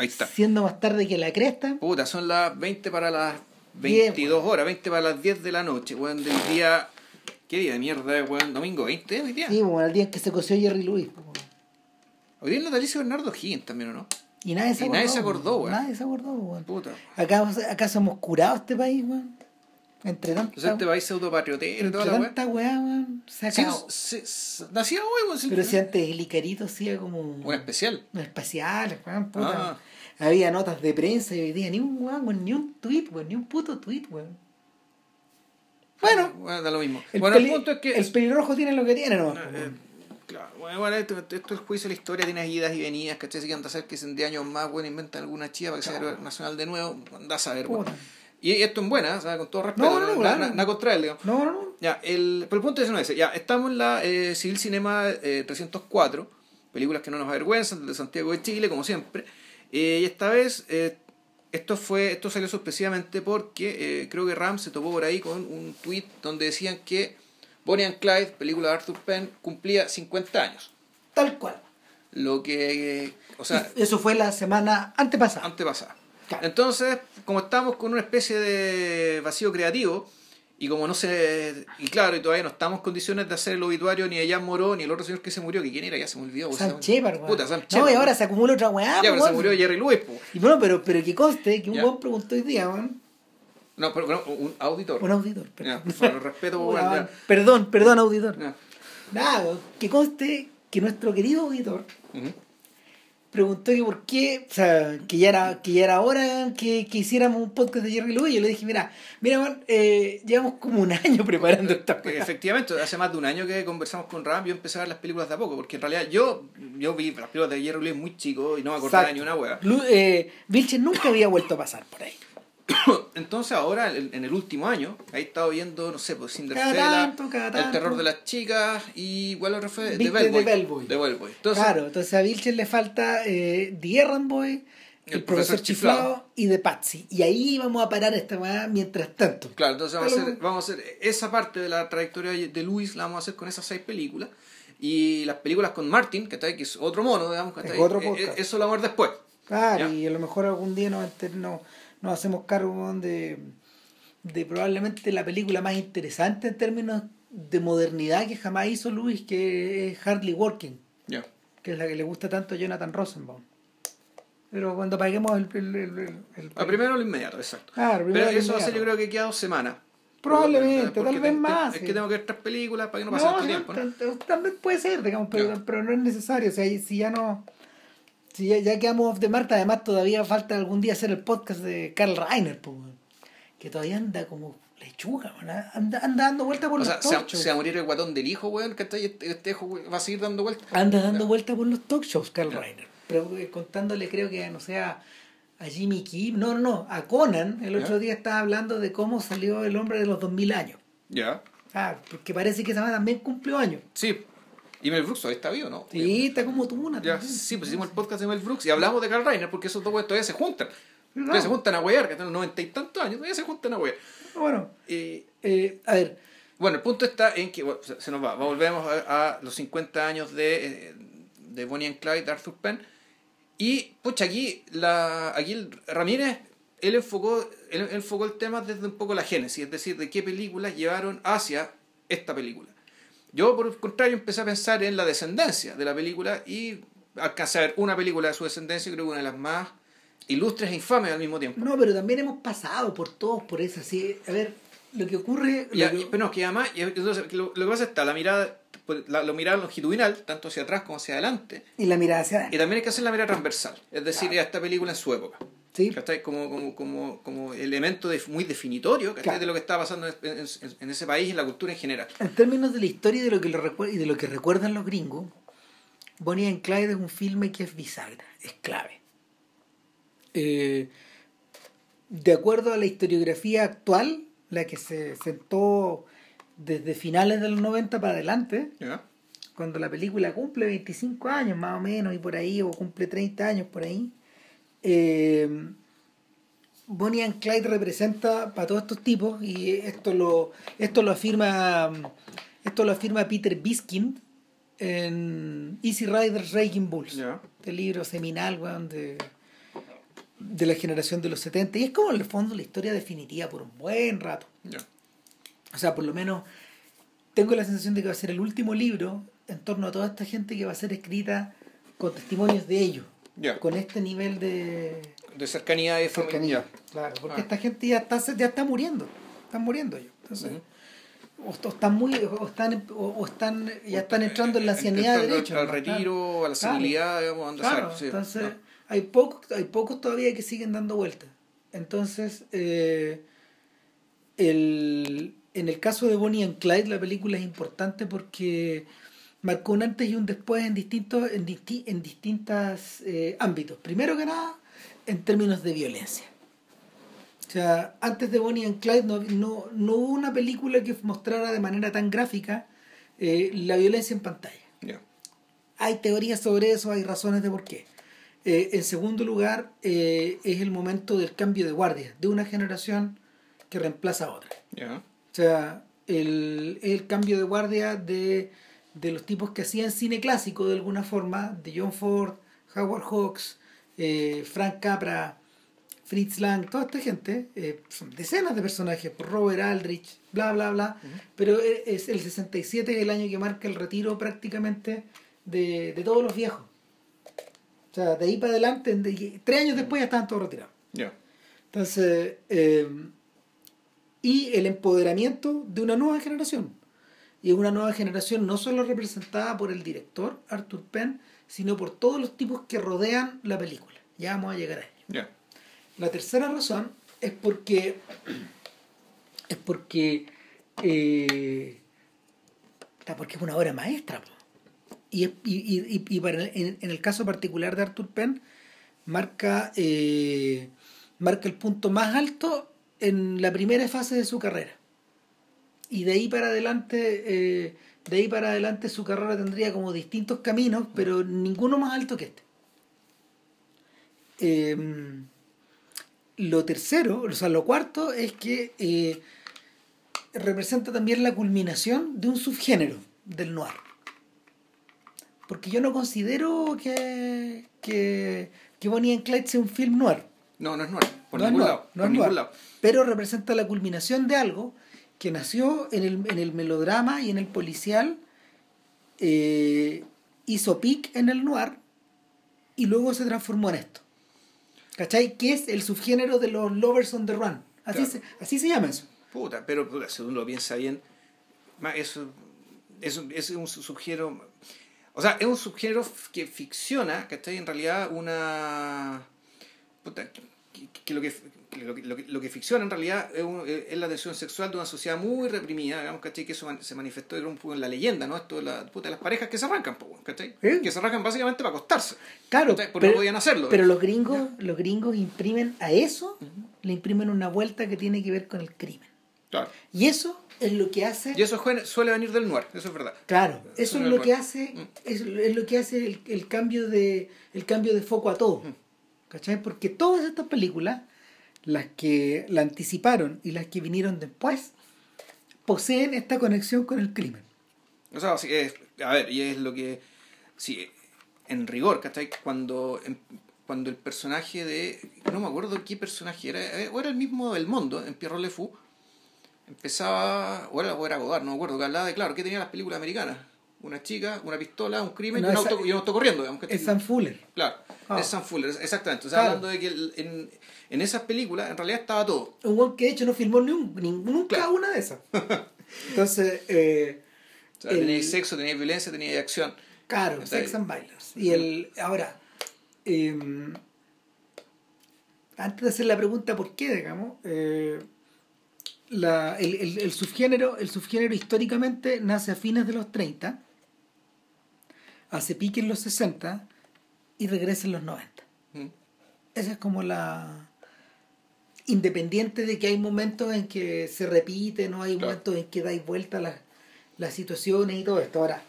Ahí está. Siendo más tarde que la cresta. Puta, son las 20 para las 22 horas, 20 para las 10 de la noche, weón, del día. ¿Qué día de mierda, weón? ¿Domingo 20 hoy día? Sí, bueno, el día en que se coció Jerry Lewis. weón. Hoy día es natalicio de Bernardo Higgins también, ¿o no? Y nadie se Y acordó. nadie se acordó, weón. Nadie se acordó, weón. Puta. Acá, acá somos curados este país, weón. Entre tantas. Entonces este país pseudopatriotero y toda la tanta weá, weón. Se ha Sí, se- nacía hoy, weón. sí. Pero si antes el Icarito hacía como. Un especial. un especial, weón, puta. Ah. Había notas de prensa y hoy día ni un weón, weón, ni un tweet, weón, ni un puto tweet, weón. Bueno, Bueno, da lo mismo. el, bueno, el punto es que. el pelirrojo tiene lo que tiene, ¿no? Eh, claro, bueno, bueno, esto, esto es el juicio de la historia, tiene idas y venidas, ¿cachai? Si a hacer que en 10 años más, bueno, inventan alguna chiva para que sea héroe nacional de nuevo, anda a saber, bueno. Y esto en buena, o sea, con todo respeto, No, no, no, nada claro. nada contra él, digamos. No, no, no. Ya, el, pero el punto es no ese. Ya, estamos en la eh, Civil Cinema eh, 304, películas que no nos avergüenzan, de Santiago de Chile, como siempre. Eh, y esta vez, eh, esto fue esto salió sorpresivamente porque eh, creo que Ram se topó por ahí con un tweet donde decían que Bonnie and Clyde, película de Arthur Penn, cumplía 50 años. Tal cual. Lo que, o sea, Eso fue la semana antepasada. antepasada. Claro. Entonces, como estamos con una especie de vacío creativo, y como no se. Y claro, y todavía no estamos en condiciones de hacer el obituario ni Jan Moró, ni el otro señor que se murió, que quién era, ya se me olvidó. Sam pues, Shepard, weón. Puta, Sam No, Shepard. y ahora se acumula otra weá, Ya, pero se murió Jerry Lewis, pues. Y bueno, pero, pero que conste que un weón preguntó hoy día, weón. No, pero no, un auditor. Un auditor, Ya, perdón. por respeto, ya. Perdón, perdón, auditor. Ya. Nada, que conste que nuestro querido auditor. Preguntó que por qué, o sea, que ya era, que ya era hora que, que hiciéramos un podcast de Jerry Lewis. Yo le dije, mira, mira, weón, eh, llevamos como un año preparando esta weá. Efectivamente, hace más de un año que conversamos con Ram, yo empecé a ver las películas de a poco, porque en realidad yo, yo vi las películas de Jerry Lewis muy chico y no me acordaba ni una hueá. Eh, Vilches nunca había vuelto a pasar por ahí. Entonces ahora, en el último año, ahí he estado viendo, no sé, pues Cinderella, El terror de las chicas y igual otro fue de Bellboy. de Bellboy. Entonces, claro, entonces a Vilches le falta eh, The Errand Boy, el, El profesor, profesor Chiflado, Chiflado. y The Patsy. Y ahí vamos a parar esta weá mientras tanto. claro, entonces vamos a, hacer, vamos a hacer esa parte de la trayectoria de Luis, la vamos a hacer con esas seis películas. Y las películas con Martin, que, está ahí, que es otro mono, digamos, que Es está ahí, otro eh, podcast. eh, eso lo vamos a ver después. Claro, Ya. y a lo mejor algún día nos, no- nos hacemos cargo de, de probablemente la película más interesante en términos de modernidad que jamás hizo Luis, que es Hardly Working, Ya. que es la que le gusta tanto a Jonathan Rosenbaum. Pero cuando paguemos el... el, el- el- el- Ah, primero lo inmediato, exacto. Claro, primero Pero eso va a ser yo creo que queda dos semanas. Probablemente, Porque tal vez más, Es que tengo que ver tres películas para que no pase sí, tiempo. ¿no? También puede ser, digamos, pero, pero no es necesario. O sea, si ya no... Si ya, ya quedamos off the mark, además todavía falta algún día hacer el podcast de Carl Reiner, weón. que todavía anda como lechuga, anda, anda dando vueltas por O los sea, talk shows. se va a morir el guatón del hijo, weón, que este, este hijo va a seguir dando vueltas. Anda dando vueltas por los talk shows, Carl. Reiner. Pero eh, contándole, creo que, no sé, a, Jimmy Kim, no, no, no, a Conan, el otro día estaba hablando de cómo salió el hombre de los 2000 años. Ya. Ah, porque parece que esa también cumplió años. Sí. Y Mel Brooks todavía está vivo, ¿no? Sí, está como tú, una. Ya, sí, pues hicimos el podcast de Mel Brooks y hablamos de Carl Reiner porque esos dos weones todavía se juntan. Todavía se juntan a huear, que están noventa y tantos años, todavía se juntan a huear. Bueno, Y, eh, a ver, bueno, el punto está en que bueno, se nos va. Volvemos a, a los 50 años de, eh, de Bonnie and Clyde, de Arthur Penn. Y, pucha, aquí, la, aquí el Ramírez, él enfocó, él, él enfocó el tema desde un poco la génesis, es decir, de qué películas llevaron hacia esta película. Yo, por el contrario, empecé a pensar en la descendencia de la película y alcancé a ver una película de su descendencia, creo que una de las más ilustres e infames al mismo tiempo. no, pero también hemos pasado por todos por eso. Así, a ver, lo que ocurre. lo que- pero no, que además, entonces, lo, lo que pasa está la mirada, la, la mirada longitudinal, tanto hacia atrás como hacia adelante, y la mirada hacia y adentro. también hay que hacer la mirada transversal, es decir, Claro. esta película en su época. Sí. Como, como, como, como elemento de- muy definitorio. Claro. de lo que estaba pasando en, en- en ese país y en la cultura en general. en términos de la historia y de lo que, lo y de lo que recuerdan los gringos, Bonnie and Clyde es un filme que es bisagra, es clave. Eh, de acuerdo a la historiografía actual, la que se sentó desde finales de los 90 para adelante, ¿Ya? cuando la película cumple 25 años más o menos y por ahí, o cumple 30 años por ahí, eh, Bonnie and Clyde representa para todos estos tipos y esto lo, esto lo afirma esto lo afirma Peter Biskind en Easy Riders Raging Bulls Ya. el libro seminal de, de la generación de los 70 y es como en el fondo la historia definitiva por un buen rato. O sea, por lo menos tengo la sensación de que va a ser el último libro en torno a toda esta gente que va a ser escrita con testimonios de ellos, con este nivel de... De cercanía de cercanía. Claro, porque ah. esta gente ya está, ya está muriendo, están muriendo ellos. Entonces, o, están muy o están o, están ya están entrando en la ancianidad de derecho al retiro a la senilidad digamos claro, entonces hay pocos hay pocos todavía que siguen dando vueltas entonces eh, el, en el caso de Bonnie and Clyde la película es importante porque marcó un antes y un después en distintos en, disti en distintos eh, ámbitos primero que nada en términos de violencia o sea, antes de Bonnie and Clyde no, no, no hubo una película que mostrara de manera tan gráfica eh, la violencia en pantalla. Hay teorías sobre eso, hay razones de por qué. Eh, en segundo lugar, eh, es el momento del cambio de guardia, de una generación que reemplaza a otra. O sea, el, el cambio de guardia de, de, los tipos que hacían cine clásico de alguna forma, de John Ford, Howard Hawks, Frank Capra, Fritz Lang, toda esta gente, eh, son decenas de personajes, Robert Aldrich, bla, bla, bla, pero e, es el 67 es el año que marca el retiro prácticamente de, todos los viejos. O sea, de ahí para adelante, tres años después ya estaban todos retirados. Entonces, eh, y el empoderamiento de una nueva generación. Y una nueva generación no solo representada por el director, Arthur Penn, sino por todos los tipos que rodean la película. Ya vamos a llegar a ello. La tercera razón es porque es porque eh, porque es una obra maestra y, y, y, y para, en, el caso particular de Arthur Penn marca eh, marca el punto más alto en la primera fase de su carrera y de ahí para adelante eh, de ahí para adelante su carrera tendría como distintos caminos pero ninguno más alto que este eh, lo tercero, o sea, lo cuarto es que eh, representa también la culminación de un subgénero del noir. Porque yo no considero que, que, que Bonnie and Clyde sea un film noir. No, no es noir, por ningún, lado, no Pero representa la culminación de algo que nació en el, en el melodrama y en el policial, eh, hizo pic en el noir y luego se transformó en esto. ¿Cachai? Que es el subgénero de los lovers on the run. Así, se, así se llama eso. Puta, pero puta, si uno lo piensa bien, eso es, es un subgénero. O sea, es un subgénero que ficciona, ¿cachai? En realidad, una. Puta, que, lo que lo que, lo que, ficciona en realidad es, la tensión sexual de una sociedad muy reprimida, digamos, ¿cachai? Que eso se manifestó un poco en la leyenda, ¿no? Esto de, la, de las parejas que se arrancan, ¿cachai? Que se arrancan básicamente para acostarse. Claro, porque no podían hacerlo. Pero los gringos, los gringos imprimen a eso, le imprimen una vuelta que tiene que ver con el crimen. Claro. Y eso es lo que hace... Y eso suele venir del noir, eso es verdad. Claro, eso es lo, que hace, es, lo que hace el, cambio de, el cambio de foco a todo. ¿Cachai? Porque todas estas películas las que la anticiparon y las que vinieron después, poseen esta conexión con el crimen. O sea, es, a ver, y es lo que, sí, en rigor, ¿cachai? Cuando, cuando el personaje de, no me acuerdo qué personaje era, eh, o era el mismo del mundo, en Pierrot Le Fou, empezaba, o era, o era Godard, no me acuerdo, que hablaba de, claro, que tenía las películas americanas una chica, una pistola, un crimen y, un auto, y un auto corriendo. es Sam Fuller. Claro, ah. es Sam Fuller, exactamente. O sea, hablando de que en, en esas películas en realidad estaba todo. Un buen que de hecho no filmó ni, un, nunca una de esas. Entonces... Eh, o sea, tenía sexo, tenía violencia, tenía acción. Claro, sex and violence. Y el, ahora, em, antes de hacer la pregunta por qué, digamos, eh, la, el, el, el, subgénero, el subgénero históricamente nace a fines de los 30 hace pique en los 60 y regresa en los 90. Mm. Esa es como la... Independiente de que hay momentos en que se repite, no hay momentos en que dais vuelta las, las situaciones y todo esto. Ahora,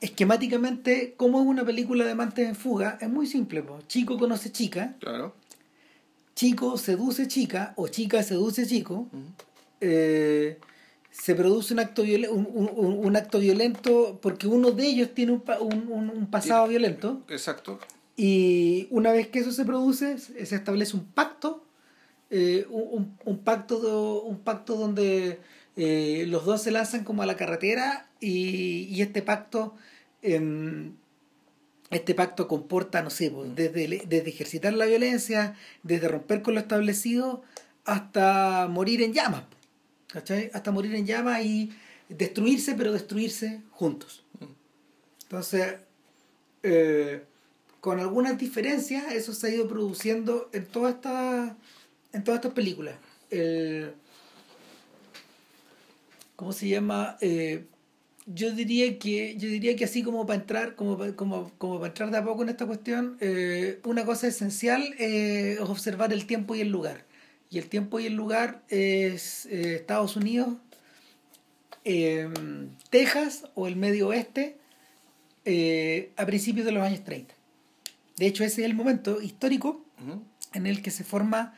esquemáticamente, ¿cómo es una película de amantes en fuga? Es muy simple. Chico conoce chica. Claro. Chico seduce chica o chica seduce chico. Eh, se produce un acto, un, acto violento porque uno de ellos tiene un, un, pasado violento. Exacto. Y una vez que eso se produce, se establece un pacto, eh, un, un, pacto un pacto donde eh, los dos se lanzan como a la carretera y, y este pacto em, este pacto comporta, no sé, pues, desde, desde ejercitar la violencia, desde romper con lo establecido, hasta morir en llamas, ¿cachai? Hasta morir en llamas y destruirse, pero destruirse juntos. Entonces, eh, con algunas diferencias, eso se ha ido produciendo en todas estas en todas estas películas. El, ¿Cómo se llama? Eh, yo diría que yo diría que así como para entrar como, como, como para entrar de a poco en esta cuestión eh, una cosa esencial es observar el tiempo y el lugar y el tiempo y el lugar es eh, Estados Unidos em, Texas o el medio oeste eh, a principios de los años 30 de hecho ese es el momento histórico en el que se forma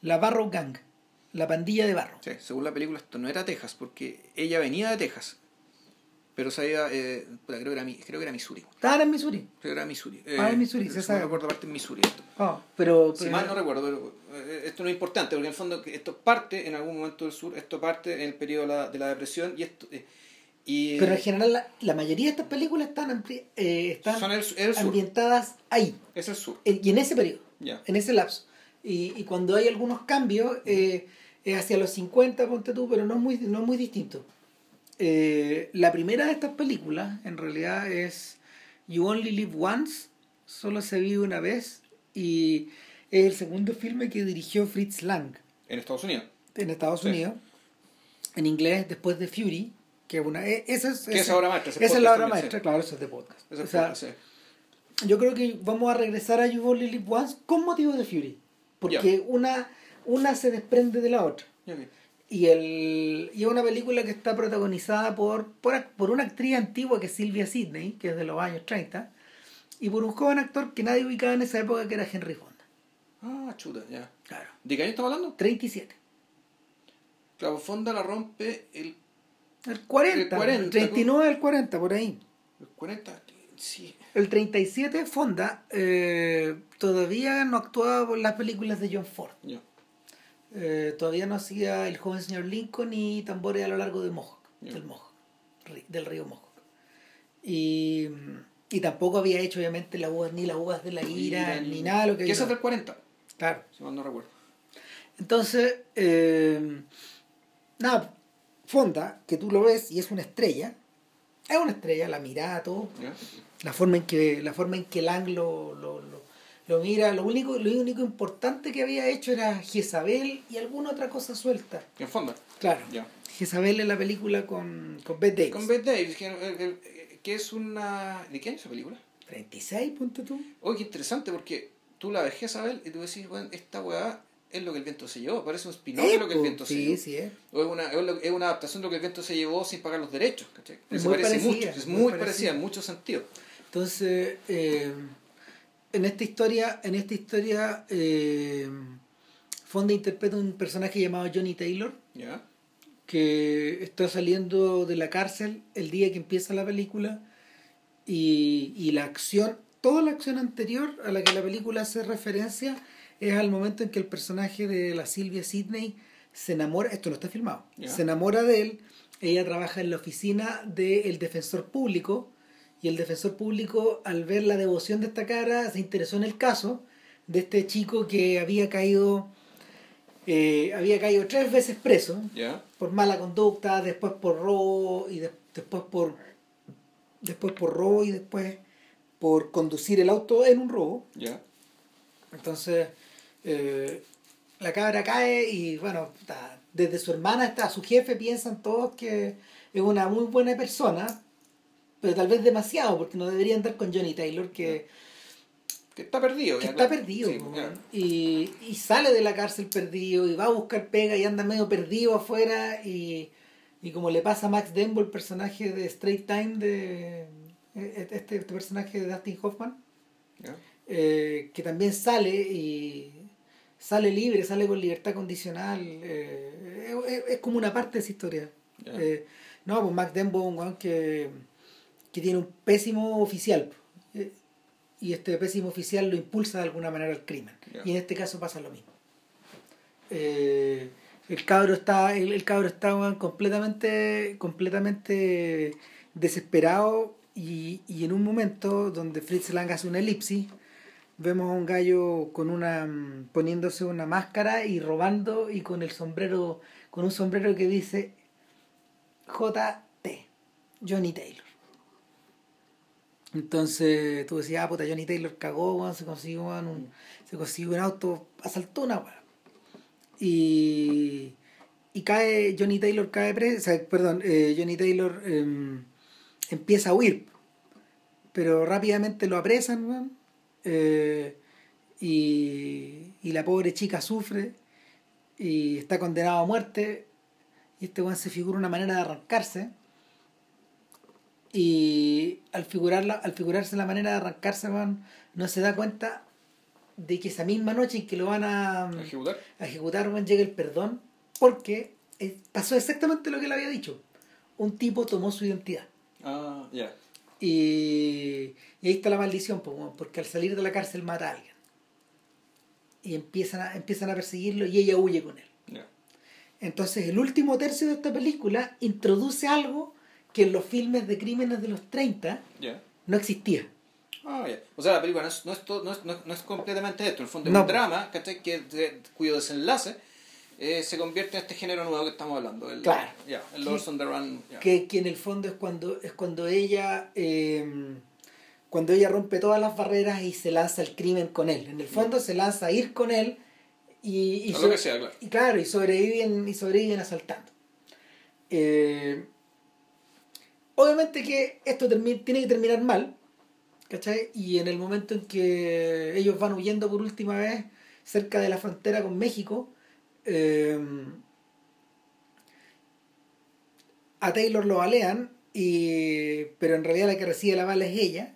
la Barrow Gang la pandilla de Barro sí, según la película esto no era Texas porque ella venía de Texas pero sabía, eh, creo, que era, creo que era Missouri. Estaban en Missouri. Creo que era Missouri. ah, en Missouri, se sabe. No recuerdo parte en Missouri esto. Ah, pero, Si mal no recuerdo, pero eh, esto no es importante, porque en el fondo esto parte en algún momento del sur, esto parte en el periodo de la, de la depresión y esto... Eh, y, pero en general la, la, mayoría de estas películas están, eh, están son el, el ambientadas ahí. Es el sur. y en ese periodo, yeah. en ese lapso. Y, y cuando hay algunos cambios, eh, hacia los 50, ponte tú, pero no es muy, no es muy distinto. Eh, la primera de estas películas, en realidad, es You Only Live Once, solo se vive una vez, y es el segundo filme que dirigió Fritz Lang. En Estados Unidos. En Estados sí. Unidos. En inglés, después de Fury, que una, e, esa es, esa, esa obra maestra. Esa es la obra maestra, sí. claro, eso es de podcast. Ese o sea, podcast, sí. Yo creo que vamos a regresar a You Only Live Once con motivo de Fury, porque Ya. una, una se desprende de la otra. Ok. Y, el, y es una película que está protagonizada por, por, por una actriz antigua que es Sylvia Sidney, que es de los años 30, y por un joven actor que nadie ubicaba en esa época, que era Henry Fonda. Ah, chuta, ya. Claro. ¿De qué año estamos hablando? 37. Claro, Fonda la rompe el, El 40. El 40, 39 al 40, por ahí. el 40. Sí. El 37, Fonda eh, todavía no actuaba por las películas de John Ford. Eh, todavía no hacía El joven señor Lincoln ni Tambores a lo largo Mohawk, del Mohawk, ri- del río Mohawk. Y, y tampoco había hecho, obviamente, la uvas, ni las uvas de la ira, ni nada de lo que Que eso es del 40, Claro. si mal no recuerdo. Entonces, eh, nada, Fonda, que tú lo ves y es una estrella, es una estrella, la mirada, todo, la forma en que, la forma en que Lang lo, lo, lo, lo mira, lo único, lo único importante que había hecho era Jezabel y alguna otra cosa suelta. En Fonda. Claro. Ya. Jezabel en la película con, con Bette Davis. Con Bette Davis, que, el- que es una... ¿De qué año es esa película? 36, punto tú. Oye, qué interesante, porque tú la ves Jezabel y tú decís, bueno, esta weá es lo que el viento se llevó. Parece un spin-off de lo que el viento se sí, llevó. sí, es. O es una, es una adaptación de lo que el viento se llevó sin pagar los derechos. ¿cachai? Es Se muy parece parecida, mucho, es muy muy, parecida. parecida en muchos sentidos. Entonces, eh, en esta historia, en esta historia, eh, Fonda interpreta un personaje llamado Johnny Taylor, ¿Ya? que está saliendo de la cárcel el día que empieza la película y, y la acción, toda la acción anterior a la que la película hace referencia es al momento en que el personaje de la Silvia Sidney se enamora, esto no está filmado, se enamora de él, ella trabaja en la oficina del defensor público y el defensor público al ver la devoción de esta cara se interesó en el caso de este chico que había caído eh, había caído tres veces preso por mala conducta, después por robo y de- después por después por robo y después por conducir el auto en un robo. Entonces eh, la cabra cae y bueno, desde su hermana hasta su jefe piensan todos que es una muy buena persona, pero tal vez demasiado porque no debería andar con Johnny Taylor que, Que está perdido. que ya, está claro. perdido Sí, ya. y, y sale de la cárcel perdido y va a buscar pega y anda medio perdido afuera y, y como le pasa a Max Dembo el personaje de Straight Time de este, este personaje de Dustin Hoffman eh, que también sale y sale libre, sale con libertad condicional. eh, es, es como una parte de esa historia. Eh, no, pues Mac Dembo un que, que tiene un pésimo oficial. eh, y este pésimo oficial lo impulsa de alguna manera al crimen. Y en este caso pasa lo mismo. Eh, el cabro está, el, el cabro está completamente, completamente desesperado y, y en un momento donde Fritz Lang hace una elipsis, vemos a un gallo con una poniéndose una máscara y robando y con el sombrero, con un sombrero que dice JT, Johnny Taylor. Entonces tú decías, ah, puta, Johnny Taylor cagó, se consiguió un, se consiguió un auto, asaltó una weón. Y, y cae, Johnny Taylor cae preso, perdón, eh, Johnny Taylor em, empieza a huir, pero rápidamente lo apresan, eh, y, y la pobre chica sufre y está condenado a muerte, y este weón se figura una manera de arrancarse y al figurarla, al figurarse la manera de arrancarse, weón, no se da cuenta de que esa misma noche en que lo van a, Ejecutar. a ejecutar, llega el perdón, porque eh, pasó exactamente lo que le había dicho. Un tipo tomó su identidad. Ah, ya. Y, y ahí está la maldición, porque al salir de la cárcel mata a alguien. Y empiezan a, empiezan a perseguirlo y ella huye con él. Entonces el último tercio de esta película introduce algo que en los filmes de crímenes de los 30 Ya. no existía. Ah, ya. O sea, la película no es, no es, to- no es, no es- completamente esto. En el fondo es un drama, ¿cachai? Que, de- cuyo desenlace eh, se convierte en este género nuevo que estamos hablando. El, Claro. Ya, el Lords on the Run. Que, que en el fondo es cuando, es cuando ella eh, cuando ella rompe todas las barreras y se lanza al crimen con él. En el fondo se lanza a ir con él y, y, so- sea, claro. y claro, y sobreviven, y sobreviven asaltando. Eh, obviamente que esto tiene que terminar mal, ¿cachai? Y en el momento en que ellos van huyendo por última vez cerca de la frontera con México, eh, a Taylor lo balean, y, pero en realidad la que recibe la bala es ella.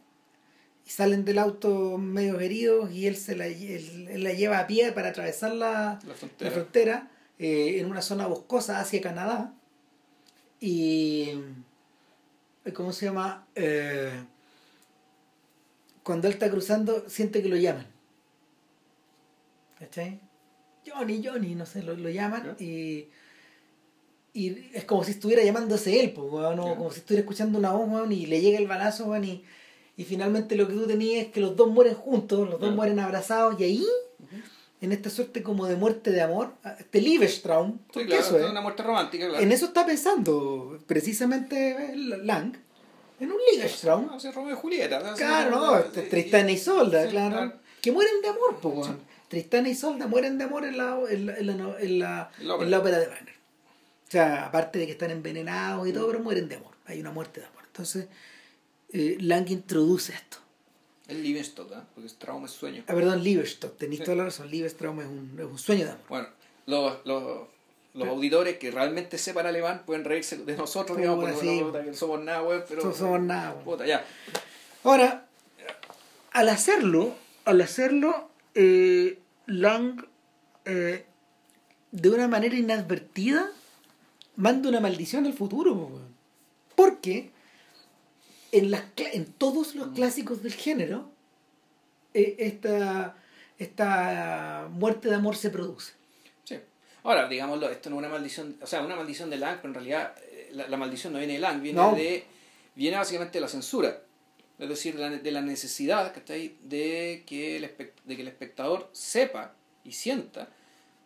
Y salen del auto medio heridos y él, se la, él- él la lleva a pie para atravesar la, La frontera eh, en una zona boscosa hacia Canadá. Y. ¿Cómo se llama? Eh, cuando él está cruzando, siente que lo llaman. ¿Cachai? Johnny, Johnny, no sé, lo, lo llaman y. Y es como si estuviera llamándose él, pues, weón, o Ya. como si estuviera escuchando una voz, weón, y le llega el balazo, weón, y, y finalmente lo que tú tenías es que los dos mueren juntos, los dos mueren abrazados, y ahí en esta suerte como de muerte de amor, este Liebestraum, Sí, claro, eso es una muerte romántica, claro. en eso está pensando precisamente eh, Lang, en un Liebestraum. No, sí, Romeo y Julieta. ¿no? Claro, Sí, no, sí, este, sí, Tristana y Solda, sí, claro, claro. que mueren de amor, pues, weón. Tristana y Solda mueren de amor en la, en la, en la, en la, en la ópera de Wagner. O sea, aparte de que están envenenados y todo, pero mueren de amor. Hay una muerte de amor. Entonces, eh, Lang introduce esto. El Livingston, ¿eh? porque es trauma, es sueño. Ah, perdón, Liebestraum, tenéis Sí. toda la razón. Liebestraum es un, es un sueño de amor. Bueno, los, los, los auditores que realmente sepan alemán pueden reírse de nosotros, digamos, porque sí. no, no somos nada, weón, pero... No somos nada. Puta, ya. Ahora, al hacerlo, al hacerlo, eh, Lang, eh, de una manera inadvertida, manda una maldición al futuro. weón. Porque en, las, en todos los clásicos del género, eh, esta, esta muerte de amor se produce. Sí. Ahora, digámoslo, esto no es una maldición, o sea, una maldición de Lang, pero en realidad eh, la, la maldición no viene de Lang, viene No. de viene básicamente de la censura. Es decir, de la, de la necesidad ¿cachai? de que, el de que el espectador sepa y sienta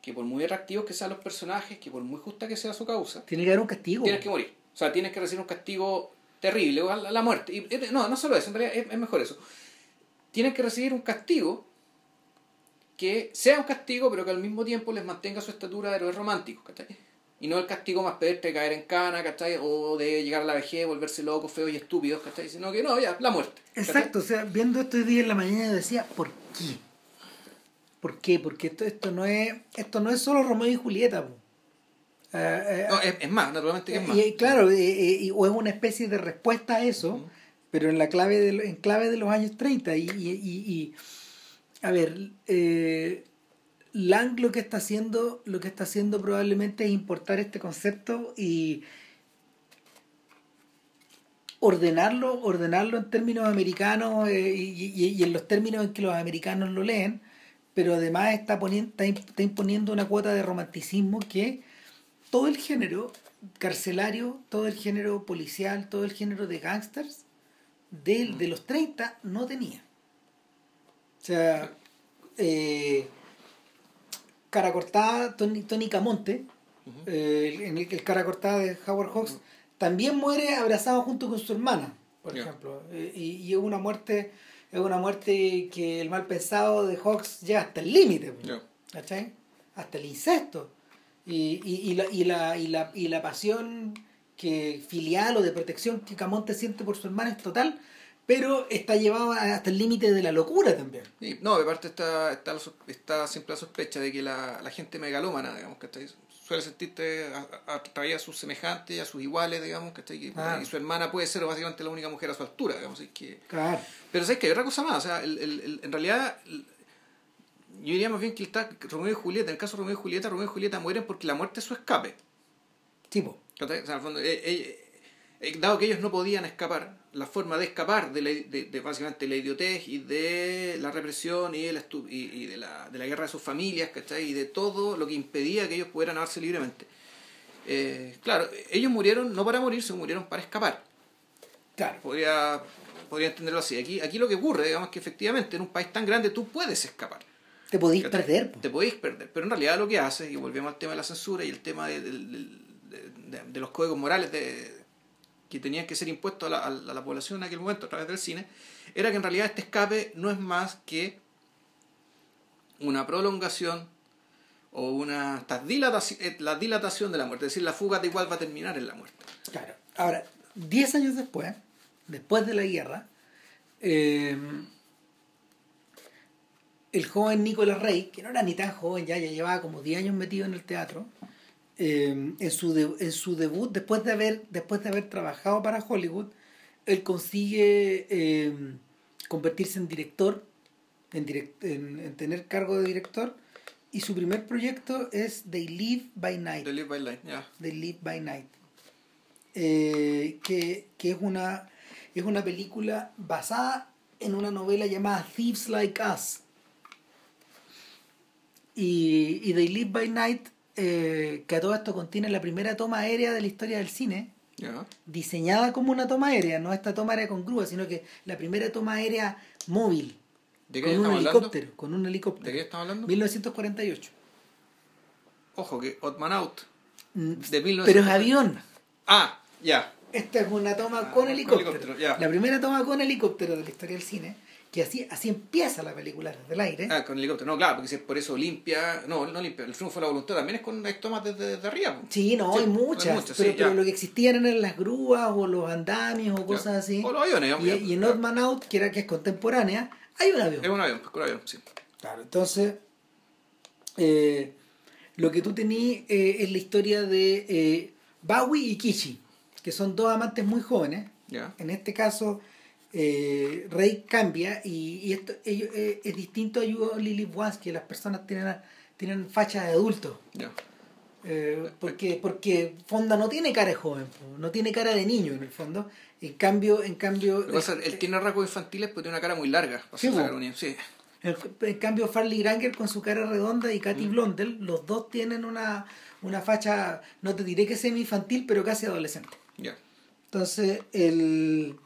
que por muy atractivos que sean los personajes, que por muy justa que sea su causa, Tiene que haber un castigo. tienes que morir. O sea, tienes que recibir un castigo terrible, o la, muerte. Y, no, no solo eso, en realidad es, mejor eso. Tienes que recibir un castigo que sea un castigo, pero que al mismo tiempo les mantenga su estatura de héroes románticos, ¿cachai? Y no el castigo más pedestre de caer en cana, ¿cachai? O de llegar a la vejez, volverse locos, feos y estúpidos, ¿cachai? Sino que no, ya, la muerte. Exacto, o sea, viendo esto hoy día en la mañana decía, ¿por qué? ¿Por qué? Porque esto, esto no es esto no es solo Romeo y Julieta. Eh, eh, No, es, es más, naturalmente que es más. y, claro, eh, eh, y- o es una especie de respuesta a eso, pero en la clave de, en clave de los años 30. Y, y, y- y, a ver, eh, Lang lo que está haciendo, lo que está haciendo probablemente es importar este concepto y ordenarlo, ordenarlo en términos americanos eh, y, y- y en los términos en que los americanos lo leen, pero además está, poniendo, está imponiendo una cuota de romanticismo que todo el género carcelario, todo el género policial, todo el género de gangsters de, de los 30 no tenía. O sea, eh, cara cortada, Tony, Tony Camonte, eh, en el, el cara cortada de Howard Hawks, también muere abrazado junto con su hermana, por ejemplo. Eh, y, es una muerte, es una muerte que el mal pensado de Hawks llega hasta el límite. pues. ¿cachai? Hasta el incesto. Y, y, y, la, y, la, y, la, y la pasión que filial o de protección que Camonte siente por su hermana es total, pero está llevado hasta el límite de la locura también. Sí, no, aparte está, está, sos- está siempre la sospecha de que la, la gente megalómana, digamos, que suele sentirte a- a- atraída a sus semejantes, a sus iguales, digamos, que y, Ah. y su hermana puede ser básicamente la única mujer a su altura, digamos, es que... Claro. Pero sabes que hay otra cosa más, o sea, el, el- el- en realidad yo diría más bien que está Romeo y Julieta, en el caso de Romeo y Julieta, Romeo y Julieta mueren porque la muerte es su escape. Tipo. O sea, en el fondo, eh, eh, eh, dado que ellos no podían escapar, la forma de escapar de, la, de, de básicamente la idiotez y de la represión y de la, estu- y, y de, la, de la guerra de sus familias, ¿cachai? Y de todo lo que impedía que ellos pudieran amarse libremente. Eh, claro, ellos murieron no para morirse, murieron para escapar. claro. Podría, podría entenderlo así. Aquí, aquí lo que ocurre, digamos que efectivamente en un país tan grande tú puedes escapar. Te podéis perder. po. Te podéis perder. Pero en realidad lo que haces, y volvemos al tema de la censura y el tema de, de- de- de- de los códigos morales que tenían que ser impuestos a la, a población en aquel momento a través del cine, era que en realidad este escape no es más que una prolongación o una dilatación, eh, la dilatación de la muerte. Es decir, la fuga de igual va a terminar en la muerte. Claro. Ahora, 10 años después, después de la guerra, eh, el joven Nicolas Rey, que no era ni tan joven ya, ya llevaba como 10 años metido en el teatro, eh, en, su de- en su debut, después de, haber, después de haber trabajado para Hollywood, él consigue eh, convertirse en director, en, direct- en, en tener cargo de director, y su primer proyecto es They Live by Night. The Live by Life, ya. The Live by Night. Eh, que, que es una es una película basada en una novela llamada Thieves Like Us. Y, y They Live by Night, eh, que a todo esto contiene la primera toma aérea de la historia del cine, diseñada como una toma aérea, no esta toma aérea con grúa, sino que la primera toma aérea móvil, ¿De qué con un hablando? helicóptero, con un helicóptero. ¿De qué estamos hablando? 1948. Ojo, que Otman Out. Mm, De 1900. Pero es avión. Ah, ya. Esta es una toma Ah, con con helicóptero. La primera toma con helicóptero de la historia del cine, que así, así empieza la película desde el aire. Ah, con helicóptero. No, claro, porque si es por eso limpia. No, no limpia. El triunfo de la voluntad también es con las tomas desde, desde arriba. Sí, no, Sí, hay hay muchas, pero, sí, pero ya. lo que existían eran las grúas o los andamios o cosas así. O los aviones, y, y en claro. Odd Man Out, que era que es contemporánea, hay un avión. Es un avión, pues, con un avión, sí. Claro, entonces, eh, lo que tú tenías eh, es la historia de eh, Bowie y Kishi, que son dos amantes muy jóvenes. Ya. En este caso, eh, Rey cambia y, y esto ello- eh, es distinto a Live Once, que las personas tienen, tienen facha de adulto. Eh, porque, porque Fonda no tiene cara de joven, no tiene cara de niño en el fondo. En cambio, en cambio, pasa, él tiene rasgos infantiles, pero tiene una cara muy larga. para Sí. Sí. En, en cambio, Farley Granger con su cara redonda y Katy Blondell, los dos tienen una, una facha, no te diré que semi-infantil, pero casi adolescente. Entonces, el...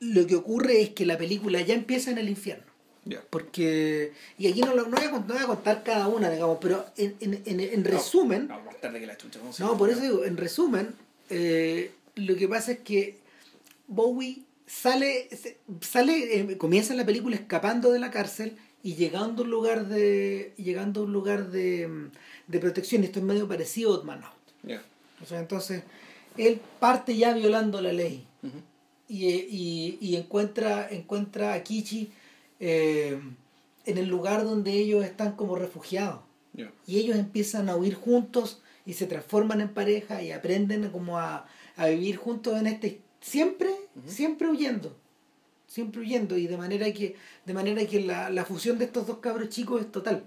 lo que ocurre es que la película ya empieza en el infierno. Porque, y aquí no, lo- no, voy, a, no voy a contar cada una, digamos, pero en, en, en, en resumen, No, más tarde que la chucha. ¿cómo se no, por eso digo, en resumen, eh, lo que pasa es que Bowie sale, sale eh, comienza la película escapando de la cárcel y llegando a un lugar de, llegando a un lugar de, de protección. Esto es medio parecido a Odd Man Out. Ya. O sea, entonces, él parte ya violando la ley Ujú. Y, y, y encuentra, encuentra a Kichi eh, en el lugar donde ellos están como refugiados. Y ellos empiezan a huir juntos y se transforman en pareja y aprenden como a, a vivir juntos en este siempre siempre huyendo siempre huyendo. Y de manera que de manera que la, la fusión de estos dos cabros chicos es total.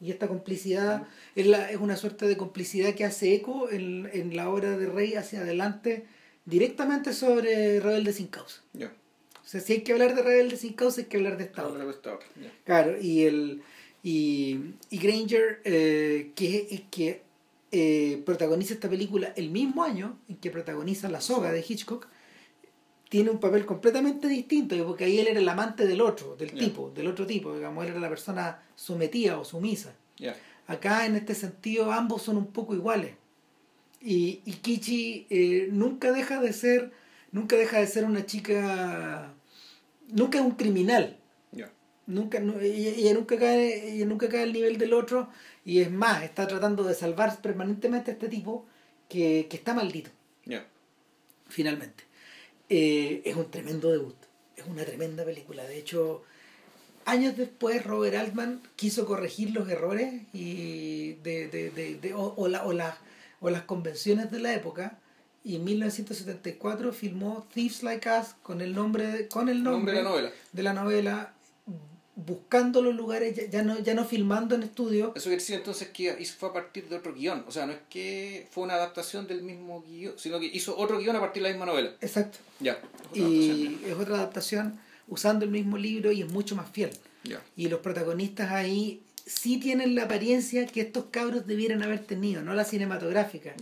Y esta complicidad es, la, es una suerte de complicidad que hace eco en, en la obra de Rey hacia adelante directamente sobre Rebelde sin causa. Ya. O sea, si hay que hablar de Rebelde sin causa, hay que hablar de esta obra. Ahora esta otra, ya. Claro, y el y, y Granger, eh, que, que eh, protagoniza esta película el mismo año en que protagoniza La Soga de Hitchcock, tiene un papel completamente distinto, porque ahí él era el amante del otro, del tipo, del otro tipo, digamos, él era la persona sometida o sumisa. Acá, en este sentido, ambos son un poco iguales. Y, y Kichi eh, nunca deja de ser, nunca deja de ser una chica, nunca es un criminal. Nunca, no- ella, ella nunca cae, ella nunca cae al nivel del otro y es más, está tratando de salvar permanentemente a este tipo que, que está maldito, finalmente. Eh, es un tremendo debut, es una tremenda película. De hecho, años después Robert Altman quiso corregir los errores y de, de, de, de- o, o, la- o, la- o las convenciones de la época y en 1974 filmó Thieves Like Us con el nombre con el nombre, Nombre de la novela. de la novela buscando los lugares ya, ya no ya no filmando en estudio Eso quiere decir entonces que hizo, fue a partir de otro guion. O sea, no es que fue una adaptación del mismo guion, sino que hizo otro guion a partir de la misma novela. exacto Ya. es y es otra adaptación usando el mismo libro y es mucho más fiel Ya. y los protagonistas ahí sí tienen la apariencia que estos cabros debieran haber tenido no la cinematográfica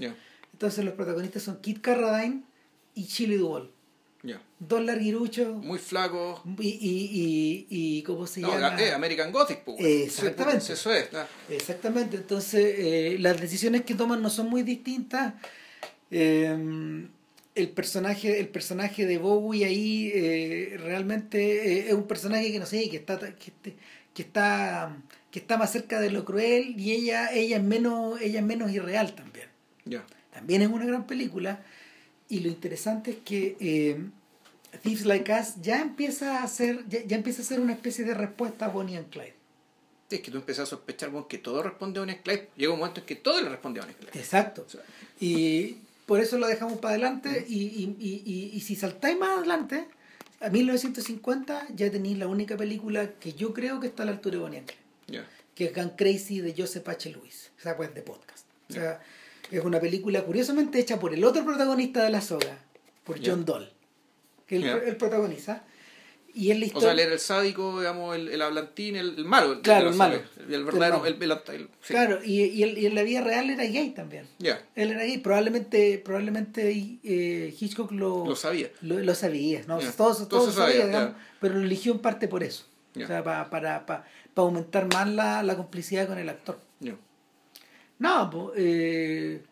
entonces los protagonistas son Kit Carradine y Chili Duvall dos larguiruchos Muy flaco. y, y, y, y ¿cómo se No, llama? eh, American Gothic, pues. Exactamente. Pues, Eso es. ah. Exactamente, entonces eh, las decisiones que toman no son muy distintas. Eh, el personaje, el personaje de Bowie ahí eh, realmente eh, es un personaje que no sé, que está, que, este- que está, que está más cerca de lo cruel y ella, ella es menos, ella es menos irreal también. Ya. También es una gran película y lo interesante es que eh, Thieves Like Us ya empieza a ser, ya, ya empieza a ser una especie de respuesta a Bonnie and Clyde. Es que tú empiezas a sospechar bueno, que todo responde a un Clyde. Llega un momento en que todo le responde a un Clyde. Exacto. Y por eso lo dejamos para adelante. Y, y, y, y, y si saltáis más adelante, a 1950 ya tenéis la única película que yo creo que está a la altura de Bonnie and Clyde, que es Gun Crazy de Joseph H. Lewis. O sea, pues de podcast. O sea, es una película curiosamente hecha por el otro protagonista de la soga, por. John Doll, que él, protagoniza. Y es la O sea, él era el sádico, digamos, el, el hablantín, el, el malo. Claro, de la el malo. El, el verdadero, El el, el- el- sí. Claro, y, y, y en la vida real era gay también. Ya, Él era gay. Probablemente, probablemente eh, Hitchcock lo, lo sabía. Lo, lo sabía, ¿no? Ya. Todo, Todo todo se se sabía, sabía, digamos, ya. pero lo eligió en parte por eso. O sea, pa- para, para, para aumentar más la, la complicidad con el actor. Ya. No, pues, eh,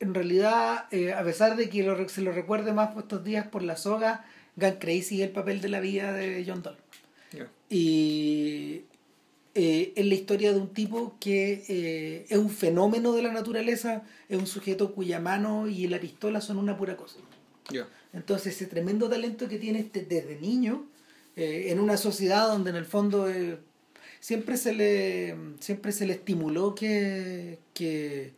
en realidad, eh, a pesar de que lo- se lo recuerde más por estos días por la soga, Gun Crazy es el papel de la vida de John Doll. Y eh, es la historia de un tipo que eh, es un fenómeno de la naturaleza, es un sujeto cuya mano y la pistola son una pura cosa. Entonces ese tremendo talento que tiene este desde niño, eh, en una sociedad donde en el fondo eh, siempre se le siempre se le estimuló que, que,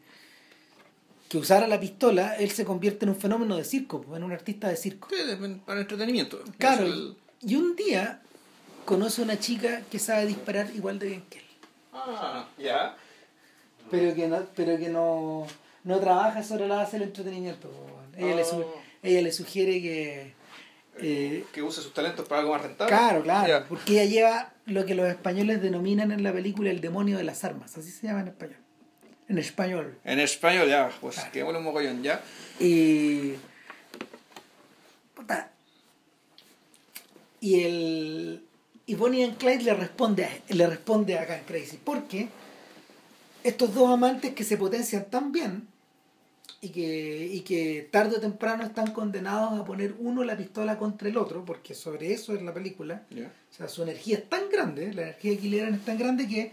que usara la pistola, él se convierte en un fenómeno de circo, en un artista de circo. Sí, Para entretenimiento. Claro, el- y un día conoce a una chica que sabe disparar igual de bien que él, Ah, ya. pero que no, pero que no, no trabaja sobre la base del entretenimiento. le, su- Oh. ella le sugiere que... eh, Que use sus talentos para algo más rentable. Claro, claro, porque ella lleva lo que los españoles denominan en la película el demonio de las armas, así se llama en español. En español. En español, ya. Pues Claro. que un mogollón, ya. Y. puta, Y el. Y Bonnie and Clyde le responde a, le responde a Crazy. Porque estos dos amantes que se potencian tan bien y que, y que tarde o temprano están condenados a poner uno la pistola contra el otro, porque sobre eso es la película. O sea, su energía es tan grande, la energía de Killeran es tan grande que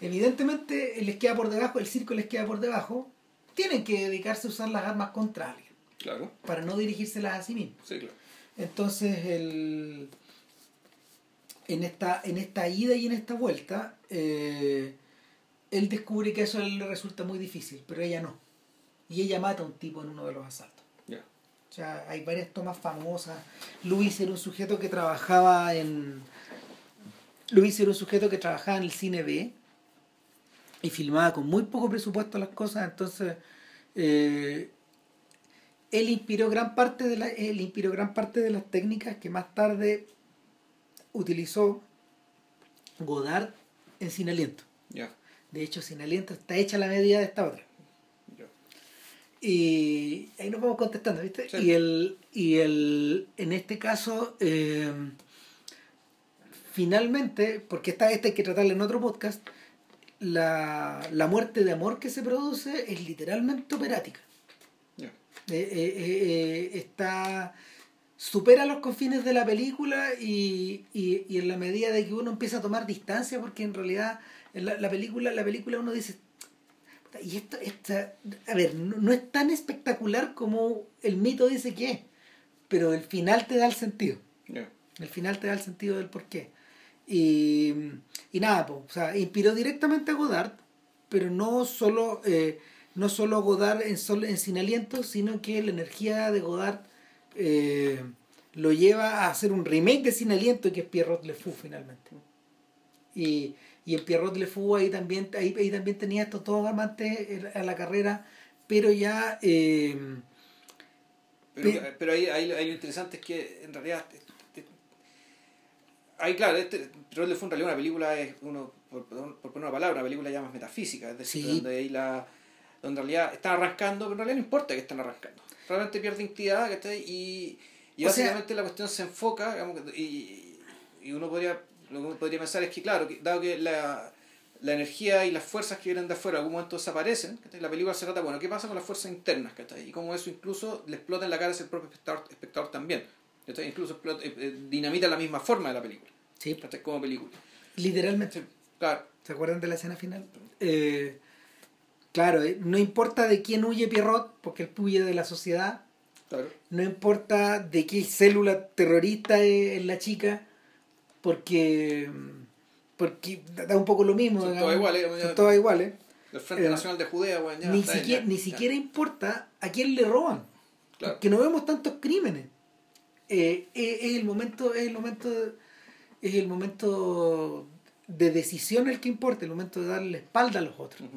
evidentemente les queda por debajo, el circo les queda por debajo, tienen que dedicarse a usar las armas contra alguien, Claro. para no dirigírselas a sí mismos. Sí, claro. Entonces, el, en, esta, en esta ida y en esta vuelta, eh, él descubre que eso le resulta muy difícil, pero ella no. Y ella mata a un tipo en uno de los asaltos. Ya. O sea, hay varias tomas famosas. Luis era un sujeto que trabajaba en. Luis era un sujeto que trabajaba en el cine B. y filmaba con muy poco presupuesto las cosas, entonces eh, él inspiró gran parte de la, él inspiró gran parte de las técnicas que más tarde utilizó Godard en Sin Aliento. Ya. De hecho, Sin Aliento está hecha a la medida de esta otra. Y ahí nos vamos contestando, ¿viste? Sí. Y el, y el, en este caso, eh, finalmente, porque esta, esta hay que tratarla en otro podcast, la, la muerte de amor que se produce es literalmente operática. Eh, eh, eh, está supera los confines de la película y, y, y en la medida de que uno empieza a tomar distancia porque en realidad en la, la película la película uno dice "Puta, y esto, esta, a ver no, no es tan espectacular como el mito dice que es pero el final te da el sentido el final te da el sentido del porqué. Y, y nada, o sea, inspiró directamente a Godard, pero no solo, eh, no solo a Godard en, sol- en Sin Aliento, sino que la energía de Godard eh, lo lleva a hacer un remake de Sin Aliento, que es Pierrot Le Fou finalmente. Y, y en Pierrot Le Fou ahí también, ahí, ahí también tenía estos dos amantes a la carrera, pero ya... eh, Pero, Pe- pero ahí, ahí, ahí lo interesante es que en realidad. te- te- ahí, claro, este, Troll fue en realidad una película, es uno, por, por poner una palabra, una película ya más metafísica, es decir, Sí. donde, ahí la, donde en realidad están arrancando, pero en realidad no importa que estén arrancando. Realmente pierde ¿cachai? Y, y O sea- básicamente la cuestión se enfoca, digamos, y, y uno podría, lo que uno podría pensar es que, claro, que, dado que la, la energía y las fuerzas que vienen de afuera en algún momento desaparecen, ¿cachai? la película se trata, bueno, ¿qué pasa con las fuerzas internas? ¿cachai? Y cómo eso incluso le explota en la cara al propio espectador, espectador también. ¿cachai? Incluso explota, eh, eh, dinamita la misma forma de la película, sí, ¿cachai? como película. literalmente. Claro, ¿Se acuerdan de la escena final? Eh, claro, eh, no importa de quién huye Pierrot, porque él huye de la sociedad. claro. No importa de qué célula terrorista es la chica, porque, porque da un poco lo mismo. Son todas iguales, Son todas iguales. El Frente Eh, Nacional de Judea, bueno, ya ni siquiera, ya, ni ya. siquiera importa a quién le roban. Claro. Porque no vemos tantos crímenes. Eh, es, es el momento, es el momento, es el momento de decisión el que importa, el momento de darle la espalda a los otros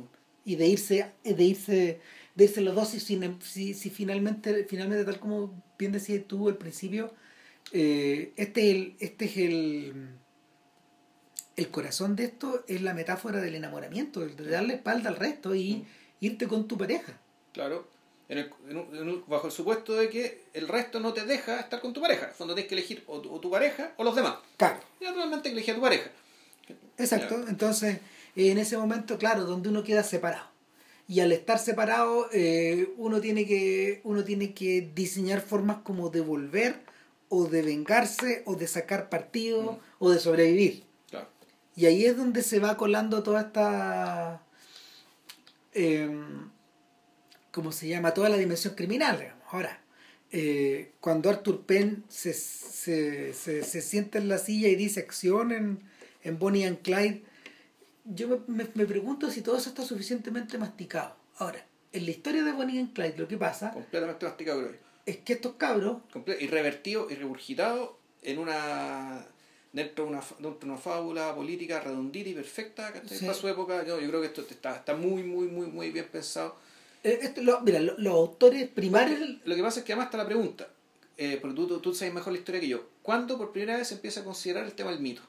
y de irse de irse de irse los dos si, si, si finalmente finalmente tal como bien decías tú al principio eh, este es el este es el el corazón de esto es la metáfora del enamoramiento de darle espalda al resto y Mm. irte con tu pareja Claro. En el- en un- en un- bajo el supuesto de que el resto no te deja estar con tu pareja. En fondo tienes que elegir o tu, o tu pareja o los demás. claro Y naturalmente elegí a tu pareja. Exacto, entonces en ese momento, claro, donde uno queda separado. Y al estar separado, eh, uno, tiene que, uno tiene que diseñar formas como de volver, o de vengarse, o de sacar partido, Mm. o de sobrevivir. Claro. Y ahí es donde se va colando toda esta. em, ¿Cómo se llama? Toda la dimensión criminal, digamos. Ahora, eh, cuando Arthur Penn se, se, se, se sienta en la silla y dice acción en, en Bonnie and Clyde, yo me, me, me pregunto si todo eso está suficientemente masticado. Ahora, en la historia de Bonnie and Clyde, lo que pasa Completamente masticado, creo. Es que estos cabros y revertido y regurgitado en una dentro de una, dentro de una fábula política redondita y perfecta ¿cachai? Sí. para su época yo, yo creo que esto está, está muy muy muy muy bien pensado Eh, esto, lo- mira, lo- los autores primarios. lo que pasa es que además está la pregunta eh, porque tú, tú, tú sabes mejor la historia que yo ¿cuándo por primera vez se empieza a considerar el tema del mito?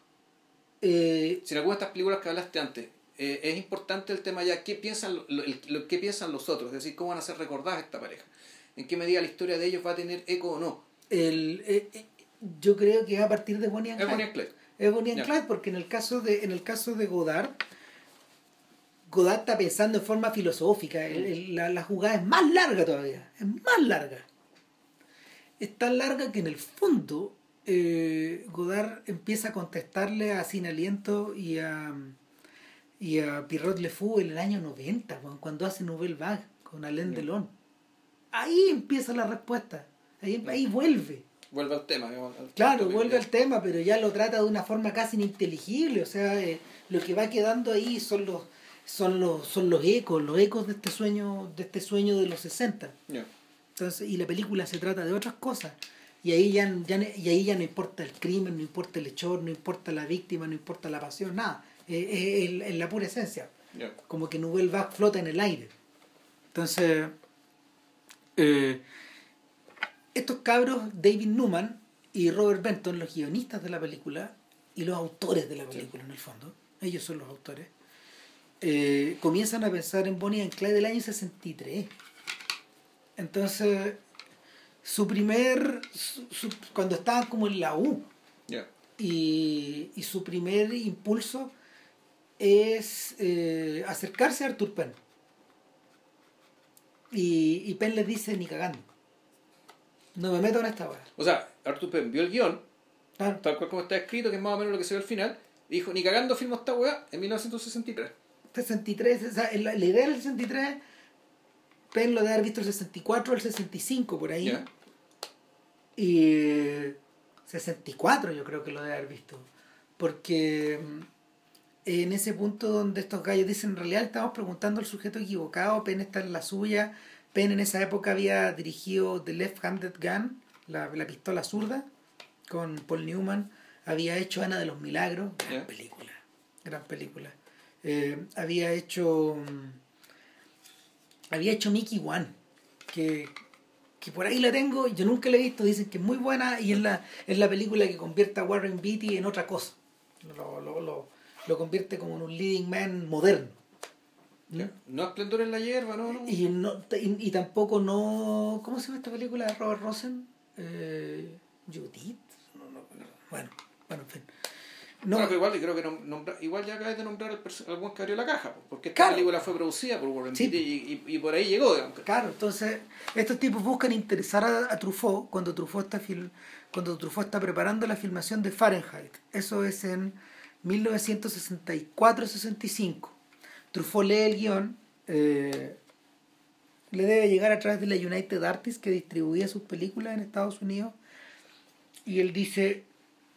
eh, si de estas películas que hablaste antes eh, es importante el tema ya qué piensan lo, lo- el- lo- qué piensan los otros es decir cómo van a ser recordadas esta pareja en qué medida la historia de ellos va a tener eco o no el, eh, eh, yo creo que es a partir de Bonnie and es Clyde. Bonnie and Clyde. Es Bonnie and. Clyde porque en el caso de en el caso de Godard Godard está pensando en forma filosófica el- el- la, la jugada es más larga todavía es más larga es tan larga que en el fondo eh, Godard empieza a contestarle a Sin Aliento y a y a Pierrot Le Fou en el año 90 weón, cuando hace Nouvelle Vague con Alain. Delon ahí empieza la respuesta ahí, ahí vuelve vuelve al tema digamos, al- Claro, vuelve al tema, pero ya lo trata de una forma casi ininteligible. O sea, eh, lo que va quedando ahí son los, son los, son los ecos, los ecos de este sueño, de este sueño de los 60. Ya. Entonces, y la película se trata de otras cosas. Y ahí ya, ya, no- y ahí ya no importa el crimen, no importa el hechor, no importa la víctima, no importa la pasión, nada. Eh, eh, es la pura esencia. Como que Nouvelle Vague flota en el aire. Entonces, eh, estos cabros, David Newman y Robert Benton, los guionistas de la película y los autores de la película en el fondo, ellos son los autores, eh, comienzan a pensar en Bonnie and Clyde del año 63. Entonces, su primer, su- su- cuando estaban como en la U, y su primer impulso es eh, acercarse a Arthur Penn. Y, y Penn les dice, ni cagando. No me meto en esta hora. O sea, Arthur Penn vio el guion, Claro. tal cual como está escrito, que es más o menos lo que se ve al final, y dijo, ni cagando filmo esta weá en 1963. 63, o sea, la, la idea del 63, Penn lo debe haber visto el 64 o el 65 por ahí. Y 64 yo creo que lo debe haber visto. Porque en ese punto donde estos gallos dicen, en realidad estamos preguntando al sujeto equivocado, Penn está en la suya, Penn en esa época había dirigido The Left Handed Gun, la, la pistola zurda, con Paul Newman, había hecho Ana de los Milagros, gran película, gran película. Eh, había hecho mm, había hecho Mickey One, que, que por ahí la tengo, yo nunca la he visto, dicen que es muy buena y es la, es la película que convierte a Warren Beatty en otra cosa. Lo, lo, lo, lo convierte como en un leading man moderno. Ya. No esplendor en la hierba, no, no. Y, no, y, y tampoco no... ¿Cómo se llama esta película de Robert Rosen? Eh, Judith. No, no, no. Bueno, bueno, en fin. No, pero igual, creo que nom- nombra- igual ya acabas de nombrar al, buen que abrió la caja, po, porque esta Claro. película fue producida por Warren Sí. Y, y, y por ahí llegó, digamos. Claro, entonces estos tipos buscan interesar a, a Truffaut cuando Truffaut está fil- cuando Truffaut está preparando la filmación de Fahrenheit. Eso es en 1964-65. Truffaut lee el guion, eh, le debe llegar a través de la United Artists que distribuía sus películas en Estados Unidos y él dice,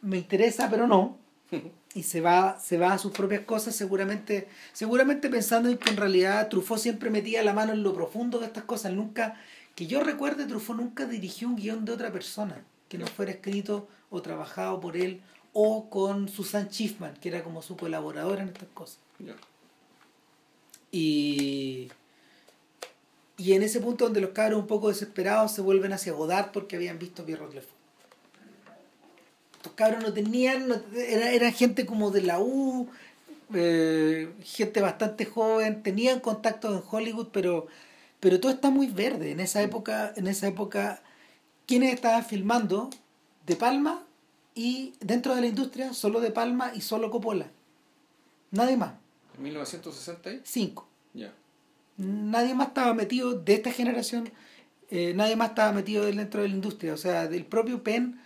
me interesa pero no, y se va, se va a sus propias cosas, seguramente, seguramente pensando en que en realidad Truffaut siempre metía la mano en lo profundo de estas cosas. Nunca, que yo recuerde, Truffaut nunca dirigió un guion de otra persona que no fuera escrito o trabajado por él o con Susan Schiffman, que era como su colaboradora en estas cosas. Y, y en ese punto donde los cabros un poco desesperados se vuelven hacia Godard porque habían visto Pierrot Le Fou. Estos cabros no tenían, no- era, eran gente como de la U, eh, gente bastante joven, tenían contactos en Hollywood, pero, pero todo está muy verde. En esa época, en esa época, quienes estaban filmando De Palma y dentro de la industria, solo De Palma y solo Coppola. Nadie más. En 1960. y- Cinco. Ya. nadie más estaba metido de esta generación, eh, nadie más estaba metido dentro de la industria. O sea, del propio Penn,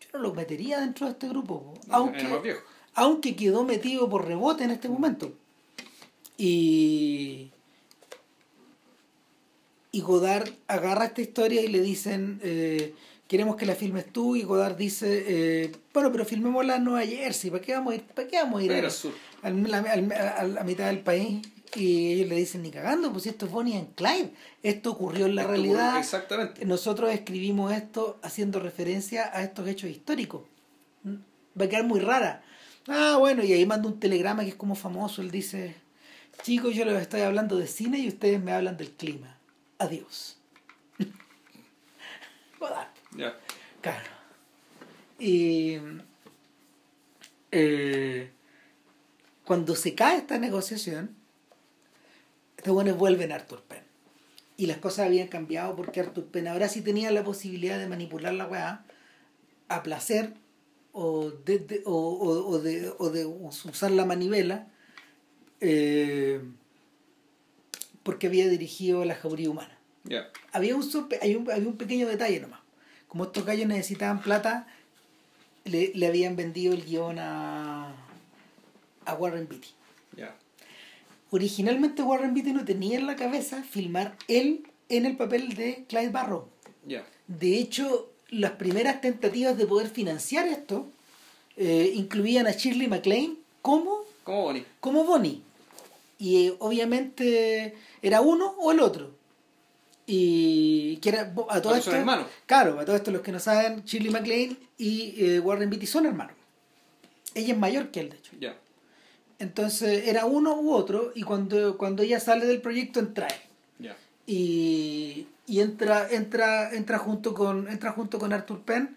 yo no lo metería dentro de este grupo, aunque, aunque quedó metido por rebote en este momento. Y, y Godard agarra esta historia y le dicen, eh, queremos que la filmes tú, y Godard dice, eh, bueno, pero filmémosla en Nueva Jersey, ¿para qué vamos a ir, para qué vamos a ir a- al- la- al- a la mitad del país y ellos le dicen ni cagando pues esto es Bonnie and Clyde esto ocurrió en la Esto realidad Exactamente. nosotros escribimos esto haciendo referencia a estos hechos históricos ¿Mm? va a quedar muy rara ah bueno y ahí manda un telegrama que es como famoso él dice chicos yo les estoy hablando de cine y ustedes me hablan del clima adiós Joder. Ya. Claro. Y eh, cuando se cae esta negociación, estos buenos vuelven a Arthur Penn. Y las cosas habían cambiado porque Arthur Penn ahora sí tenía la posibilidad de manipular la weá a placer o de, de- o, o- o de, o de usar la manivela eh, porque había dirigido la jauría humana había un, hay un, había un pequeño detalle nomás. Como estos gallos necesitaban plata, le, le habían vendido el guion a, a Warren Beatty. Originalmente Warren Beatty no tenía en la cabeza filmar él en el papel de Clyde Barrow. De hecho, las primeras tentativas de poder financiar esto eh, incluían a Shirley MacLaine como, ¿Cómo Bonnie? como Bonnie. Y eh, obviamente era uno o el otro. Y que era a todo esto. hermanos. Claro, a todo esto los que no saben, Shirley MacLaine y eh, Warren Beatty son hermanos. Ella es mayor que él, de hecho. Entonces era uno u otro y cuando, cuando ella sale del proyecto entra él. Y, y entra, entra, entra, junto con, entra junto con Arthur Penn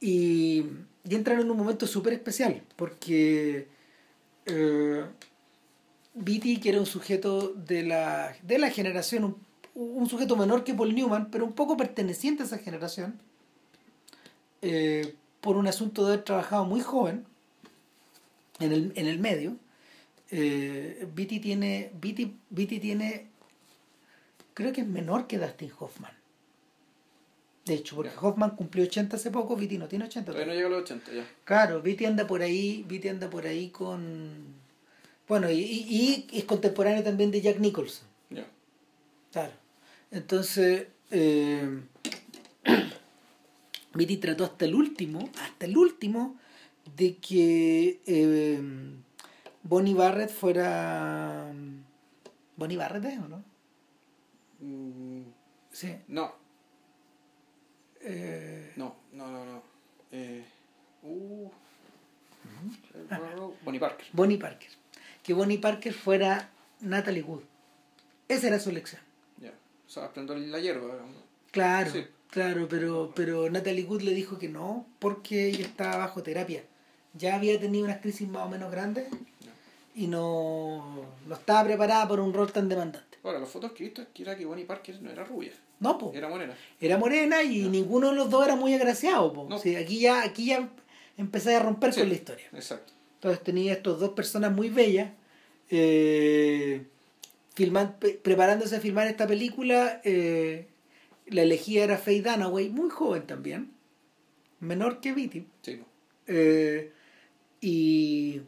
y, y entran en un momento súper especial porque eh, Beatty, que era un sujeto de la, de la generación, un, un sujeto menor que Paul Newman, pero un poco perteneciente a esa generación, eh, por un asunto de haber trabajado muy joven en el, en el medio, eh, Beatty tiene, Beatty, Beatty tiene, creo que es menor que Dustin Hoffman. De hecho, porque Hoffman cumplió 80 hace poco, Beatty no tiene 80. Todavía no llega a los 80 ya. Claro, Beatty anda por ahí, Beatty anda por ahí con... Bueno, y, y, y es contemporáneo también de Jack Nicholson. Ya. Claro. Entonces, eh, Beatty trató hasta el último, hasta el último, de que eh, Bonnie Barrett fuera... ¿Bonnie Barrett es o no? Mm, Sí. no, Eh, no, no, no, no. Eh, uh, Bonnie Parker. Bonnie Parker. Que Bonnie Parker fuera Natalie Wood. Esa era su elección. O sea, aprendo la hierba. ¿no? Claro, Sí. claro, pero, pero Natalie Wood le dijo que no, porque ella estaba bajo terapia. Ya había tenido unas crisis más o menos grandes y no, no estaba preparada para un rol tan demandante. Ahora, las fotos que he visto es que era que Bonnie Parker no era rubia, No, po. era morena. Era morena y ninguno de los dos era muy agraciado. Po. No. Sí, aquí ya, aquí ya empecé a romper Sí. con la historia. Exacto. Entonces tenía estos dos personas muy bellas eh, filman- preparándose a filmar esta película. eh, la elegida era Faye Dunaway, muy joven también, menor que Beatty. Sí, eh, y,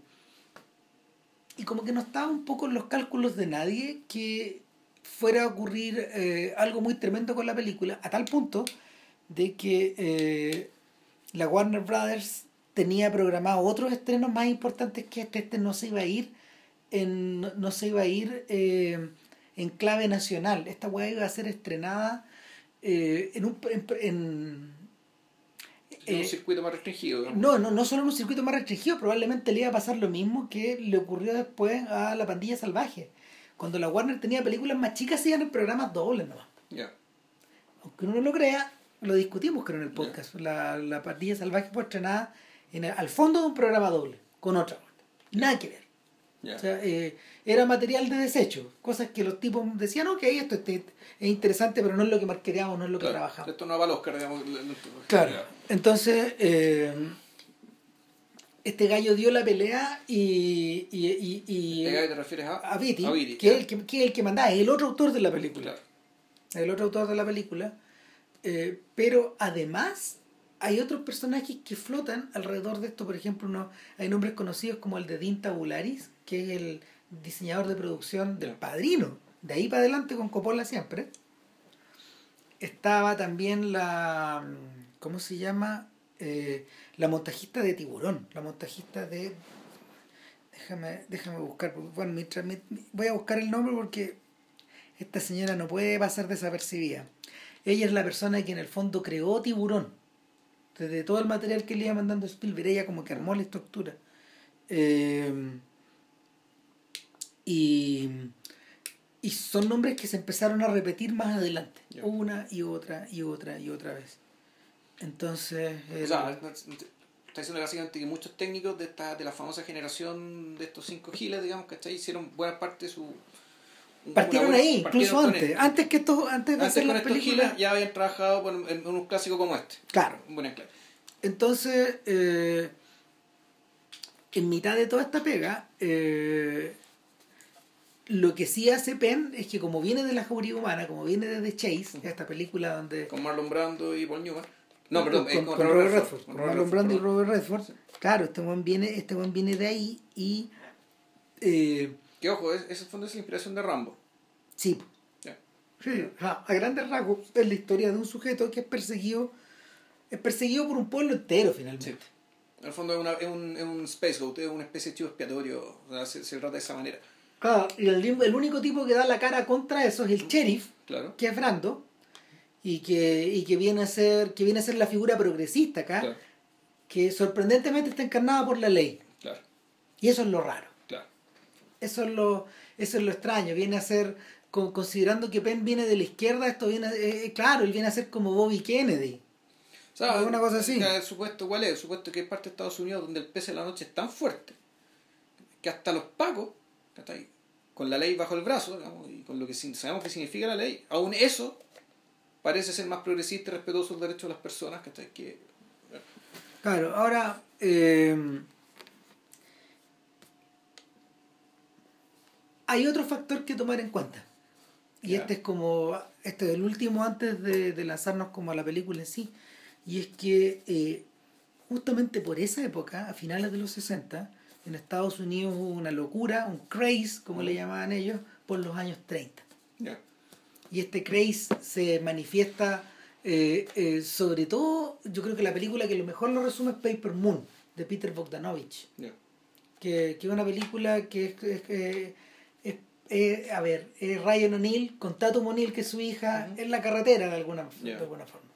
y como que no estaba un poco en los cálculos de nadie que fuera a ocurrir eh, algo muy tremendo con la película, a tal punto de que eh, la Warner Brothers tenía programado otros estrenos más importantes que este, este no se iba a ir en, no se iba a ir eh, en clave nacional. Esta weá iba a ser estrenada eh, en un en, en- En eh, un circuito más restringido. no, no, no solo en un circuito más restringido, probablemente le iba a pasar lo mismo que le ocurrió después a la pandilla salvaje. Cuando la Warner tenía películas más chicas, se iban en programas dobles nomás. Ya. Aunque uno no lo crea, lo discutimos creo en el podcast. La, la pandilla salvaje fue estrenada en el- al fondo de un programa doble, con otra. Nada que ver. O sea, eh, era material de desecho. Cosas que los tipos decían, ok, esto este- es interesante, pero no es lo que marqueteamos, no es lo que Claro. trabajamos. Esto no va al Oscar, digamos. Claro. Entonces, eh, este gallo dio la pelea y. y, y, y- ¿A qué te refieres a? a Beatty, que, es ya. el que, que el que mandaba, es el otro autor de la película. Claro. El otro autor de la película. Eh, pero además, hay otros personajes que flotan alrededor de esto. Por ejemplo, uno, hay nombres conocidos como el de Dean Tabularis, que es el diseñador de producción del. Padrino. De ahí para adelante con Coppola siempre. Estaba también la. ¿Cómo se llama? Eh, la montajista de Tiburón. La montajista de. Déjame, déjame buscar. Bueno, mientras, mi- voy a buscar el nombre porque esta señora no puede pasar desapercibida. Ella es la persona que en el fondo creó Tiburón. Desde todo el material que le iba mandando Spielberg, ella como que armó la estructura. Eh, y, y son nombres que se empezaron a repetir más adelante. Ya. Una y otra y otra y otra vez. Entonces... O el- sea, está diciendo básicamente que muchos técnicos de esta de la famosa generación de estos cinco giles, digamos, que hicieron buena parte de su. partieron ahí, partieron incluso antes. esto. Antes que esto, antes de Antes hacer con estos películas. giles ya habían trabajado bueno, en, un clásico como este. Claro. Un buen enclave. Entonces, eh, en mitad de toda esta pega, eh, lo que sí hace Penn es que como viene de la jauría humana, como viene de The Chase, esta película donde... Con Marlon Brando y Paul Newman. No, perdón, con, eh, con con Robert Redford, Redford, con con Marlon Brando y Robert Redford. Claro, este buen viene, este buen viene de ahí y... eh, Que ojo, es, ese fondo es la inspiración de Rambo. sí, sea, a grandes rasgos es la historia de un sujeto que es perseguido, es perseguido por un pueblo entero finalmente. Sí. En el fondo es, una, es, un, es un space goat, es una especie de chivo expiatorio. O sea, se, se trata de esa manera. Claro, y el, el único tipo que da la cara contra eso es el sheriff, Claro. que es Brando, y que, y que viene a ser, que viene a ser la figura progresista acá, Claro. que sorprendentemente está encarnada por la ley. Claro. Y eso es lo raro. Claro. Eso es lo, eso es lo extraño. Viene a ser, considerando que Penn viene de la izquierda, esto viene, eh, eh, claro, él viene a ser como Bobby Kennedy. O sea, una cosa así. El supuesto, ¿cuál es? El supuesto que es parte de Estados Unidos donde el peso de la noche es tan fuerte que hasta los pacos, con la ley bajo el brazo, y con lo que sabemos que significa la ley, aún eso parece ser más progresista y respetuoso del derecho de las personas que... Claro, ahora... Eh, hay otro factor que tomar en cuenta. Y este es como, este es el último antes de, lanzarnos como a la película en sí. Y es que eh, justamente por esa época, a finales de los 60, en Estados Unidos hubo una locura, un craze, como le llamaban ellos, por los años 30. Y este craze se manifiesta eh, eh, sobre todo, yo creo que la película que lo mejor lo resume es Paper Moon, de Peter Bogdanovich. Que, que, es una película que es, es, a ver, es Ryan O'Neill con Tatum O'Neill, que es su hija, en la carretera de alguna, de alguna forma.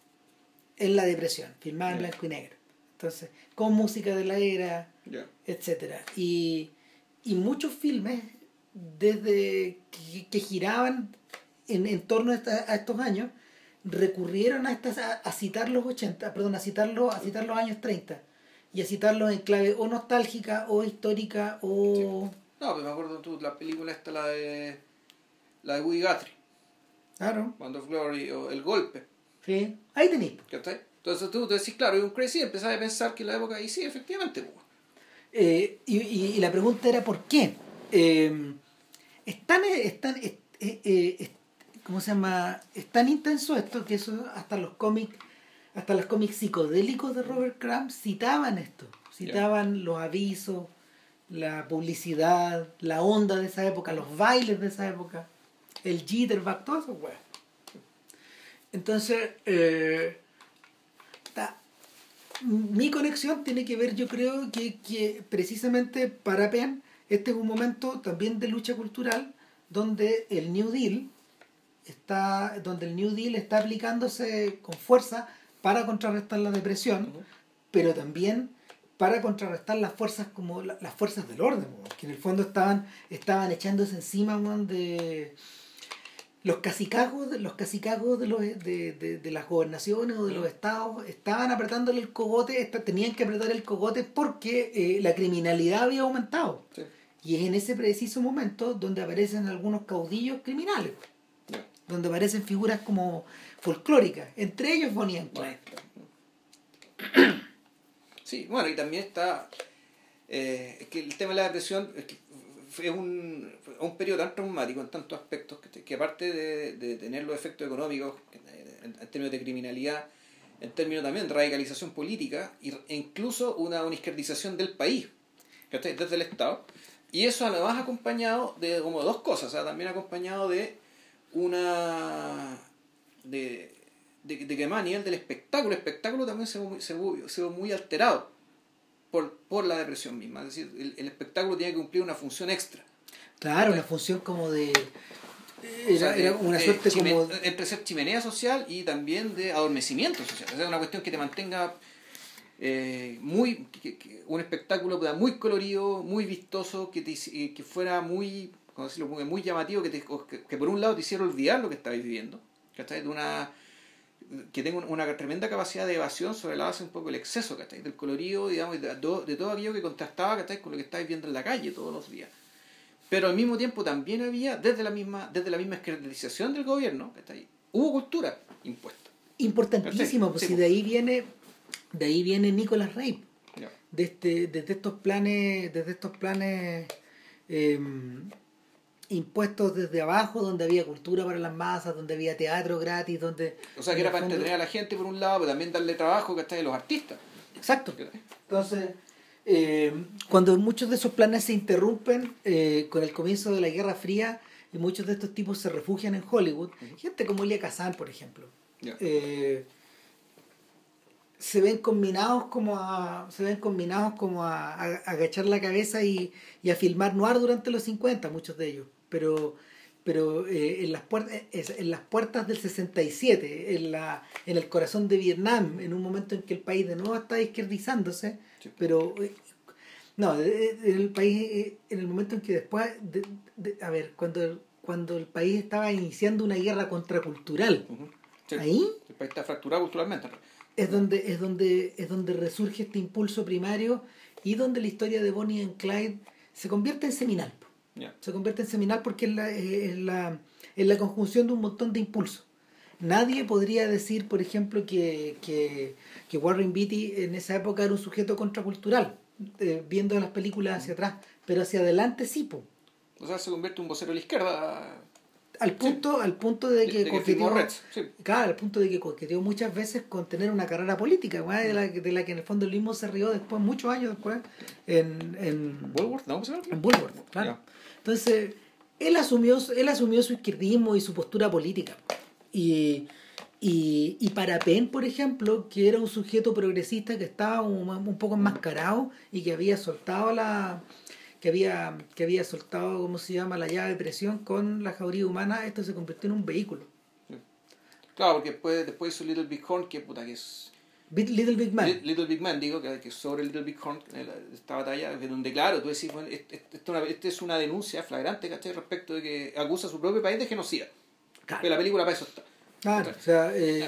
En la depresión, filmada en blanco y negro. Entonces, con música de la era, etcétera y, y muchos filmes desde que giraban en, torno a, estos años, recurrieron a, estas, a, citar los 80, perdón, a citarlo, a citar los años 30 y a citarlos en clave o nostálgica o histórica o... No, pero me acuerdo tú, la película esta, la de la de Woody Guthrie. Claro. Wonder Glory o El Golpe. Sí, ahí tenéis. Entonces tú te decís, claro, y un crazy empezás a pensar que la época, y sí, efectivamente. Eh, y, y, la pregunta era, ¿por qué? Eh, están, están, eh, eh ¿cómo se llama? Es tan intenso esto que eso hasta los cómics, hasta los cómics psicodélicos de Robert Crumb citaban esto, citaban los avisos, la publicidad, la onda de esa época, los bailes de esa época, el jitterbug, todo eso, bueno. Entonces, eh, mi conexión tiene que ver, yo creo, que, que precisamente para Penn, este es un momento también de lucha cultural donde el New Deal, está, donde el New Deal está aplicándose con fuerza para contrarrestar la depresión, pero también para contrarrestar las fuerzas como las fuerzas del orden, que en el fondo estaban, estaban echándose encima de los casicagos, los casicagos de, los, de, de, las gobernaciones o de los estados estaban apretándole el cogote, tenían que apretar el cogote porque eh, la criminalidad había aumentado. Y es en ese preciso momento donde aparecen algunos caudillos criminales donde aparecen figuras como folclóricas, entre ellos Bonnie and Clyde. Sí, bueno, y también está eh, que el tema de la depresión es, que fue un, un periodo tan traumático en tantos aspectos que, aparte de, tener los efectos económicos en, términos de criminalidad, en términos también de radicalización política e incluso una, una izquierdización del país, desde el Estado. Y eso además acompañado de como dos cosas, sea, también acompañado de una de, de, que más a nivel del espectáculo, el espectáculo también se ve, se, se ve muy alterado por, por la depresión misma. Es decir, el, espectáculo tiene que cumplir una función extra. Claro, una función como de... Era, una suerte como... Entre ser chimenea social y también de adormecimiento social. O sea, una cuestión que te mantenga eh, muy... un espectáculo muy colorido, muy vistoso, que, te, que fuera muy decirlo, muy llamativo que, te, que, por un lado te hiciera olvidar lo que estabas viviendo, ¿cachai? De una, que tenga una tremenda capacidad de evasión sobre la base un poco el exceso, ¿cachai? Del colorido, digamos, de, de todo aquello que contrastaba, ¿cachai? Con lo que estabas viendo en la calle todos los días. Pero al mismo tiempo también había, desde la misma, desde la misma del gobierno, ¿cachai? Hubo cultura impuesta. Importantísimo, pues si de ahí viene, de ahí viene Nicolás Rey. Desde, desde estos planes, desde estos planes eh, impuestos desde abajo, donde había cultura para las masas, donde había teatro gratis, donde... O sea, que era para entretener a la gente por un lado, pero también darle trabajo que está de los artistas. Exacto. Entonces, eh, cuando muchos de esos planes se interrumpen eh, con el comienzo de la Guerra Fría, y muchos de estos tipos se refugian en Hollywood, gente como Elia Kazan, por ejemplo, eh, se ven combinados como a se ven combinados como a, agachar la cabeza y, y, a filmar noir durante los 50 muchos de ellos pero pero eh, en, las puertas, en las puertas del 67, en, la, en el corazón de Vietnam, en un momento en que el país de nuevo está izquierdizándose, pero eh, No, en el país, en el momento en que después, de, de, a ver, cuando, cuando el país estaba iniciando una guerra contracultural, Sí. ahí El país está fracturado culturalmente. es donde, es donde, es donde resurge este impulso primario y donde la historia de Bonnie and Clyde se convierte en seminal. Se convierte en seminal porque es la, es la, es la conjunción de un montón de impulsos. Nadie podría decir, por ejemplo, que, que, que Warren Beatty en esa época era un sujeto contracultural, eh, viendo las películas hacia atrás, pero hacia adelante sí, po. O sea, se convierte en un vocero de la izquierda. Al punto, al punto de que, de que firmó coqueteó, Reds, sí. claro, al punto de que coqueteó muchas veces con tener una carrera política, weá, de, la, de la que en el fondo él mismo se rió después, muchos años después, en, en, Woolworth, ¿no? En Bulworth, claro. Entonces, él asumió, él asumió su izquierdismo y su postura política. Y, y, y para Penn, por ejemplo, que era un sujeto progresista que estaba un, un poco enmascarado y que había soltado la que había, que había soltado, ¿cómo se llama?, la llave de presión con la jauría humana, esto se convirtió en un vehículo. Claro, porque después, después hizo Little Big Horn, que puta que es. Big- Little Big Man. Li- Little Big Man, digo, que, que sobre Little Big Horn, eh, esta batalla, donde, claro, tú decís, bueno, este- esto es una, este es una denuncia flagrante, ¿cachai? Respecto de que acusa a su propio país de genocida. Claro. Pero la película para eso está. Claro, o sea, eh,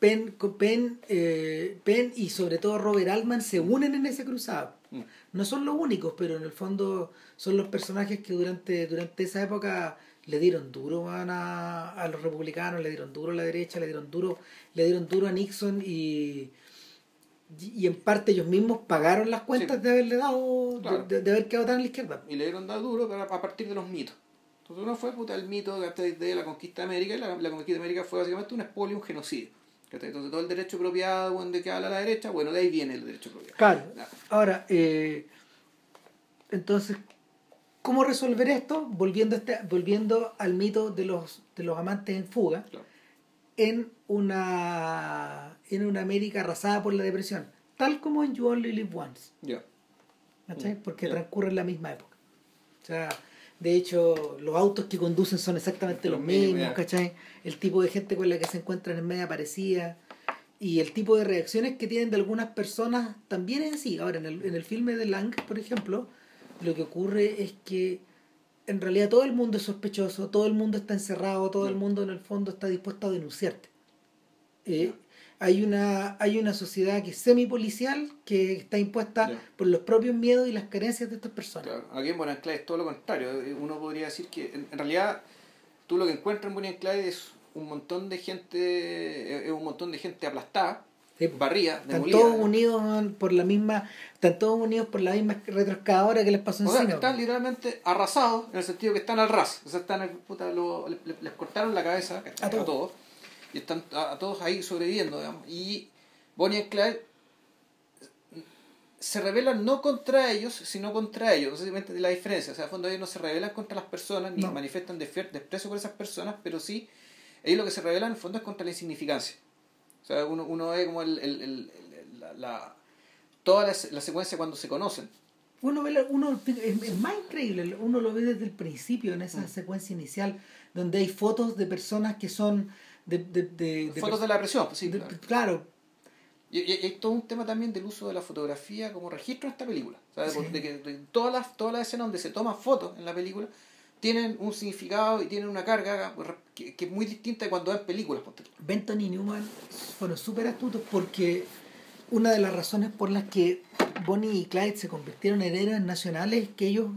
Claro. Penn, eh, Penn y sobre todo Robert Altman se unen en ese cruzado. Mm. No son los únicos, pero en el fondo son los personajes que durante, durante esa época le dieron duro a, a los republicanos, le dieron duro a la derecha, le dieron duro, le dieron duro a Nixon y, y en parte ellos mismos pagaron las cuentas Sí. de haberle dado, Claro. de, de haber quedado tan a la izquierda. Y le dieron dado duro pero a partir de los mitos. Entonces uno fue puta, el mito de la conquista de América, y la, la conquista de América fue básicamente un expolio, un genocidio. Entonces todo el derecho apropiado bueno, de que habla la derecha, bueno, de ahí viene el derecho apropiado. Claro. Ahora, eh, entonces, ¿cómo resolver esto? Volviendo, este, volviendo al mito de los, de los amantes en fuga Claro. en una, en una América arrasada por la depresión, tal como en You Only Live Once, Ya. ¿cachai? Porque ya. transcurre en la misma época. O sea, de hecho, los autos que conducen son exactamente los Los mismos. ¿cachai? El tipo de gente con la que se encuentran es media parecida. Y el tipo de reacciones que tienen de algunas personas también es así. Ahora, en el, en el filme de Lang, por ejemplo, lo que ocurre es que en realidad todo el mundo es sospechoso, todo el mundo está encerrado, todo el mundo en el fondo está dispuesto a denunciarte. Eh, hay, una, hay una sociedad que es semipolicial que está impuesta por los propios miedos y las carencias de estas personas. Claro, aquí en Clyde es todo lo contrario. Eh, Uno podría decir que en, en realidad tú lo que encuentras en Clyde es un montón de gente, eh, es un montón de gente aplastada, Sí, barrida, Están demolida. todos unidos por la misma, están todos unidos por la misma retroexcavadora que les pasó O sea, encima. están pues. literalmente arrasados en el sentido que están al ras. O sea, están, puta, lo- le- le- les cortaron la cabeza A todos. Y están a, todos ahí sobreviviendo. digamos. Y Bonnie y Clyde se rebelan no contra ellos, sino contra ellos. No sé si me entiendes la diferencia. O sea, a fondo ellos no se rebelan contra las personas, ni No. manifiestan desprecio por esas personas, pero sí, ellos lo que se rebelan en el fondo es contra la insignificancia. O sea, uno, uno ve como el, el- la, la- toda la, la secuencia cuando se conocen. Uno, ve uno es, es más increíble, uno lo ve desde el principio, en Mm. esa secuencia inicial, donde hay fotos de personas que son de, de, de- de Fotos de la presión, pues sí. claro. claro, Y, y- hay todo un tema también del uso de la fotografía como registro en esta película. Sea, de- Sí. de que todas las todas las escenas donde se toman fotos en la película tienen un significado y tienen una carga que, que es muy distinta de cuando ven películas. Benton y Newman fueron súper astutos porque una de las razones por las que Bonnie y Clyde se convirtieron en héroes nacionales es que ellos,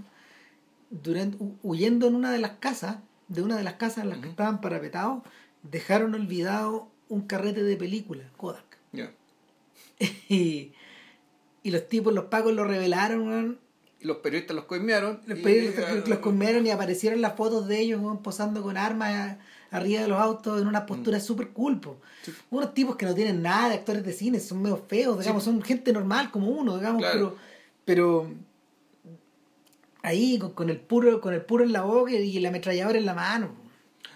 durante, hu- huyendo en una de las casas, de una de las casas en las que estaban parapetados, dejaron olvidado un carrete de película, Kodak. Y, y los tipos, los pacos lo revelaron. Y los periodistas los coimearon. Los y- periodistas los comieron y aparecieron las fotos de ellos posando con armas a- arriba de los autos en una postura súper cool. Mm. Sí. Unos tipos que no tienen nada de actores de cine, son medio feos, digamos, son gente normal como uno, digamos, Claro. pero, pero ahí con, con el puro, con el puro en la boca y la ametralladora en la mano.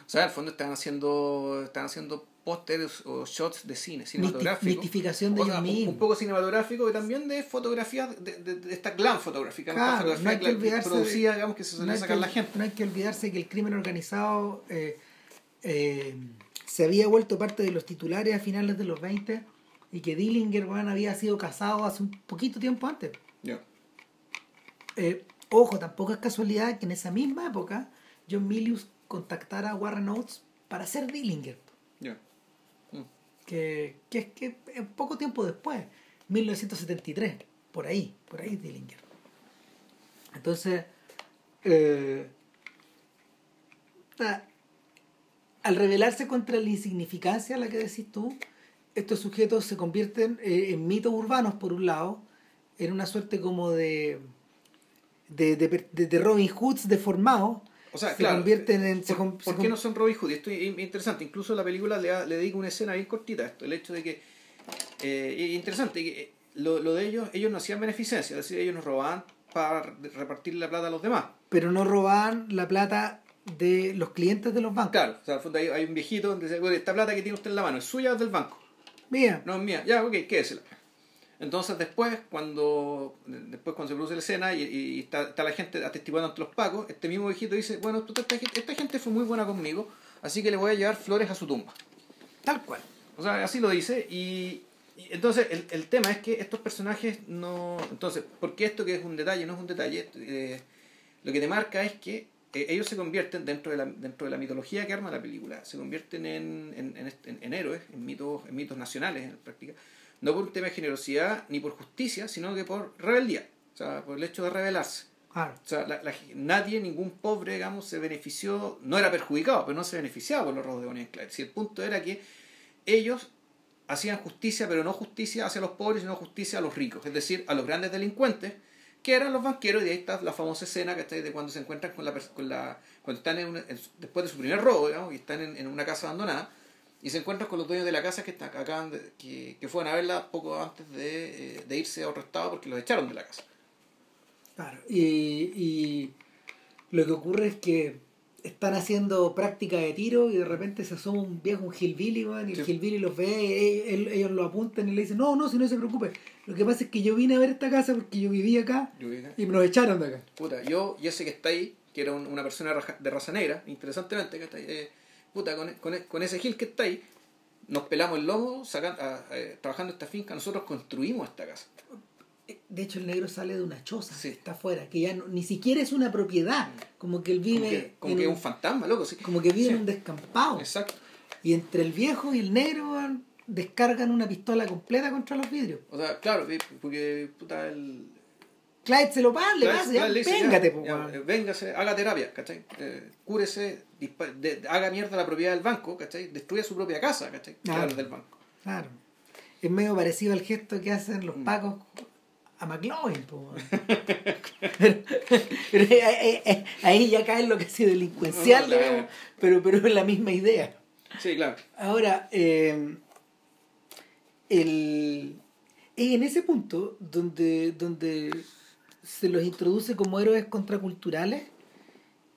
O sea, el fondo están haciendo, están haciendo pósteres o shots de cine cinematográfico. mitificación de O sea, ellos un- mismos. Un poco cinematográfico y también de fotografías, de, de- de esta glam fotográfica, esta Claro, fotografía no hay que olvidarse de- producida, digamos, que se no hay sacar que- la gente. No hay que olvidarse que el crimen organizado eh, eh, se había vuelto parte de los titulares a finales de los 20 y que Dillinger weón, había sido casado hace un poquito tiempo antes. Eh, ojo, tampoco es casualidad que en esa misma época John Milius contactara a Warren Oates para hacer Dillinger. Mm. Que, que es que poco tiempo después, 1973, por ahí, por ahí Dillinger. Entonces, eh, al rebelarse contra la insignificancia a la que decís tú, estos sujetos se convierten eh, en mitos urbanos, por un lado, en una suerte como de, de- de Robin Hoods deformados. O sea, se claro, convierten en... se ¿Por, qué no son Robin Hood? Y Esto es interesante. Incluso la película le, le dedica una escena bien cortita a esto. El hecho de que. Eh, interesante, que eh, lo, lo de ellos, ellos no hacían beneficencia, es decir, ellos nos robaban para repartir la plata a los demás. Pero no robaban la plata de los clientes de los bancos. Claro, o sea, al fondo hay, hay un viejito donde dice, "Bueno, esta plata que tiene usted en la mano es suya o es del banco. Mira, No es mía. Ya, ok, quédesela. Entonces después, cuando después cuando se produce la escena y, está, la gente atestiguando ante los pacos, este mismo viejito dice, bueno, esta, gente- fue muy buena conmigo, así que le voy a llevar flores a su tumba. tal cual. O sea, así lo dice. Y, entonces el, el tema es que estos personajes no... Entonces, ¿por qué esto que es un detalle no es un detalle? Eh, lo que te marca es que eh, ellos se convierten dentro de, la, dentro de la mitología que arma la película, se convierten en, en, en, en héroes, en mitos, en mitos nacionales en práctica, no por un tema de generosidad ni por justicia, sino que por rebeldía, o sea, por el hecho de rebelarse. Claro. O sea, la- la- nadie, ningún pobre, digamos, se benefició, no era perjudicado, pero no se beneficiaba por los robos de Bonnie and Clyde. Si el punto era que ellos hacían justicia, pero no justicia hacia los pobres, sino justicia a los ricos, es decir, a los grandes delincuentes, que eran los banqueros, y ahí está la famosa escena que de cuando se encuentran con la, con la cuando están en una- en después de su primer robo, digamos, y están en, en una casa abandonada, y se encuentran con los dueños de la casa que, está, que acaban de- que, que fueron a verla poco antes de, eh, de irse a otro estado porque los echaron de la casa. Claro, y, y lo que ocurre es que están haciendo práctica de tiro y de repente se asoma un viejo, un hillbilly, weón, y el hillbilly los ve, y él- ellos lo apuntan y le dicen, no, no, si no se preocupe. Lo que pasa es que yo vine a ver esta casa porque yo vivía acá Yo dije, y me los echaron de acá. Puta, yo y ese que está ahí, que era un- una persona de raza negra, interesantemente, que está ahí, eh, puta, con, con, con ese Gil que está ahí, nos pelamos el lomo sacan, a- a- trabajando esta finca, nosotros construimos esta casa. De hecho, el negro sale de una choza, Sí. está afuera, que ya no- ni siquiera es una propiedad, como que él vive, Como que, como en que es un, fantasma, loco. Sí. como que vive Sí, en un descampado. Exacto. Y entre el viejo y el negro descargan una pistola completa contra los vidrios. O sea, claro, porque puta el. Clyde se lo paga, le pasa, ya, véngate, po, ya, eh, véngase, haga terapia, ¿cachai? Eh, cúrese, de- haga mierda la propiedad del banco, ¿cachai? Destruya su propia casa, ¿cachai? Claro. Claro, del banco. Claro. Es medio parecido al gesto que hacen los Mm. pacos a McLovin, po, pero, pero ahí, ahí- ya cae lo que es delincuencial, No, digamos, pero, pero es la misma idea. Sí, claro. Ahora, eh, el, es en ese punto donde, donde se los introduce como héroes contraculturales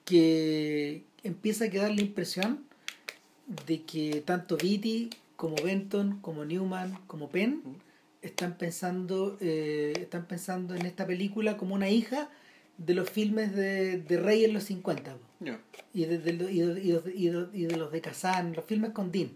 que empieza a quedar la impresión de que tanto Beatty como Benton, como Newman, como Penn están pensando, eh, están pensando en esta película como una hija de los filmes de, de Rey en los 50 po. Ya, y de, de- y de- y de- y los de Kazan, los filmes con Dean.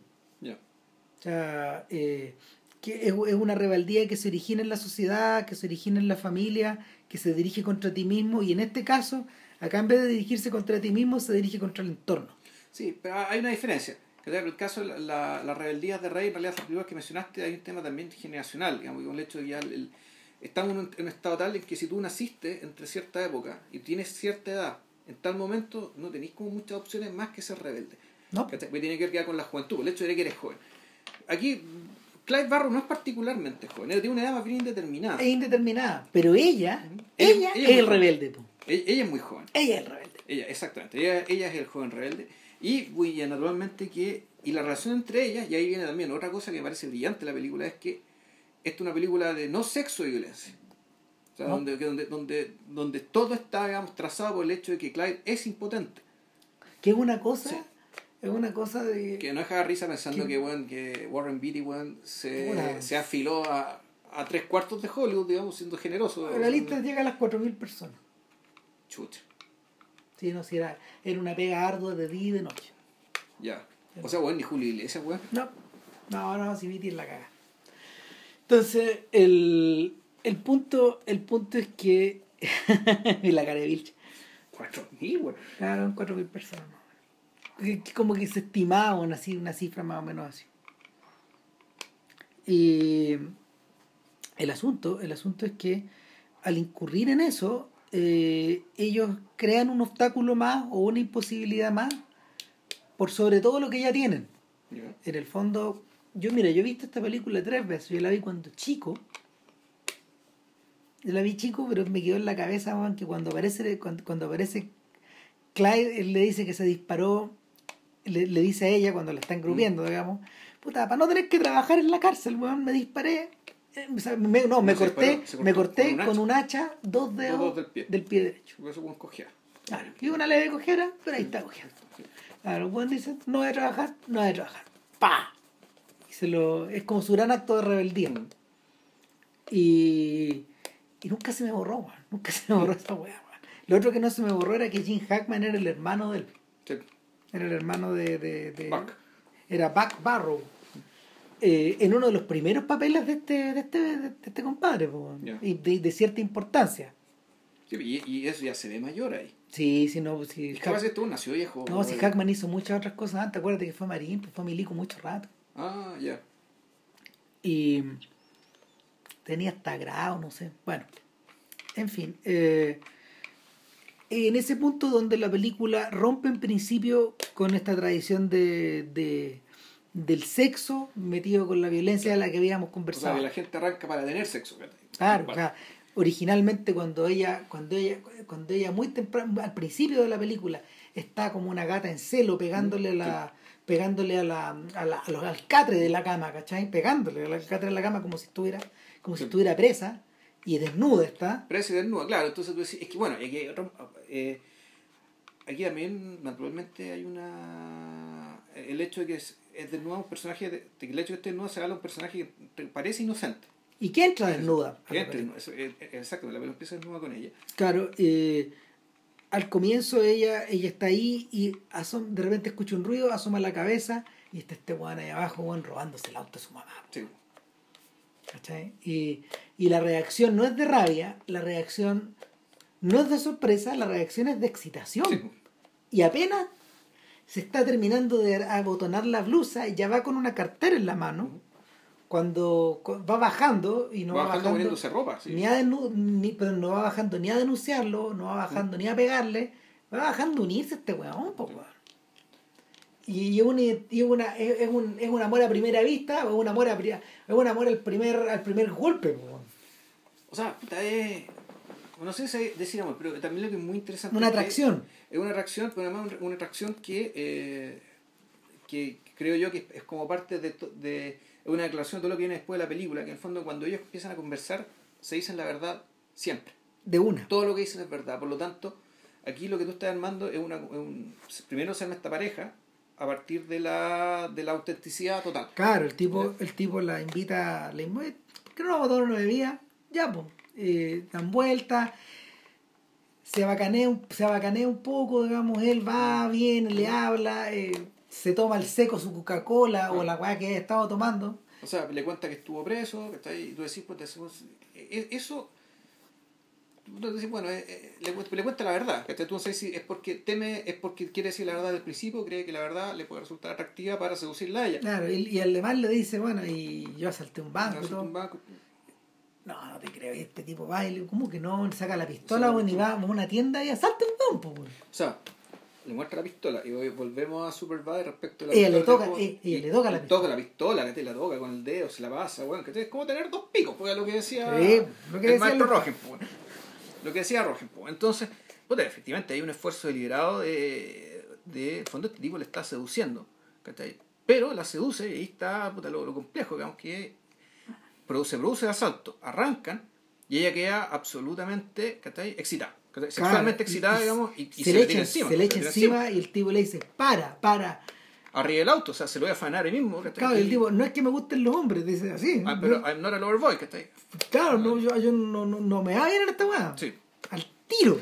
O sea, eh, que es, es una rebeldía que se origina en la sociedad, que se origina en la familia, que se dirige contra ti mismo y en este caso, acá en vez de dirigirse contra ti mismo, se dirige contra el entorno. Sí, pero hay una diferencia. Que en el caso de la, la, la rebeldía de Rey, en realidad, las películas que mencionaste, hay un tema también generacional, digamos, con el hecho de que ya el- el- estamos en un, en un estado tal en que si tú naciste entre cierta época y tienes cierta edad, en tal momento no tenéis como muchas opciones más que ser rebelde. ¿No? Porque tiene que ver con la juventud, el hecho de que eres joven. Aquí, Clive Barrow no es particularmente joven, tiene una edad más bien indeterminada. Es indeterminada, pero ella, ella, Ella- ella es el rebelde. po. Ella, ella es muy joven. Ella es el rebelde. Ella, exactamente. Ella, ella es el joven rebelde. Y, naturalmente que. Y la relación entre ellas, y ahí viene también otra cosa que me parece brillante de la película, es que esta es una película de no sexo y violencia. O sea, No. donde, que donde, donde, donde todo está, digamos, trazado por el hecho de que Clyde es impotente. Que es una cosa, Sí. Es una cosa de... Que no deja risa pensando Que- que, bueno, que Warren Beatty bueno, se, Una- se afiló a, a tres cuartos de Hollywood, digamos, siendo generoso. la lista llega a las 4.000 personas. Chucha. Sí, no, si era, era una pega ardua de día y de noche. Ya. O sea, bueno, ni Julio Iglesias, weón. No, no, no, si Viti es la caga. Entonces, el, el, punto, el punto es que y la cara de Vilche. 4.000, güey. Claro, 4.000 personas. ¿No? Que- que Como que se estimaba una, ci- una cifra más o menos así. Y el asunto, el asunto es que al incurrir en eso, eh, ellos crean un obstáculo más o una imposibilidad más por sobre todo lo que ya tienen. En el fondo, yo mira, yo he visto esta película tres veces, yo la vi cuando chico. Yo la vi chico, pero me quedó en la cabeza que cuando aparece, cuando, cuando aparece Clyde, él le dice que se disparó, le, le dice a ella cuando la están grupiendo, digamos, puta, para no tener que trabajar en la cárcel, weón, me disparé. eh, me- no, me corté, me corté con un un hacha dos dedos del pie. del pie derecho. Eso, weón, cogía. Claro, y una leve cojera, pero ahí está cogiendo. Claro, el weón dice, no voy a trabajar, no voy a trabajar. ¡Pa! Y se lo, es como su gran acto de rebeldía. Mm. Y, y nunca se me borró, weón. Nunca se me borró esa weá, weón. Lo otro que no se me borró era que Jim Hackman era el hermano de él. Sí. Era el hermano de... de, de- Buck. Era Buck Barrow. Eh, en uno de los primeros papeles de este, de este, de este compadre. Ya. y de, de cierta importancia. Sí, y, y eso ya se ve mayor ahí. Sí, sí, no, sí. Es que a veces tú nació viejo. No, si. Hackman hizo muchas otras cosas antes, acuérdate que fue marín, pues fue milico mucho rato. Ah, ya. Y tenía hasta grado, no sé. Bueno, en fin. eh, en ese punto donde la película rompe en principio con esta tradición de, de- del sexo metido con la violencia de la que habíamos O sea, conversado. que la gente arranca para tener sexo. ¿verdad? Claro, Vale. o sea, originalmente cuando ella, cuando ella, cuando ella muy temprano, al principio de la película, está como una gata en celo pegándole la, pegándole a la, a la- a los al catre de la cama, ¿cachai? Pegándole al catre de la cama como si estuviera, como si estuviera presa y desnuda está. Parece desnuda, claro. Entonces tú decís, es que bueno, aquí, hay otro- eh, aquí también naturalmente hay una... El hecho de que es, es desnuda un personaje, de, el hecho de que esté desnuda se habla de un personaje que parece inocente. ¿Y que entra desnuda? Que entra eso, eh, eh, exacto, la película empieza desnuda con ella. Claro, eh, al comienzo ella, ella está ahí y asom- de repente escucha un ruido, asoma la cabeza y está este weón ahí abajo, weón, robándose el auto de su mamá. Sí. ¿Cachai? Y, y la reacción no es de rabia, la reacción no es de sorpresa, la reacción es de excitación. Sí. Y apenas se está terminando de abotonar la blusa y ya va con una cartera en la mano, cuando cu- va bajando y no va va, bajando bajando poniéndose ropa. Sí. ni a ni, pero no va bajando ni a denunciarlo, no va bajando ni a pegarle, va bajando a unirse a este weón, po, weón. Y es una, y es una, es, es un, es un amor a primera vista, o es un amor, a, es un amor al primer, al primer golpe, po. O sea, puta, es... No sé si decir amor, pero también lo que es muy interesante... Una es que atracción. Es una atracción, pero además una atracción que, eh, que creo yo que es como parte de, to- de una declaración de todo lo que viene después de la película, que en el fondo cuando ellos empiezan a conversar se dicen la verdad siempre. De una. Todo lo que dicen es verdad. Por lo tanto, aquí lo que tú estás armando es una... es un, primero se arma esta pareja a partir de la, de la autenticidad total. Claro, el tipo, el tipo la invita, le invita, ¿por qué no vamos a tomar una bebida? Ya, pues, eh, dan vueltas, se bacanea, se bacanea un poco, digamos, él va, viene, le habla, eh, se toma el seco su Coca-Cola o la weá que haya estado tomando. O sea, le cuenta que estuvo preso, que está ahí, y tú decís, pues, te hacemos- e- eso, decís, bueno, eh, eh, le, le cuenta la verdad, que tú no sabes si es porque teme, es porque quiere decir la verdad del principio, cree que la verdad le puede resultar atractiva para seducirla a ella. Claro, y, y el demás le dice, bueno, y yo asalté un banco y todo. un banco. No, no te creo, y este tipo va y le- ¿cómo que no? Le saca la pistola, weón, y va a una tienda y asalta un banco, weón. O sea, le muestra la pistola y vol- volvemos a Superbad respecto a la le pistola, toca- que- eh, ella y- le toca la y pistola. toca la pistola, que te la toca con el dedo, se la pasa, bueno, que es como tener dos picos, porque es lo que decía Sí, lo que el decía maestro el- Rogen, pues, lo que decía Rogen. Entonces, puta, efectivamente hay un esfuerzo deliberado de, de en fondo este tipo le está seduciendo, ¿cachai? Pero la seduce y ahí está puta, lo, lo complejo, digamos que produce, produce el asalto, arrancan y ella queda absolutamente ¿cachai? excitada, ¿cachai? sexualmente Claro, excitada, y digamos, y, y se, le le echa, encima. se le echa encima y el tipo le dice, para, para. Arriba del auto, o sea, se lo voy a afanar ahí mismo. Claro, el tipo, no es que me gusten los hombres, dice así. Ah, ¿no? pero I'm not a lover boy, ¿cachai? claro, no, yo, yo no, no, no me va bien en esta weá. Sí. Al tiro.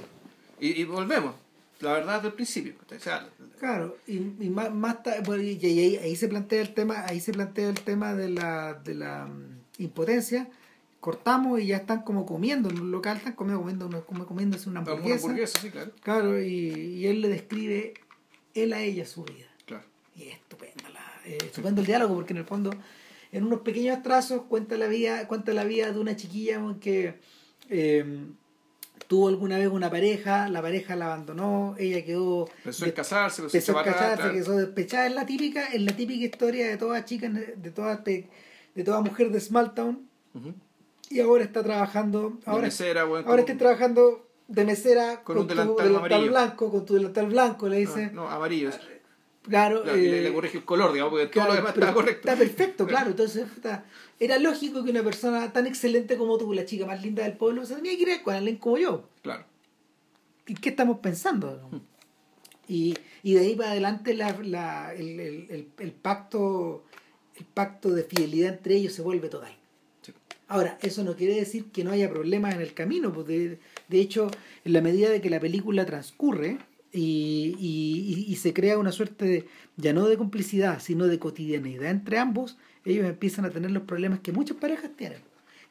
Y, y volvemos, la verdad del principio. O sea, Claro, y, y más, más y, ahí, ahí se plantea el tema, ahí se plantea el tema de la, de la mm, impotencia, cortamos y ya están como comiendo en un local, están comiendo, comiendo una, como comiéndose una Una hamburguesa. hamburguesa, sí, claro. Claro, y, y él le describe él a ella su vida. Y es estupenda la, eh, estupendo el diálogo porque en el fondo, en unos pequeños trazos, cuenta la vida, cuenta la vida de una chiquilla que eh, tuvo alguna vez una pareja, la pareja la abandonó, ella quedó Pensó en casarse, para atrás, casarse, quedó despechada, es la típica, es la típica historia de toda chica, de toda de toda mujer de Small Town, Ujú. y ahora está trabajando, ahora, mesera, weón, ahora con- está trabajando de mesera Con con, un tu delantal delantal amarillo. blanco, con tu delantal blanco, le Ah, dice, no, amarillo. Claro, le, eh, le corrige el color, digamos, porque todo lo demás estaba correcto. Está perfecto, claro. Entonces, puta, era lógico que una persona tan excelente como tú, la chica más linda del pueblo, se tenía que ir con alguien como yo. Claro. ¿Y qué estamos pensando? Y, y de ahí para adelante la, la- el, el- el- el pacto el pacto de fidelidad entre ellos se vuelve total. Sí. Ahora, eso no quiere decir que no haya problemas en el camino, pues de, de hecho, en la medida de que la película transcurre y, y- y- se crea una suerte de, ya no de complicidad, sino de cotidianidad entre ambos, ellos empiezan a tener los problemas que muchas parejas tienen.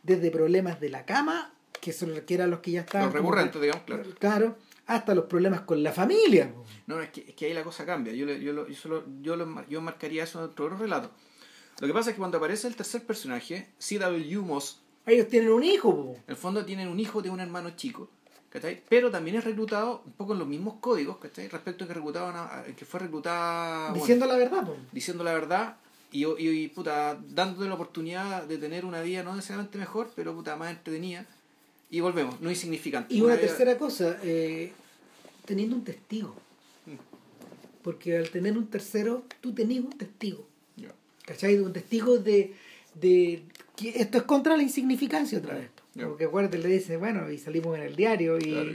Desde problemas de la cama, que son que eran los que ya estaban... Los recurrentes, que- digamos, claro. Claro, hasta los problemas con la familia. No, es que, es que ahí la cosa cambia. Yo, yo, lo- yo, solo, yo, lo yo marcaría eso en otro relato. Lo que pasa es que cuando aparece el tercer personaje, C.W. Moss, Ellos tienen un hijo, po. en el fondo tienen un hijo de un hermano chico, ¿cachai? Pero también es reclutado un poco en los mismos códigos, ¿cachai? Respecto a que, reclutaban a- a- que fue reclutada... bueno, diciendo la verdad, diciendo la verdad y, y, y, puta, dándote la oportunidad de tener una vida no necesariamente mejor, pero puta, más entretenida. Y volvemos, no insignificante. Y una tercera cosa, eh, teniendo un testigo. Mm. Porque al tener un tercero, tú tenés un testigo. Ya. ¿Cachai? Un testigo de, de que esto es contra la insignificancia otra vez. Ya. Porque acuérdate, le dice, bueno, y salimos en el diario y, Claro,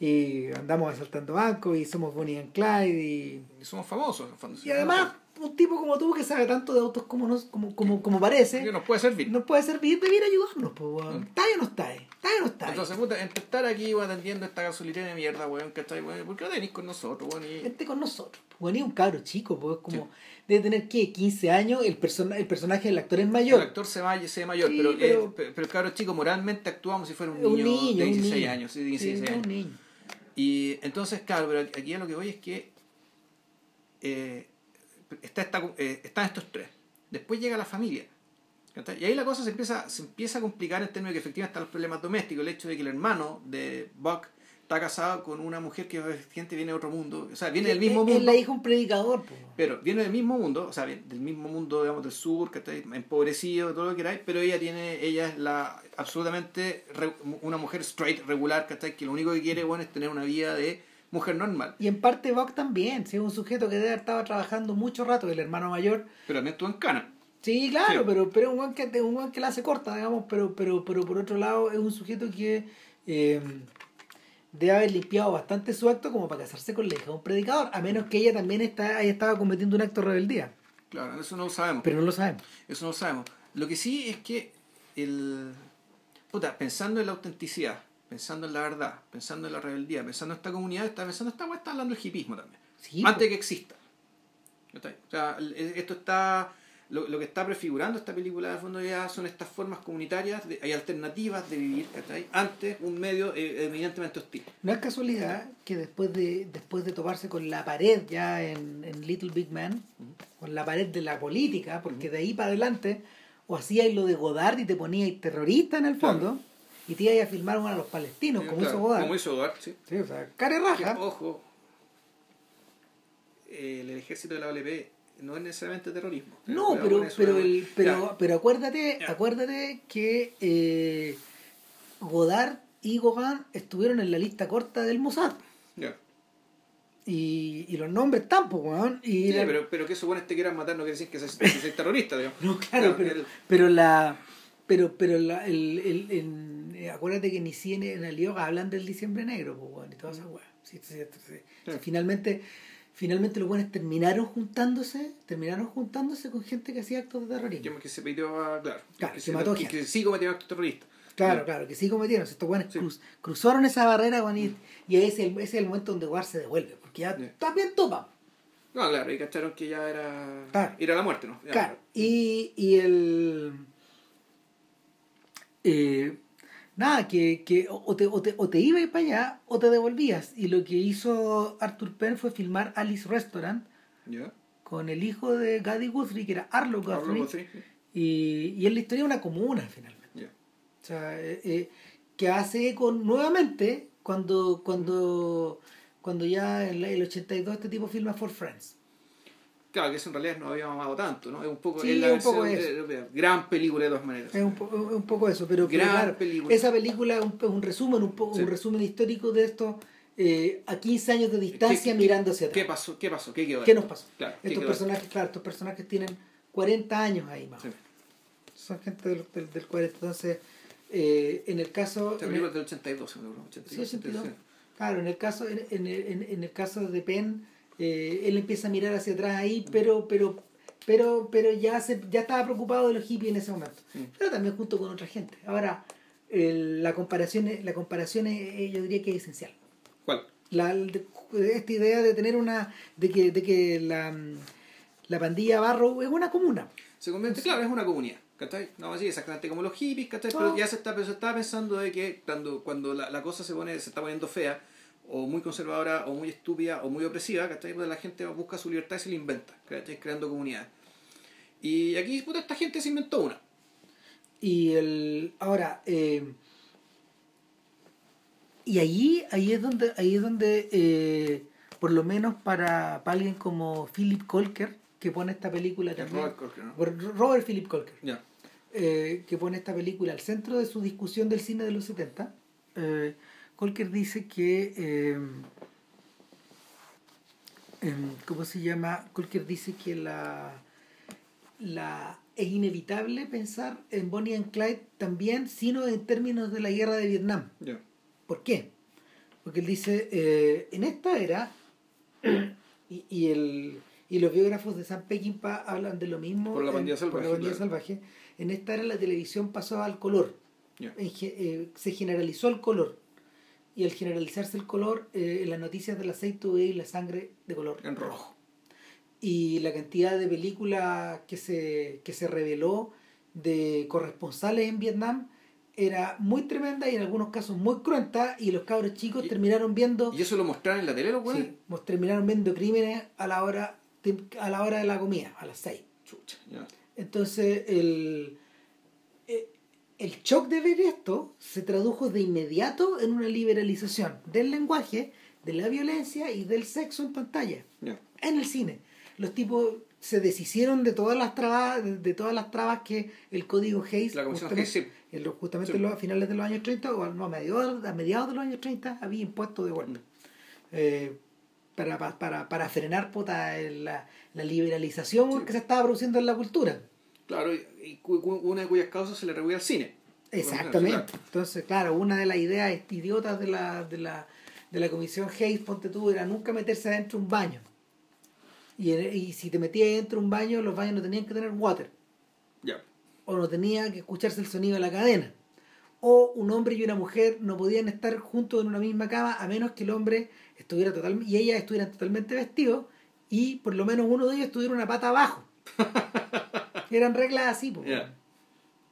y andamos asaltando bancos y somos Bonnie and Clyde y, y somos famosos, en el fondo. y además un tipo como tú que sabe tanto de autos como, nos, como, como, como parece, Que nos puede servir. nos puede servir, debiera ayudarnos. Pues, weón. Mm. ¿Está o no está ahí? ¿Está o no está? Entonces, puta, entre estar aquí weón, atendiendo esta gasolinera de mierda, weón, ¿cachai? Weón? ¿Por qué no venís con nosotros, weón? Y... Vente con nosotros. Bueno, y un cabro chico, pues como debe tener ¿qué? 15 años, el, persona, el personaje del actor es mayor. El actor se va se ve mayor, Sí, pero, pero- eh, pero el cabro chico moralmente actúa como si fuera un niño, niño, de un 16 niño. años. Sí, de Sí, 16 es un años. niño. Y entonces, claro, pero aquí a lo que voy es que eh, está esta- eh, están estos tres. Después llega la familia. Y ahí la cosa se empieza, se empieza a complicar en términos de que efectivamente están los problemas domésticos. El hecho de que el hermano de Buck está casado con una mujer que efectivamente viene de otro mundo. O sea, viene del mismo mundo. Es la hija un predicador, pues. Pero viene del mismo mundo, o sea, del mismo mundo, digamos, del sur, que está empobrecido, todo lo que queráis, pero ella tiene, ella es la absolutamente re- una mujer straight, regular, ¿cachai? Que lo único que quiere, bueno, es tener una vida de mujer normal. Y en parte Buck también, si es un sujeto que debe haber estado trabajando mucho rato, el hermano mayor. Pero también estuvo en cana. Sí, claro, Sí. pero pero es un guan que un guan que la hace corta, digamos, pero pero pero por otro lado es un sujeto que eh, debe haber limpiado bastante su acto como para casarse con la hija de un predicador, a menos que ella también está, haya estado cometiendo un acto de rebeldía, Claro, eso no lo sabemos. pero no lo sabemos. Eso no lo sabemos. Lo que sí es que el puta, pensando en la autenticidad, pensando en la verdad, pensando en la rebeldía, pensando en esta comunidad, está pensando esta weá, está hablando del hipismo también. Sí, antes de que exista. O sea, esto está. Lo, lo que está prefigurando esta película de fondo ya son estas formas comunitarias, de- hay alternativas de vivir, ¿cachai? Antes un medio eh, evidentemente hostil. No es casualidad que después de después de toparse con la pared ya en, en Little Big Man, con la pared de la política, porque de ahí para adelante o hacías lo de Godard y te ponías terrorista en el fondo y te ibas a filmar uno a los palestinos, como Claro, hizo Godard. Como hizo Godard, sí. Sí, o sea, care Que, raja. ojo, el ejército de la OLP no es necesariamente terrorismo. No, pero pero el pero Ya. pero acuérdate, Ya. acuérdate que eh, Godard y Gauguin estuvieron en la lista corta del Mossad. Ya. Y, y los nombres tampoco, weón. Y Sí, la- pero, pero que supones te quieran matar no quiere decir que seas, terrorista, digamos. No, claro, pero, el- pero la. Pero, pero la, el, el, eh, acuérdate que ni si en, el yoga hablan del diciembre negro, pues, weón, y todas esas weas. Sí. Finalmente, finalmente los buenos terminaron juntándose, terminaron juntándose con gente que hacía actos de terrorismo. que, se pidió a, claro, Claro, que se mató que sí cometió actos terroristas. Claro, claro, que sí cometieron. Estos buenos cruz- cruzaron esa barrera, weón, y, y ese, es el, ese es el momento donde War se devuelve, porque ya también topa. No, claro, y cacharon que ya era Claro. ir a la muerte, ¿no? Ya. Claro, y, y el. eh, nada, que, que o, te, o, te, o te ibas para allá o te devolvías. Y lo que hizo Arthur Penn fue filmar Alice Restaurant con el hijo de Gaddy Guthrie, que era Arlo Guthrie. Arlo Guthrie, sí. Y, y es la historia de una comuna, finalmente. O sea, eh, eh, que hace eco nuevamente cuando, cuando, cuando ya en el 82 este tipo filma For Friends. Claro, que eso en realidad no había mamado tanto, ¿no? Es un poco, Sí, es la un poco versión de- de- gran película de todas maneras. Es un, po- un poco eso, pero, claro, película. esa película es un, es un resumen, un, poco, Sí. un resumen histórico de esto eh, a 15 años de distancia ¿Qué- mirando hacia ¿Qué atrás. pasó? ¿Qué pasó? ¿Qué quedó? ¿Qué nos pasó? Claro, ¿qué estos personajes, claro, estos personajes tienen 40 años ahí más. Sí. Son gente del, del, del 40. Entonces, eh, en el caso... Esta en película el- es del 82, seguro, 82, Sí, 82. 83. Claro, en el caso, en, en, en- en el caso de Penn, eh, él empieza a mirar hacia atrás ahí, pero, pero, pero, pero ya se, ya estaba preocupado de los hippies en ese momento. Mm. Pero también junto con otra gente. Ahora, el- la comparación, es- la comparación es, eh, yo diría que es esencial. ¿Cuál? La, de- esta idea de tener una, de que, de que la, la pandilla Barrow es una comuna. Se convierte, claro, es una comunidad. ¿Cachai? No, así exactamente como los hippies, ¿cachai? Pero ya se está, pero se está pensando de que cuando, cuando la, la cosa se pone, se está poniendo fea, o muy conservadora, o muy estúpida, o muy opresiva, ¿cachai? Pues la gente busca su libertad y se la inventa, ¿cachai? Creando comunidades. Y aquí, puta, esta gente se inventó una. Y el ahora eh, y ahí ahí es donde ahí es donde eh, por lo menos para, para alguien como Philip Colker que pone esta película también Robert Corker, ¿no? Robert Philip Colker Ya. eh, que pone esta película al centro de su discusión del cine de los 70 eh, Colker dice que eh, em, ¿cómo se llama? Colker dice que la la es inevitable pensar en Bonnie and Clyde también, sino en términos de la guerra de Vietnam. ¿Por qué? Porque él dice, eh, en esta era, y, y, el, y los biógrafos de Sam Peckinpah hablan de lo mismo Por la en- pandilla por salvaje, la claro. salvaje, en esta era la televisión pasó al color. En ge- eh, se generalizó el color. Y al generalizarse el color, eh, en las noticias del aceite y la sangre de color En rojo. y la cantidad de películas que se, que se reveló de corresponsales en Vietnam era muy tremenda y en algunos casos muy cruenta y los cabros chicos Y- terminaron viendo ¿Y eso lo mostraron en la tele, los sí, terminaron viendo crímenes a la hora de, a la hora de la comida a las seis Chucha, ya. entonces el eh, el shock de ver esto se tradujo de inmediato en una liberalización del lenguaje de la violencia y del sexo en pantalla en el cine. Los tipos se deshicieron de todas las trabas, de, todas las trabas que el código Hayes, La justamente, Hayes, sí. los- justamente Sí. los- a finales de los años 30, o no, a mediados, a mediados de los años 30, había impuestos de golpe. Eh, para, pa- para, para frenar puta, la, la liberalización Sí. que se estaba produciendo en la cultura. Claro, y, una de cuyas causas se le atribuye al cine. Exactamente. Entonces, claro, una de las ideas idiotas de la, de la, de la comisión Hayes, ponte tú, era nunca meterse adentro de un baño. Y, si te metías dentro de un baño, los baños no tenían que tener water. Ya. O no tenía que escucharse el sonido de la cadena. O un hombre y una mujer no podían estar juntos en una misma cama a menos que el hombre estuviera totalmente y ellas estuvieran totalmente vestidos y por lo menos uno de ellos tuviera una pata abajo. Eran reglas así, pues.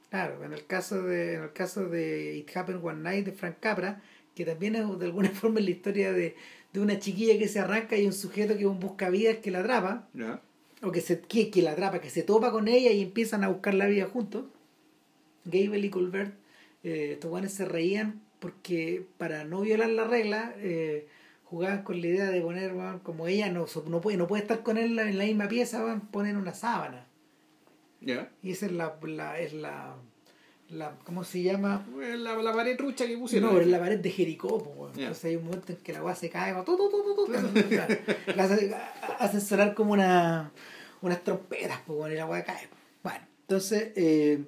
Claro, en el caso de en el caso de It Happened One Night de Frank Capra, que también es de alguna forma la historia de, de una chiquilla que se arranca y un sujeto que es un buscavidas que la atrapa, o que se que, que la atrapa, que se topa con ella y empiezan a buscar la vida juntos. Gable y Colbert, eh, estos guanes se reían porque para no violar la regla, eh, jugaban con la idea de poner, como ella no, no, puede, no puede estar con él en la, misma pieza, weón, ponen una sábana. Y esa es la, la, es la, la ¿cómo se llama? Pues La, la pared trucha que pusieron. No, es la pared de Jericó, pues. Entonces hay un momento en que la weá se cae, va, claro. La hace- hacen sonar como una, unas trompetas, pues, y la weá cae. Bueno, entonces, eh,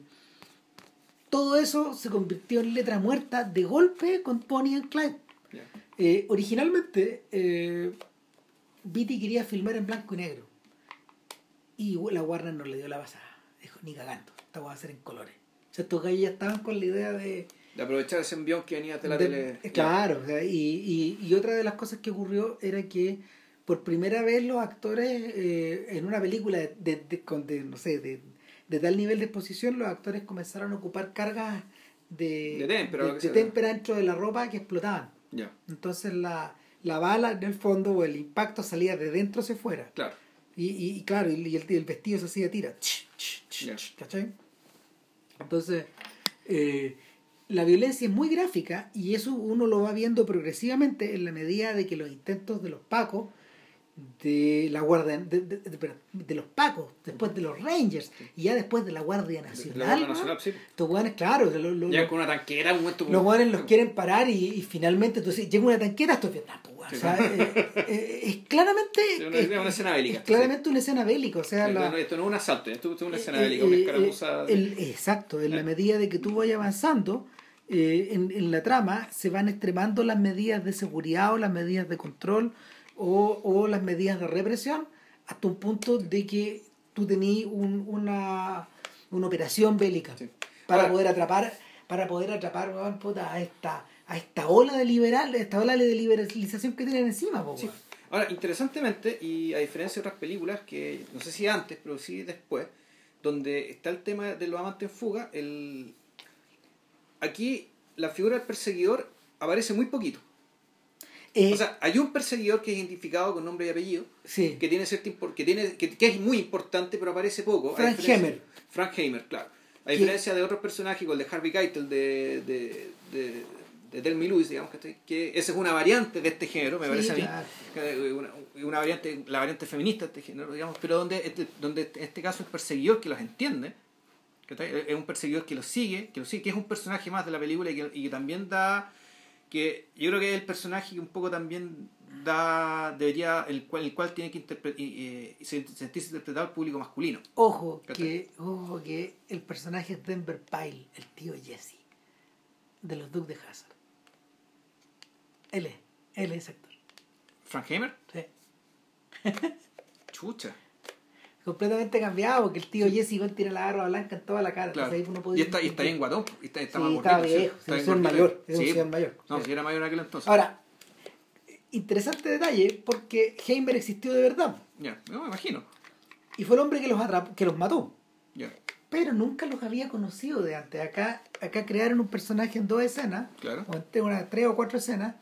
todo eso se convirtió en letra muerta de golpe con Pony and Clyde. Eh, originalmente, eh, Beatty quería filmar en blanco y negro. Y la Warner no le dio la pasada. Ni cagando, esta va a ser en colores. O sea, estos gallos ya estaban con la idea de... De aprovechar ese envión que venía de la de- tele. claro, o sea, y, y, y otra de las cosas que ocurrió era que por primera vez los actores eh, en una película de, de- con- de, no sé, de, de tal nivel de exposición, los actores comenzaron a ocupar cargas de, De témpera, témpera dentro de la ropa que explotaban. Ya, Entonces la, la bala en el fondo o el impacto salía de dentro hacia afuera. claro. Y, y, y claro, y, el, el vestido se hacía tira. ¿Cachai? Entonces, eh, la violencia es muy gráfica y eso uno lo va viendo progresivamente en la medida de que los intentos de los pacos, de la guardia, de, de- de- de- los pacos, después de los rangers y ya después de la Guardia Nacional. La Guardia ¿no? Nacional, sí. Estos hueones, claro, lo- lo- lo- con una tanquera, un momento. los hueones los quieren parar y, y finalmente dices, llega una tanquera, esto es Vietnam, pues. Sí. O sea, eh, eh, es claramente... Sí, una- es- una escena bélica, Es claramente una escena bélica, o sea... Esto, la- no, esto no es un asalto, esto es una escena eh, bélica, una eh, escaramuza. eh, el- exacto, en la medida de que tú vayas avanzando, eh, en, en la trama se van extremando las medidas de seguridad o las medidas de control o, o las medidas de represión hasta un punto de que tú tenías un- una, una operación bélica Sí. para Ahora- poder atrapar para poder atrapar puta, a esta a esta ola de liberal esta ola de liberalización que tienen encima Sí. Ahora, interesantemente, y a diferencia de otras películas, que no sé si antes, pero sí después, donde está el tema de los amantes en fuga, el... aquí la figura del perseguidor aparece muy poquito. Eh, O sea, hay un perseguidor que es identificado con nombre y apellido, sí. que tiene cierta impor- que tiene que, que es muy importante, pero aparece poco. Frank Hammer. Frank Hamer, claro. A diferencia de otros personajes, como el de Harvey Keitel de, de, de, de y Lewis, digamos que, que esa es una variante de este género, me Sí, parece a mí. Que, Una, una variante, la variante feminista de este género, digamos, pero donde, este- donde en este caso el perseguidor que los entiende, que es un perseguidor que los sigue, que los sigue, que es un personaje más de la película y que, y que también da que yo creo que es el personaje que un poco también da debería el cual el cual tiene que interpre- y sentirse interpretado al público masculino Ojo que, ojo que el personaje es Denver Pyle, el tío Jesse, de los Duques de Hazard. Él es, él es actor. Frank Hamer Sí. chucha Completamente cambiado, porque el tío Jesse igual tiene la barba blanca en toda la cara. claro entonces ahí uno y podía está y está bien guatón y está, está Sí, más gordito, viejo, está sí, bien es un gordito. mayor, es un Sí, señor mayor. no Sí. si era mayor en aquel entonces Ahora, interesante detalle, porque Heimer existió de verdad. ya no me imagino Y fue el hombre que los, atrapó, que los mató. ya Pero nunca los había conocido de antes. Acá, acá crearon un personaje en dos escenas, claro o en tres, una, tres o cuatro escenas,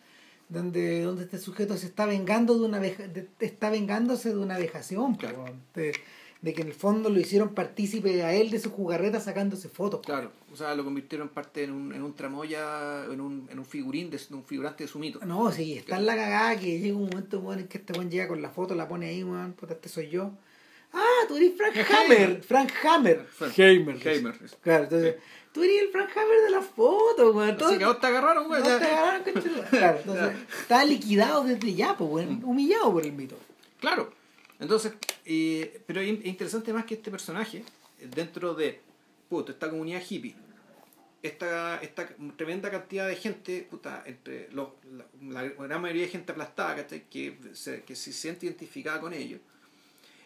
donde, donde este sujeto se está vengando de una veja- de- está vengándose de una vejación, po, Claro. de, de que en el fondo lo hicieron partícipe a él de su jugarreta sacándose fotos. po. claro o sea lo convirtieron parte en un, en un tramoya en un, en un figurín de, un figurante de su mito No, sí, está en la cagada que llega un momento en que este weón llega con la foto, la pone ahí, weón, puta, este soy yo. Ah, tú eres Frank Hammer, Frank Hammer. Frank- Hammer. Hamer Claro, entonces, tú eres el Frank Hammer de la foto, weón. así que vos te agarraron güey No ya. te agarraron. Claro, entonces, está liquidado desde ya, pues, weón, humillado por el mito. Claro. Entonces, eh, pero es es interesante más que este personaje, dentro de esta comunidad hippie, esta, esta tremenda cantidad de gente, puta, entre los, la, la gran mayoría de gente aplastada, ¿cachai? Que se, que se siente identificada con ellos,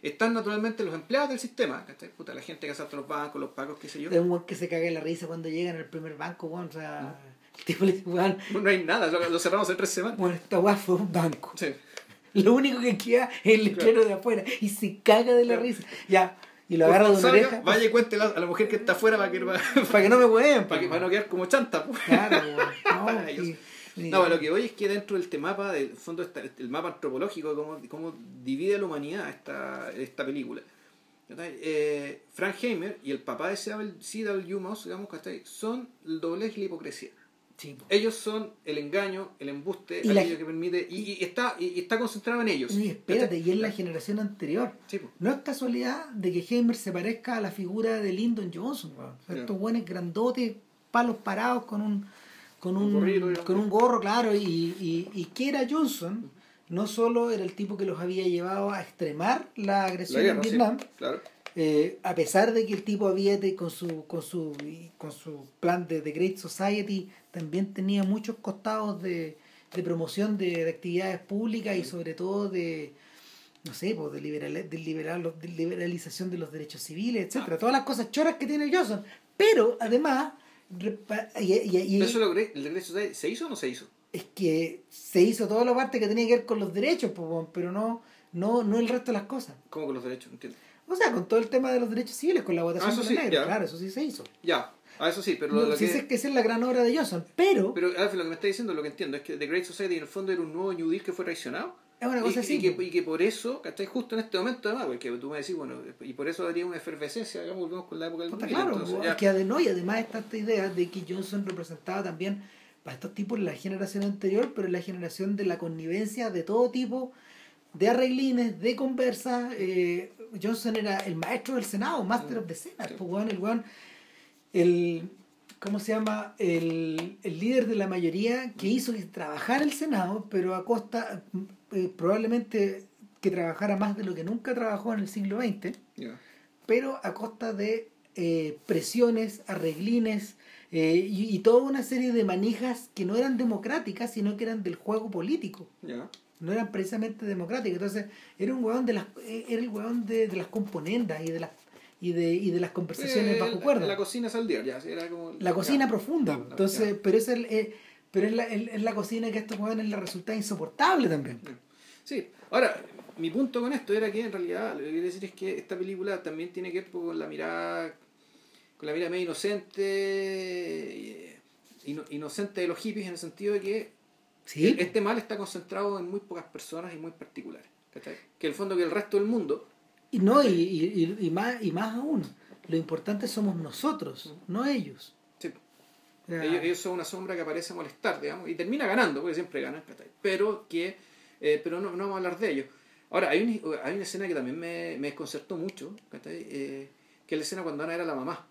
están naturalmente los empleados del sistema, ¿cachai? Puta, la gente que asalta los bancos, los pagos, qué sé yo. Es un que se caga en la risa cuando llegan al primer banco, weón. O sea, el tipo le dice, weón, No hay nada, lo, lo cerramos en tres semanas. bueno, esta weá fue un banco. Sí. Lo único que queda es el letrero de afuera y se caga de la Claro. risa. Ya, y lo agarra de una oreja Vaya y cuente a la mujer que está afuera para que, para, para que no me hueven. que, para no quedar como chanta. pues. Claro, weón. No. No, lo que voy es que dentro de este mapa, del fondo está el mapa antropológico, cómo, cómo divide a la humanidad esta, esta película. Eh, Frank Hamer y el papá de C.W. Moss, digamos, ¿cachai? son el doblez y la hipocresía. Sí. Ellos son el engaño, el embuste, Y la- aquello que permite. Y, y está, y, está concentrado en ellos. Y espérate, ¿cachai? y es la generación anterior. Sí. No es casualidad de que Heimer se parezca a la figura de Lyndon Johnson. Estos buenos grandotes, palos parados con un con Un con un gorro, claro, y, y, y que era Johnson, no solo era el tipo que los había llevado a extremar la La agresión guerra, en sí, Vietnam, claro. eh, a pesar de que el tipo había de- con su con su con su plan de The Great Society también tenía muchos costados de, de promoción de, de actividades públicas y sobre todo de no sé pues, de, liberal, de, liberal- de liberalización de los derechos civiles etcétera. Todas las cosas choras que tiene Johnson. Pero además y, y- y- ¿Eso lo el regreso se hizo o no se hizo? es que se hizo toda la parte que tenía que ver con los derechos pero no no no el resto de las cosas ¿Cómo con los derechos? Entiendo. o sea con todo el tema de los derechos civiles con la votación Ah, eso de sí, negros claro eso sí se hizo Ya. Ah, eso sí, pero No, lo, que... es que esa es la gran obra de Johnson, pero, Pero Alfred, lo que me está diciendo, lo que entiendo, es que The Great Society en el fondo era un nuevo New Deal que fue traicionado. Es una cosa y, así. y que, y que por eso, ¿cachai? Justo en este momento, además, porque tú me decís, bueno, y por eso daría una efervescencia, digamos, volvemos con la época del 2000, claro, entonces, es ya. que ade- no, y además está esta idea de que Johnson representaba también para estos tipos la generación anterior, pero la generación de la connivencia de todo tipo, de arreglines, de conversas. eh, Johnson era el maestro del Senado, Master of the Senate, sí. pues, el weón, el, ¿cómo se llama? El, el líder de la mayoría que hizo que trabajara el Senado, pero a costa, eh, probablemente que trabajara más de lo que nunca trabajó en el siglo XX pero a costa de eh, presiones, arreglines eh, y, y toda una serie de manijas que no eran democráticas, sino que eran del juego político. No eran precisamente democráticas. Entonces, era un hueón de las, era el hueón de, de las componendas y de las y de, y de las conversaciones Eh, bajo la- cuerda. La cocina saldiar, ya, era como... La cocina ya. profunda. Entonces, Ya. pero es el, eh, pero es la, es la cocina que a estos hueones les resulta insoportable también. Sí, ahora, mi punto con esto era que en realidad lo que quiero decir es que esta película también tiene que ver con la mirada, con la mirada medio inocente, eh, ino- inocente de los hippies en el sentido de que Sí. este mal está concentrado en muy pocas personas y muy particulares. ¿cachai? Que el fondo que el resto del mundo, Y no, y, y, y, y más, y más aún, lo importante somos nosotros, no ellos. Ellos, ellos son una sombra que aparece a molestar, digamos, y termina ganando, porque siempre ganan, pero que eh, pero no, no vamos a hablar de ellos. Ahora, hay, un- hay una escena que también me, me desconcertó mucho. Eh, que es la escena cuando Ana era la mamá,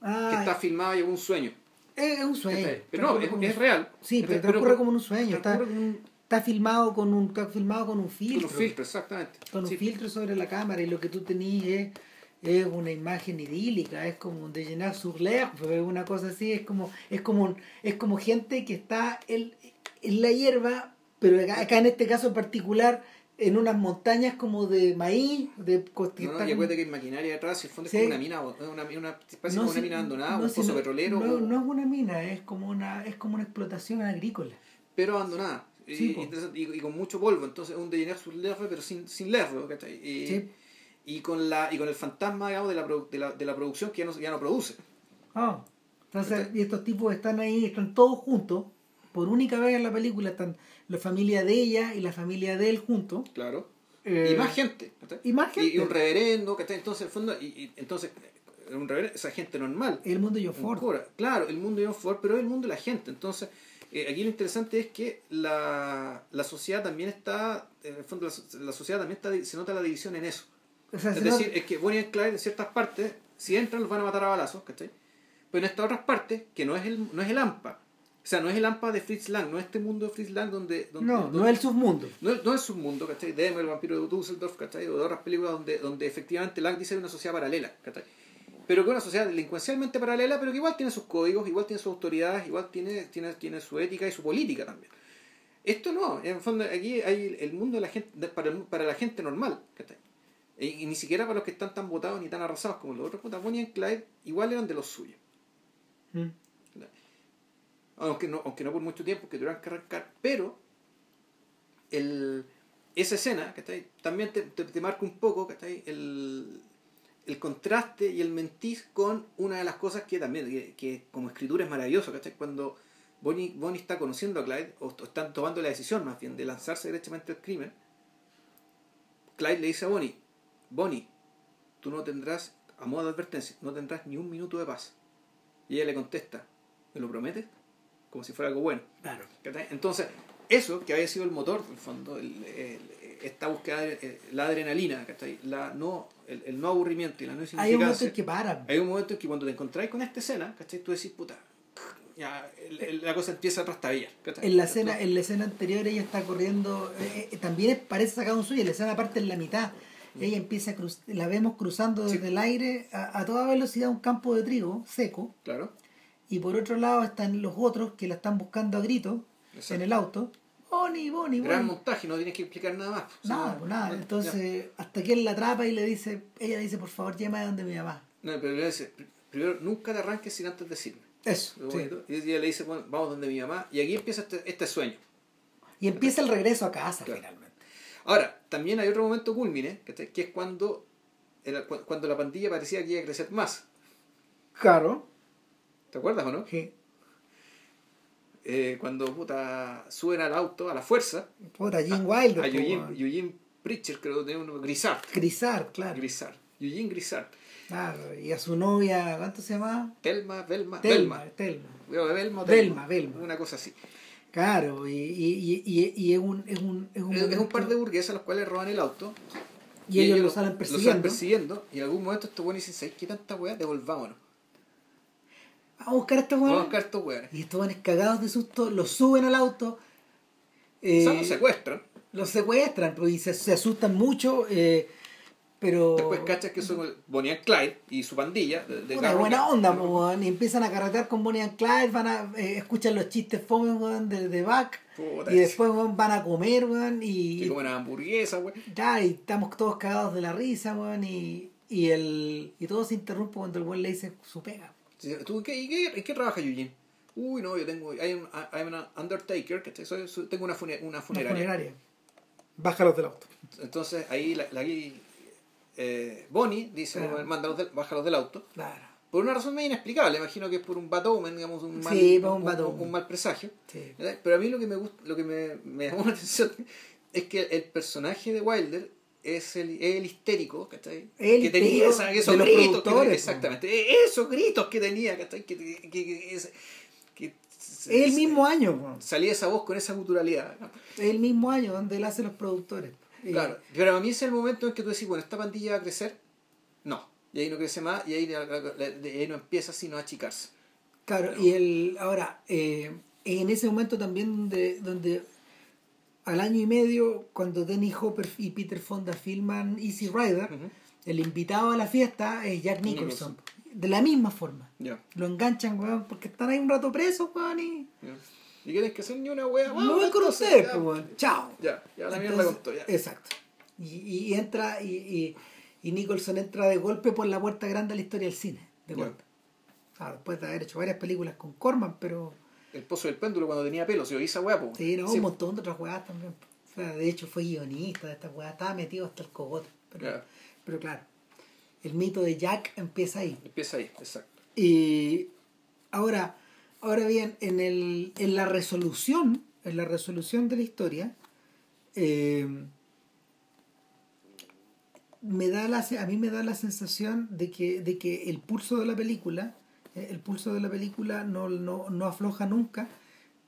que ah, está filmada y es un sueño. es, un sueño. ¿cachai? Pero no, es, como real. Sí, pero transcurre como en un sueño. Está, como un- está filmado con un está filmado con un con filtro. un filtro, exactamente. Con un Sí. filtro sobre la cámara y lo que tú tenías es, es una imagen idílica, es como un de llenar sur l'air, una cosa así, es como, es como un- es como gente que está en, en la hierba, pero acá, acá en este caso en particular, en unas montañas como de maíz, de co- que No, no, y acuérdate que hay maquinaria detrás y el fondo Sí. es como una mina, una, una, parece no, como una mina abandonada, no, un pozo petrolero, No, o- no es una mina, es como una, es como una explotación agrícola. pero abandonada. Y, Sí, y- y con mucho polvo, entonces es un de sur l'air, pero sin, sin ¿cachai? Y, Sí. Y con la y con el fantasma digamos, de, la, de, la, de la producción que ya no, ya no produce. Ah, entonces, y estos tipos están ahí, están todos juntos, por única vez en la película están la familia de ella y la familia de él juntos. Claro. Eh, y más gente. y más gente. y un reverendo, ¿cachai? Entonces, el fondo, y, y entonces, un reverendo, esa gente normal. El mundo de John Ford. cura. Claro, el mundo de John Ford, pero es el mundo de la gente. Entonces, eh, aquí lo interesante es que la, la sociedad también está, en el fondo, la, la sociedad también está, se nota la división en eso. O sea, Es se decir, nota- es que Bonnie y Clyde en ciertas partes, si entran los van a matar a balazos, ¿cachai? Pero en estas otras partes, que no es el, no es el AMPA, o sea, no es el AMPA de Fritz Lang, no es este mundo de Fritz Lang donde... donde no, donde- no es el submundo. no, no es un mundo, ¿cachai? Demo, el vampiro de Dusseldorf, ¿cachai? O de otras películas donde, donde efectivamente Lang dice una sociedad paralela, ¿cachai? Pero que es una sociedad delincuencialmente paralela, pero que igual tiene sus códigos, igual tiene sus autoridades, igual tiene, tiene, tiene su ética y su política también. Esto no, en el fondo aquí hay el mundo de la gente, de- para, el- para la gente normal, ¿cachai? Y, y ni siquiera para los que están tan votados ni tan arrasados como los otros, puta, Bonnie y Clyde igual eran de los suyos. Mm. aunque no, aunque no por mucho tiempo, que tuvieran que arrancar, pero el, esa escena ¿cachai? también te, te, te marca un poco ¿cachai? El, el contraste y el mentir con una de las cosas que también, que, que como escritura es maravilloso, ¿cachai? cuando Bonnie, Bonnie está conociendo a Clyde, o o están tomando la decisión más bien de lanzarse derechamente al crimen, Clyde le dice a Bonnie, Bonnie, tú no tendrás, a modo de advertencia, no tendrás ni un minuto de paz. Y ella le contesta, ¿me lo prometes? Como si fuera algo bueno. Claro. Entonces, eso que había sido el motor, en el fondo, el- el- esta búsqueda, de, eh, la adrenalina, ¿cachai? La no, el, el no aburrimiento y la no Hay un momento en que paran. Hay un momento en que cuando te encontráis con esta escena, ¿cachai? Tú decís, puta, ya, la cosa empieza a trastabillar. En la escena, en la escena anterior ella está corriendo, eh, eh, también parece sacado un suyo, la escena parte en la mitad. Ella empieza a cruz, la vemos cruzando Sí. desde el aire a, a toda velocidad un campo de trigo seco Claro. y por otro lado están los otros que la están buscando a gritos en el auto. Bonnie, Bonnie, Gran Bonnie. montaje, no tienes que explicar nada más. O sea, Nada, pues nada. Entonces, hasta que él la atrapa y le dice, ella dice, por favor, llama a donde mi mamá. No, pero le dice, "Pr- primero, nunca te arranques sin antes decirme. Eso. Sí. Y ella le dice, bueno, vamos donde mi mamá. Y aquí empieza este, este sueño. Y empieza el regreso a casa Claro. finalmente. Ahora, también hay otro momento culmine, que es cuando, cuando la pandilla parecía que iba a crecer más. Claro. ¿Te acuerdas o no? Sí. Eh, cuando puta suben al auto a la fuerza. Puta, Gene Wilder. A Eugene. Eugene Pritchard, creo que tenía uno. Grisard. Grisard, claro. Grisard. Eugene Grisard. Claro, y a su novia, ¿cuánto se llama? Telma, Velma. Telma. Telma. O Velma, Velma. Una cosa así. Claro, y, y, y, y, es un, es un, es un, Es, un par de burguesas a los cuales roban el auto. y, ellos lo salen Lo persiguiendo. salen persiguiendo. Y en algún momento estos buenos dicen: ¿Sabes qué tanta weá? Devolvámonos. Vamos a buscar a estos Vamos a weones. buscar a estos weones. Y estos weones cagados de susto, los suben al auto. O eh, sea, los secuestran. los secuestran pues, y se, se asustan mucho, eh, pero... Después cachas que son Bonnie and Clyde y su pandilla. De, de Una buena onda, po, weón, y empiezan a carretear con Bonnie and Clyde, van a, eh, escuchan los chistes fome weón, de, de Puta, y después weón, van a comer, weón, y, Que comen hamburguesa, weón. ya, y estamos todos cagados de la risa, weón, y, y, el, y todo se interrumpe cuando el weón le dice su pega. ¿Tú qué, y qué, en qué trabaja Eugene? Uy, no, yo tengo. Hay un, hay un undertaker, que tengo una, funer- una Una funeraria. funeraria. Bájalos del auto. Entonces ahí la, la eh, Bonnie dice: Claro. mándalos del, bájalos del auto. Claro. Por una razón medio inexplicable, imagino que es por un bad omen, digamos, un mal, Sí, por un mal presagio. Pero a mí lo que me gusta, lo que me, me llamó la atención es que el personaje de Wilder es el, el histérico, ¿cachai? El que tenía esa- esos gritos, que po. exactamente, e- esos gritos que tenía, ¿cachai? Que, que, que- que- el mismo año, weón. salía esa voz con esa guturalidad. ¿no? Es el mismo año donde él hace los productores. Y- Claro, pero a mí ese es el momento en que tú decís, bueno, esta pandilla va a crecer, no, y ahí no crece más, y ahí, la- la- la- de ahí no empieza sino a achicarse. Claro, y el ahora, eh, en ese momento también donde, donde al año y medio, cuando Denny Hopper y Peter Fonda filman Easy Rider, el invitado a la fiesta es Jack Nicholson. De la misma forma. Lo enganchan, weón, porque están ahí un rato presos, weón, y... Y quieres que hacer ni una wea. No voy con ya, pues. Chao. Ya, ya la mierda Entonces, contó, ya. Exacto. Y, entra, y, y, y Nicholson entra de golpe por la puerta grande a la historia del cine. De Ya. golpe. Claro, después de haber hecho varias películas con Corman, pero... El pozo del péndulo cuando tenía pelo, se oí esa wea, pues. Sí, no, un montón de otras weas también. O sea, de hecho fue guionista de estas weas, estaba metido hasta el cogote. Pero claro, el mito de Jack empieza ahí. Empieza ahí, exacto. Y ahora, ahora bien, en el, en la resolución, en la resolución de la historia, eh, me da la, a mí me da la sensación de que, de que el pulso de la película, eh, el pulso de la película no, no, no afloja nunca,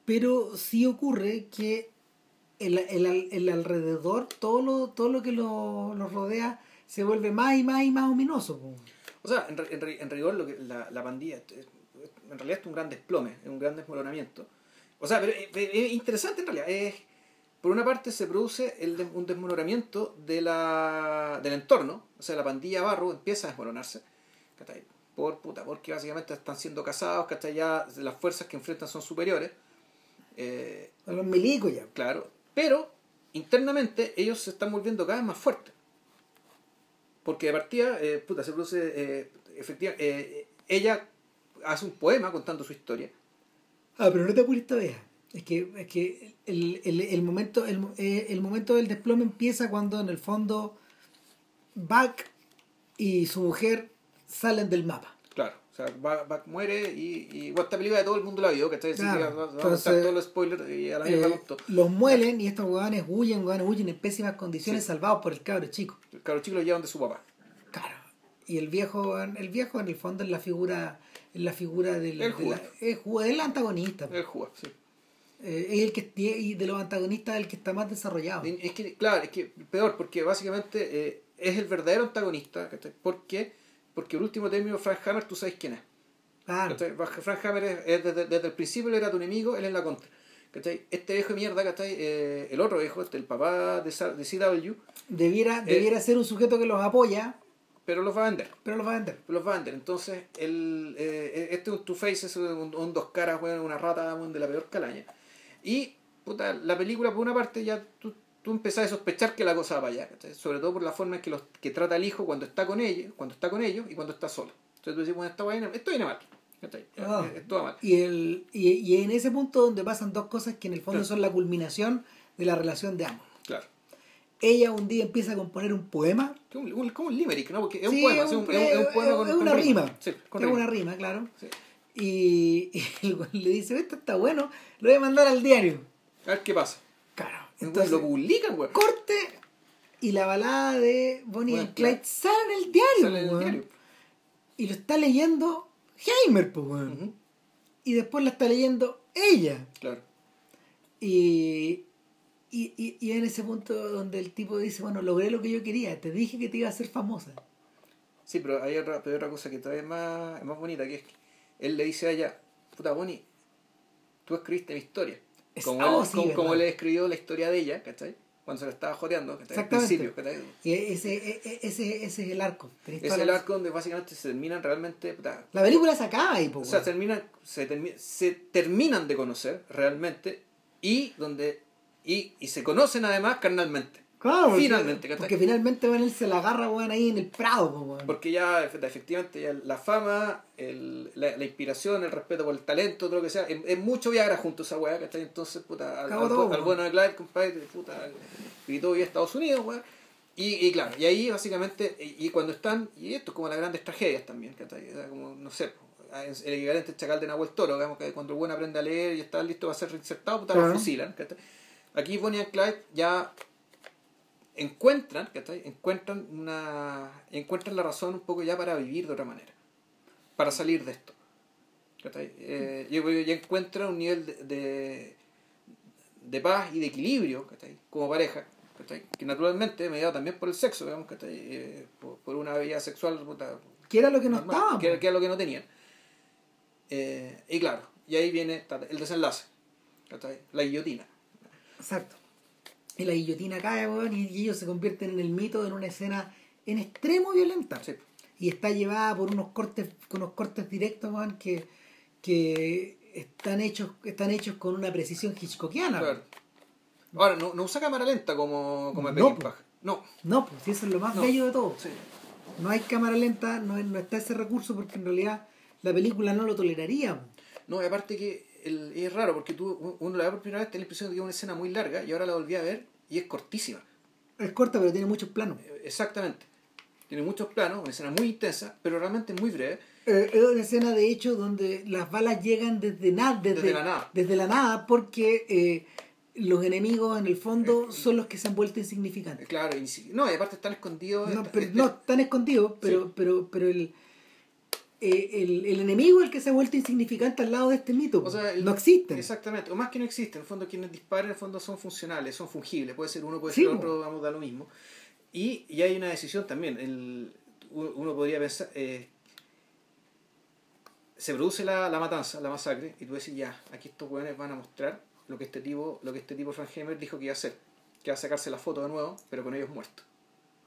pero sí ocurre que el, el, el alrededor, todo lo, todo lo que lo, lo rodea, se vuelve más y más y más ominoso. O sea, en, en, en rigor, lo que, la, la pandilla, es- en realidad es un gran desplome, es un gran desmoronamiento. O sea, pero es, es interesante en realidad. Es, por una parte se produce el un desmoronamiento de la, del entorno, o sea, la pandilla Barro empieza a desmoronarse, ¿cachai? Por puta, porque básicamente están siendo casados, ¿cachai? Ya las fuerzas que enfrentan son superiores. Eh, A los milicos ya. Claro, pero internamente ellos se están volviendo cada vez más fuertes. Porque de partida, eh, puta, se produce, eh, efectiva- eh, ella hace un poema contando su historia. Ah, pero no te apures todavía. Es que, es que el, el, el momento, el, eh, el momento del desplome empieza cuando en el fondo Buck y su mujer salen del mapa. Claro, o sea, Buck, Buck muere y, y bueno, esta película de todo el mundo la vio, que está Claro, vamos a entonces, contar todos los spoilers y a la Eh, los muelen y estos hueones huyen, hueones huyen en pésimas condiciones Sí. salvados por el cabro chico. El cabro chico lo llevan de su papá. Claro. Y el viejo, el viejo en el fondo es la figura, es la figura del, El de la- jugador. es, el antagonista. El jugador, sí. Eh, es el que y de los antagonistas el que está más desarrollado. Es que, claro, es que peor, porque básicamente eh, es el verdadero antagonista. ¿cachai? ¿Por qué? Porque el último término, Frank Hammer, tú sabes quién es. Claro. Frank Hammer es, es desde, desde el principio era tu enemigo, él es la contra. ¿cachai? Este viejo de mierda, ¿cachai? Eh, el otro viejo, este, el papá de, de CW, Debiera, Eh, debiera ser un sujeto que los apoya, pero los va a vender. pero los va a vender. Los va a vender. Entonces, el, eh, este es un Two-Face, es un, un dos caras, una rata de la peor calaña. Y, puta, la película, por una parte, ya tú, tú empezás a sospechar que la cosa va para allá, ¿cachai? Sobre todo por la forma en que, los, que trata al hijo cuando está con ellos, cuando está con ellos y cuando está solo. Entonces tú dices, bueno, esta vaina, esto viene mal. Ah. Eh, Esto va mal. Y, el, y, y en ese punto donde pasan dos cosas que en el fondo son la culminación de la relación de ambos. Claro. Ella un día empieza a componer un poema. Un- un- como un limerick, ¿no? Porque es un Sí, poema, es un un, es un- es un pre- poema con es con una rima. Sí, con es rima. una rima, claro. Sí. Y, y el le dice, esto está bueno, lo voy a mandar al diario. A ver qué pasa. Claro. Entonces lo publican, weón. corte y la balada de Bonnie Bueno, and Clyde sale en el diario, Sale en el diario. Y lo está leyendo Heimer, pues, weón. Y después la está leyendo ella. Claro. Y, y, y, y en ese punto donde el tipo dice, bueno, logré lo que yo quería, te dije que te iba a hacer famosa. Sí, pero hay otra, pero otra cosa que todavía es más, es más bonita, que es que él le dice a ella, puta Bonnie, tú escribiste mi historia. Es- Como, oh, él, sí, como, él escribió la historia de ella, ¿cachai? Cuando se la estaba joteando, ¿cachai? Al Exactamente. principio, ¿cachai? Y ese, e- e- ese, ese es el arco. Es el arco donde básicamente se terminan realmente, puta, La película se acaba ahí, o pues. sea, terminan, se, termi- se terminan de conocer realmente y donde y, y se conocen además carnalmente. Claro, porque- finalmente, ¿cachai? Porque finalmente bueno, él se la agarra weón, ahí en el Prado, weón. Porque ya efe- efectivamente ya la fama, el, la, la inspiración, el respeto por el talento, todo lo que sea, es, es mucho Viagra junto a esa weá, ¿cachai? Entonces, puta, al, al, todo, al bueno de Clyde, compadre, puta, gritó y Estados Unidos, weá. Y, y claro, y ahí básicamente, y, y cuando están, y esto es como las grandes tragedias también, ¿cachai? Como, no sé, el equivalente al chacal de Nahuel Toro, digamos que cuando el bueno aprende a leer y está listo para ser reinsertado, puta, lo Claro. fusilan, ¿cachai? Aquí Bonnie and Clyde ya encuentran, ¿cachai? Encuentran una encuentran la razón un poco ya para vivir de otra manera, para salir de esto. ¿cachai? Eh, yo ya encuentran un nivel de, de, de paz y de equilibrio, ¿cachai? Como pareja, ¿cachai? Que naturalmente mediado también por el sexo, digamos, ¿cachai? Eh, por, por una vida sexual Que era lo que no normal, estaba. que, que era lo que no tenían. Eh, y claro, y ahí viene el desenlace, ¿cachai? La guillotina. Exacto. Y la guillotina cae, weón, y ellos se convierten en el mito en una escena en extremo violenta. Sí. Y está llevada por unos cortes, con unos cortes directos, weón, que, que están hechos, están hechos con una precisión hitchcockiana. Claro. Ahora, no, no usa cámara lenta como, como en No, Peckinpah. No. No, pues eso es lo más No. bello de todo. Sí. No hay cámara lenta, no, no está ese recurso porque en realidad la película no lo toleraría. No, y aparte que el- es raro porque tú, uno la ve por primera vez, te da la impresión de que es una escena muy larga y ahora la volví a ver y es cortísima. Es corta, pero tiene muchos planos. Eh, Exactamente. Tiene muchos planos, una escena muy intensa, pero realmente muy breve. Eh, es una escena de hecho donde las balas llegan desde nada, desde, Desde la nada. desde la nada, porque eh, los enemigos en el fondo son los que se han vuelto insignificantes. Claro, no, y aparte están escondidos. No, pero, eh, no están escondidos, pero, Sí. pero, pero el, eh, el, el enemigo es el que se ha vuelto insignificante al lado de este mito. O sea, el- no existen. Exactamente, o más que no existen, en el fondo quienes disparan en el fondo son funcionales, son fungibles, puede ser uno, puede ser otro, vamos, da lo mismo. Y, y hay una decisión también, el, uno podría pensar, eh, se produce la, la matanza, la masacre, y tú decís, ya, aquí estos hueones van a mostrar lo que este tipo, lo que este tipo Frank Hammer dijo que iba a hacer, que iba a sacarse la foto de nuevo, pero con ellos muertos.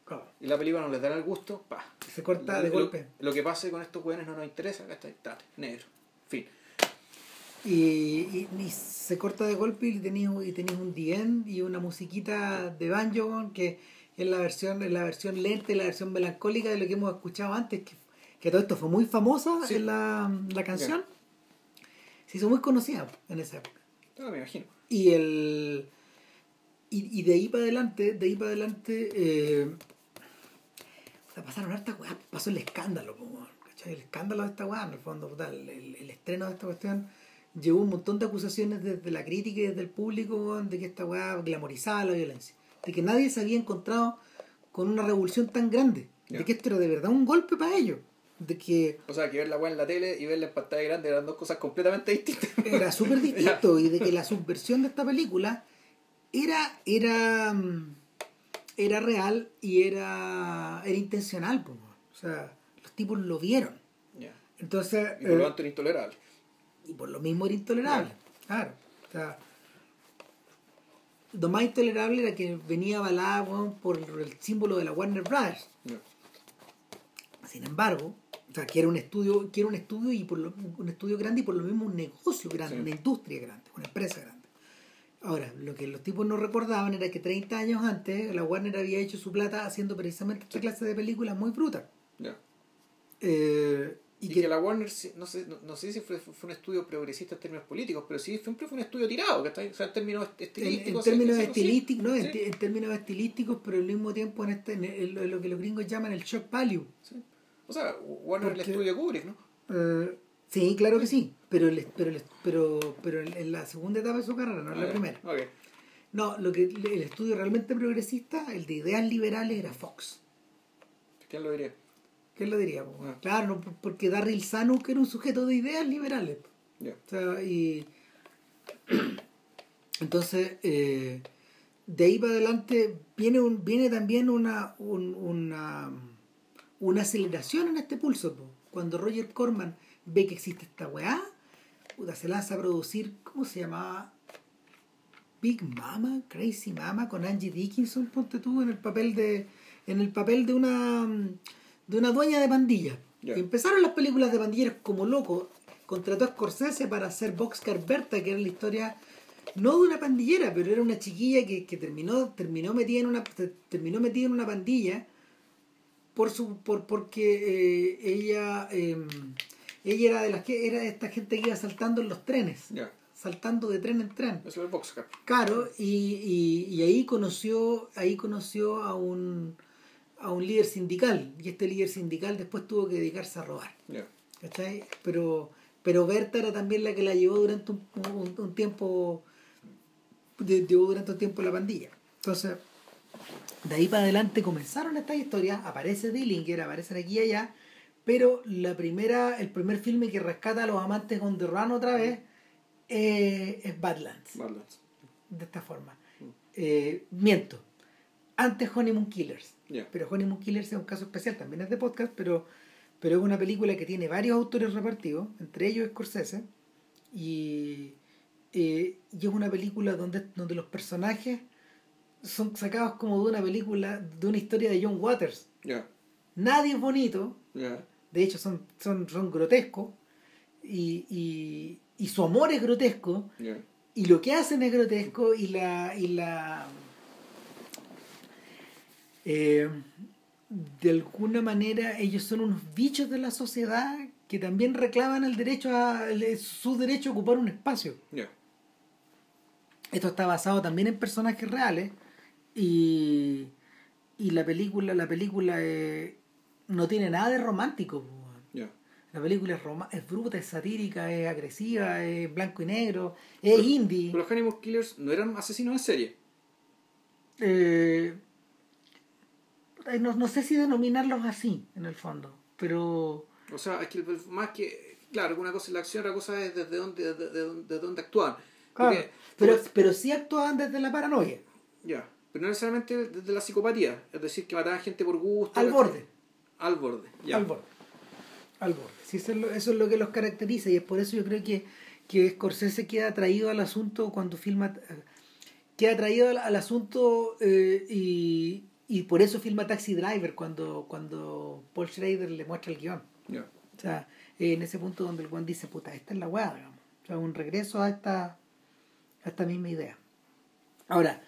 Claro. Y la película no les dará el gusto, pa. Se corta de Lo- golpe. Lo, que pase con estos hueones no nos interesa, ¿cachai? Tate, negro, fin. Y, y, y se corta de golpe y tenéis y tenéis un dien y una musiquita de banjo que es la versión es la versión lenta y la versión melancólica de lo que hemos escuchado antes que, que todo esto fue muy famosa Sí. en la, la canción se hizo muy conocida en esa época No, me imagino. y el y, y de ahí para adelante de ahí para adelante eh, pasaron hartas weas pasó el escándalo ¿cachai? el escándalo de esta weá en el fondo puta, el, el- el estreno de esta cuestión llevó un montón de acusaciones desde la crítica y desde el público de que esta weá glamorizaba la violencia de que nadie se había encontrado con una revolución tan grande de que esto era de verdad un golpe para ellos de que O sea, que ver la weá en la tele y verla en pantalla grande eran dos cosas completamente distintas. era súper distinto y de que la subversión de esta película era era mm, era real y era era intencional po, o sea los tipos lo vieron Ya. entonces Y por lo eh, tanto era intolerable. y por lo mismo era intolerable claro o sea lo más intolerable era que venía avalada por el símbolo de la Warner Brothers Ya. Sin embargo, o sea, que era un estudio, que era un estudio y por lo, un estudio grande y por lo mismo un negocio grande, Sí. una industria grande, una empresa grande. Ahora, lo que los tipos no recordaban era que 30 años antes la Warner había hecho su plata haciendo precisamente esta clase de películas muy brutas. Ya. Eh, y, Y, que, que, la Warner, no sé, no, no sé si fue, fue un estudio progresista en términos políticos, pero sí siempre fue un estudio tirado, ¿cachai? O sea, en términos estilísticos. en términos estilísticos, ¿no? En, Sí, en términos estilísticos, pero al mismo tiempo en, este, en, el- en lo que los gringos llaman el shock value. sí. O sea, Warner es el Porque- estudio Kubrick, ¿no? Eh, Sí, claro que sí, pero, el- pero, el- pero, pero en la segunda etapa de su carrera, no en la Ah, primera. ok. No, lo que el estudio realmente progresista, el de ideas liberales, era Fox. ¿Quién lo diría? ¿Qué lo diría? Ah. Claro, no, porque Darryl Zanuck era un sujeto de ideas liberales. Ya. O sea, y entonces eh, de ahí para adelante viene un, viene también una un- una una aceleración en este pulso po. cuando Roger Corman ve que existe esta weá puta, se lanza a producir ¿cómo se llamaba? Big Mama, Crazy Mama con Angie Dickinson, ponte tú en el papel de en el papel de una de una dueña de pandilla. Empezaron las películas de pandilleros como loco. Contrató a Scorsese para hacer Boxcar Berta, que era la historia no de una pandillera, pero era una chiquilla que, que terminó terminó metida en una terminó metida en una pandilla por su por porque eh, ella eh, ella era de las que era de esta gente que iba saltando en los trenes, saltando de tren en tren. Eso es el boxcar. Claro, y, y, y ahí conoció, ahí conoció a un a un líder sindical, y este líder sindical después tuvo que dedicarse a robar. Pero, pero Berta era también la que la llevó durante un, un- un tiempo, de- llevó durante un tiempo la pandilla. Entonces, de ahí para adelante comenzaron estas historias, aparece Dillinger, aparecen aquí y allá, pero la primera, el primer filme que rescata a los amantes run otra vez eh, es Badlands Badlands. de esta forma. Eh, miento. Antes Honeymoon Killers. Pero Honeymoon Killers es un caso especial, también es de podcast, pero, pero es una película que tiene varios autores repartidos, entre ellos Scorsese, y, eh, y es una película donde, donde los personajes son sacados como de una película, de una historia de John Waters. Nadie es bonito. De hecho son, son, son grotescos, y, y, y su amor es grotesco, y lo que hacen es grotesco y la y la eh, de alguna manera ellos son unos bichos de la sociedad que también reclaman el derecho a el- su derecho a ocupar un espacio. Esto está basado también en personajes reales y y la película la película eh, no tiene nada de romántico la película es, roma- es bruta, es satírica, es agresiva, es blanco y negro, es indie. Pero los Honeymoon Killers no eran asesinos en serie. Eh, no, no sé si denominarlos así, en el fondo, pero O sea, es que más que. Claro, una cosa es la acción, otra cosa es desde dónde, desde, dónde actúan. claro, Porque- pero, pero sí actuaban desde la paranoia, ya. Pero no necesariamente desde la psicopatía. Es decir, que mataban gente por gusto. al borde, Al borde. Ya. al borde, al borde. Sí, eso, es lo, eso es lo que los caracteriza y es por eso yo creo que, que Scorsese queda atraído al asunto cuando filma, queda atraído al, al asunto eh, y, y por eso filma Taxi Driver cuando, cuando Paul Schrader le muestra el guion. Ya. O sea, eh, en ese punto donde el Juan dice, puta, esta es la weá, digamos. O sea, un regreso a esta, a esta misma idea. Ahora,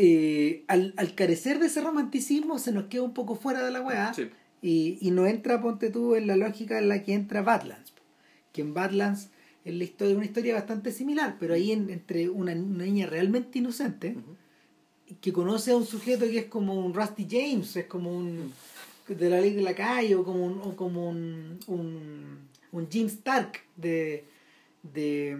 eh, al, al carecer de ese romanticismo se nos queda un poco fuera de la weá Sí. y, y no entra, ponte tú, en la lógica en la que entra Badlands. Que en Badlands es la historia, una historia bastante similar, pero ahí en- entre una, una niña realmente inocente que conoce a un sujeto que es como un Rusty James, es como un de la ley de la calle o como un, o como un, un, un Jim Stark de, de,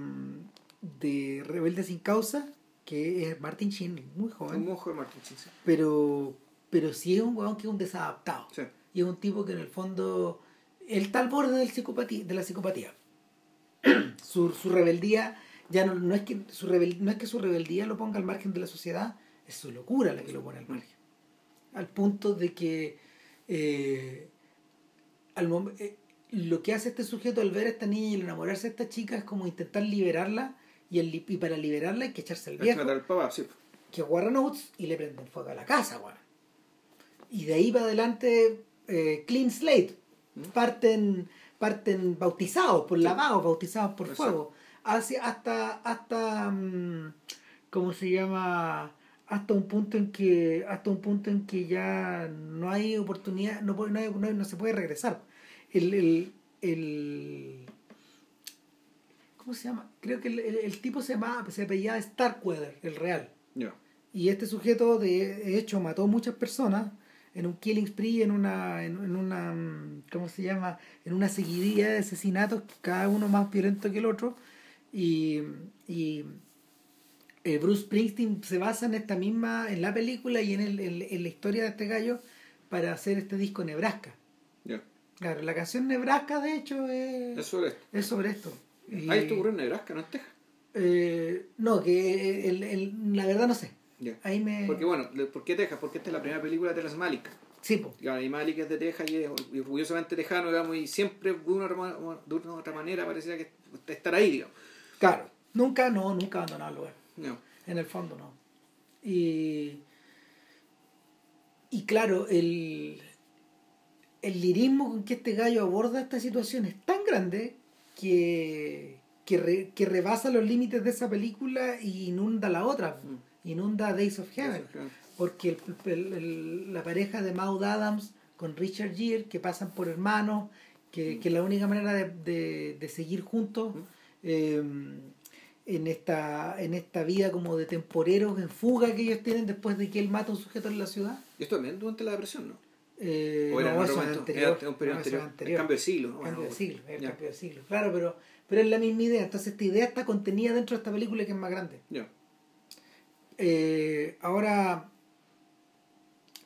de Rebelde sin causa, que es Martin Sheen, muy joven, mojo de Martin Sheen, sí. pero, pero sí es un weón que es un desadaptado. Sí. Y es un tipo que en el fondo él está al borde del psicopatía, de la psicopatía. su, su rebeldía ya no, no es que su rebel, no es que su rebeldía lo ponga al margen de la sociedad, es su locura la que lo pone al margen. Al punto de que eh, al eh, lo que hace este sujeto al ver a esta niña y enamorarse de esta chica es como intentar liberarla y, el, y para liberarla hay que echarse al viejo al papá, sí. que Warren Oates y le prenden fuego a la casa, weón. Y de ahí para adelante, eh, clean slate. Parten, parten bautizados por Sí. lavados, bautizados por Exacto. fuego. Hacia, hasta, hasta, mm, ¿cómo se llama? Hasta un punto en que, hasta un punto en que ya no hay oportunidad, no, no, no no se puede regresar. El, el, el- ¿cómo se llama? Creo que el, el- el tipo se llama, se apellida Starkweather, el real. Ya. Y este sujeto, de, hecho, mató muchas personas en un killing spree, en una, en, en una, mm, ¿cómo se llama? En una seguidilla de asesinatos, cada uno más violento que el otro. Y, y eh, Bruce Springsteen se basa en esta misma, en la película y en, el, en, en la historia de este gallo para hacer este disco Nebraska. Ya. Claro, la canción Nebraska, de hecho, es, Es sobre esto. es sobre esto. Ahí esto ocurrió en Nebraska, no en Texas. eh, no, que el, el- la verdad no sé. Ahí me... Porque bueno, ¿por qué Texas? Porque esta es la primera película de Terrence Malick. Sí, po. Y Malick es de Texas y es orgullosamente tejano, digamos, y siempre de una, de una otra manera parecía que estar ahí, digamos. Claro. Nunca, no, nunca abandonado el lugar. No. En el fondo no. Y, y claro, el, el lirismo con que este gallo aborda esta situación es tan grande que, que, re- que rebasa los límites de esa película y inunda la otra. Inunda Days of Heaven. Porque el- el- el- la pareja de Maud Adams con Richard Gere, que pasan por hermanos, que, que la única manera de, de- de seguir juntos eh, en, esta, en esta vida como de temporeros en fuga que ellos tienen después de que él mata a un sujeto en la ciudad. Y esto también durante la depresión, ¿no? Eh, O era en no, otro eso es momento, anterior. era un periodo No, anterior. El cambio de siglo. Cambio de siglo, es el ya. cambio de siglo. Claro, pero, pero es la misma idea. Entonces esta idea está contenida dentro de esta película que es más grande. Ya. Eh, ahora,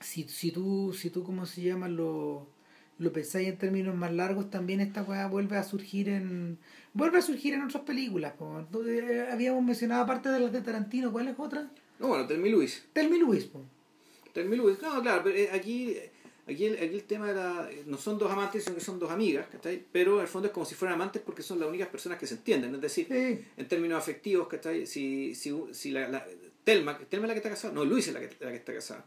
si, si tú, si tú, ¿cómo se llama? Lo, lo pensáis en términos más largos, también esta weá vuelve a surgir en. Vuelve a surgir en otras películas. po. Eh, habíamos mencionado, aparte de las de Tarantino, ¿cuál es otra? No, bueno, Thelma y Luis. Telmi Luis. po. Luis. No, claro, pero eh, aquí, aquí, el, aquí el tema era, no son dos amantes, sino que son dos amigas, ¿cachai? Pero en el fondo es como si fueran amantes porque son las únicas personas que se entienden. Es decir, Sí. en términos afectivos, ¿cachai? Si, si, si la, la, Telma, Telma es la que está casada, no, Luis es la que, la que está casada.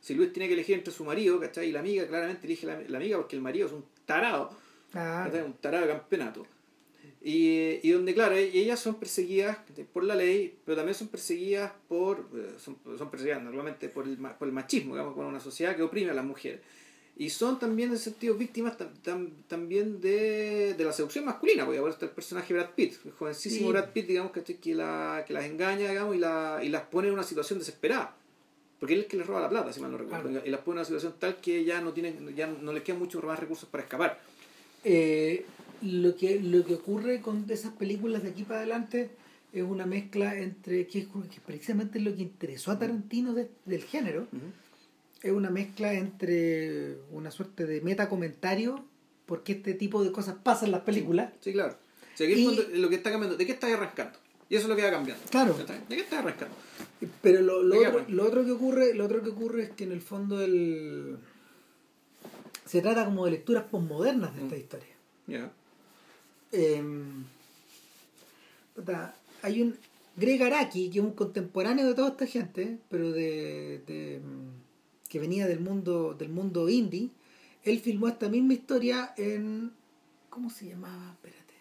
Si Luis tiene que elegir entre su marido, ¿cachai? Y la amiga, claramente elige la, la amiga porque el marido es un tarado, Ah, un tarado de campeonato. Y, y donde, claro, e- ellas son perseguidas por la ley, pero también son perseguidas por, eh, son, son perseguidas normalmente por el, por el machismo, digamos, por una sociedad que oprime a las mujeres. Y son también, en sentido, víctimas tam- tam- también de, de la seducción masculina, porque ahora está el personaje Brad Pitt, el jovencísimo Sí. Brad Pitt, digamos, ¿cachai? que, la, que las engaña, digamos, y, la, y las pone en una situación desesperada. Porque él es el que les roba la plata, si mal no recuerdo. Claro. Y las pone en una situación tal que ya no tienen, ya no les quedan muchos más recursos para escapar. Eh, lo que lo que ocurre con esas películas de aquí para adelante es una mezcla entre que, es que precisamente es lo que interesó a Tarantino de- del género es una mezcla entre una suerte de metacomentario porque este tipo de cosas pasan en las películas Sí, claro. O sea, que Y- lo que está cambiando, ¿de qué estás arrancando? Y eso es lo que va cambiando. Claro. ¿De qué estás arrancando? pero lo, lo ¿De qué otro, lo otro que ocurre lo otro que ocurre es que en el fondo el se trata como de lecturas posmodernas de esta Mm. historia Ya. Em, hay un Greg Araki que es un contemporáneo de toda esta gente pero de, de, mm, que venía del mundo del mundo indie él filmó esta misma historia en ¿cómo se llamaba? espérate.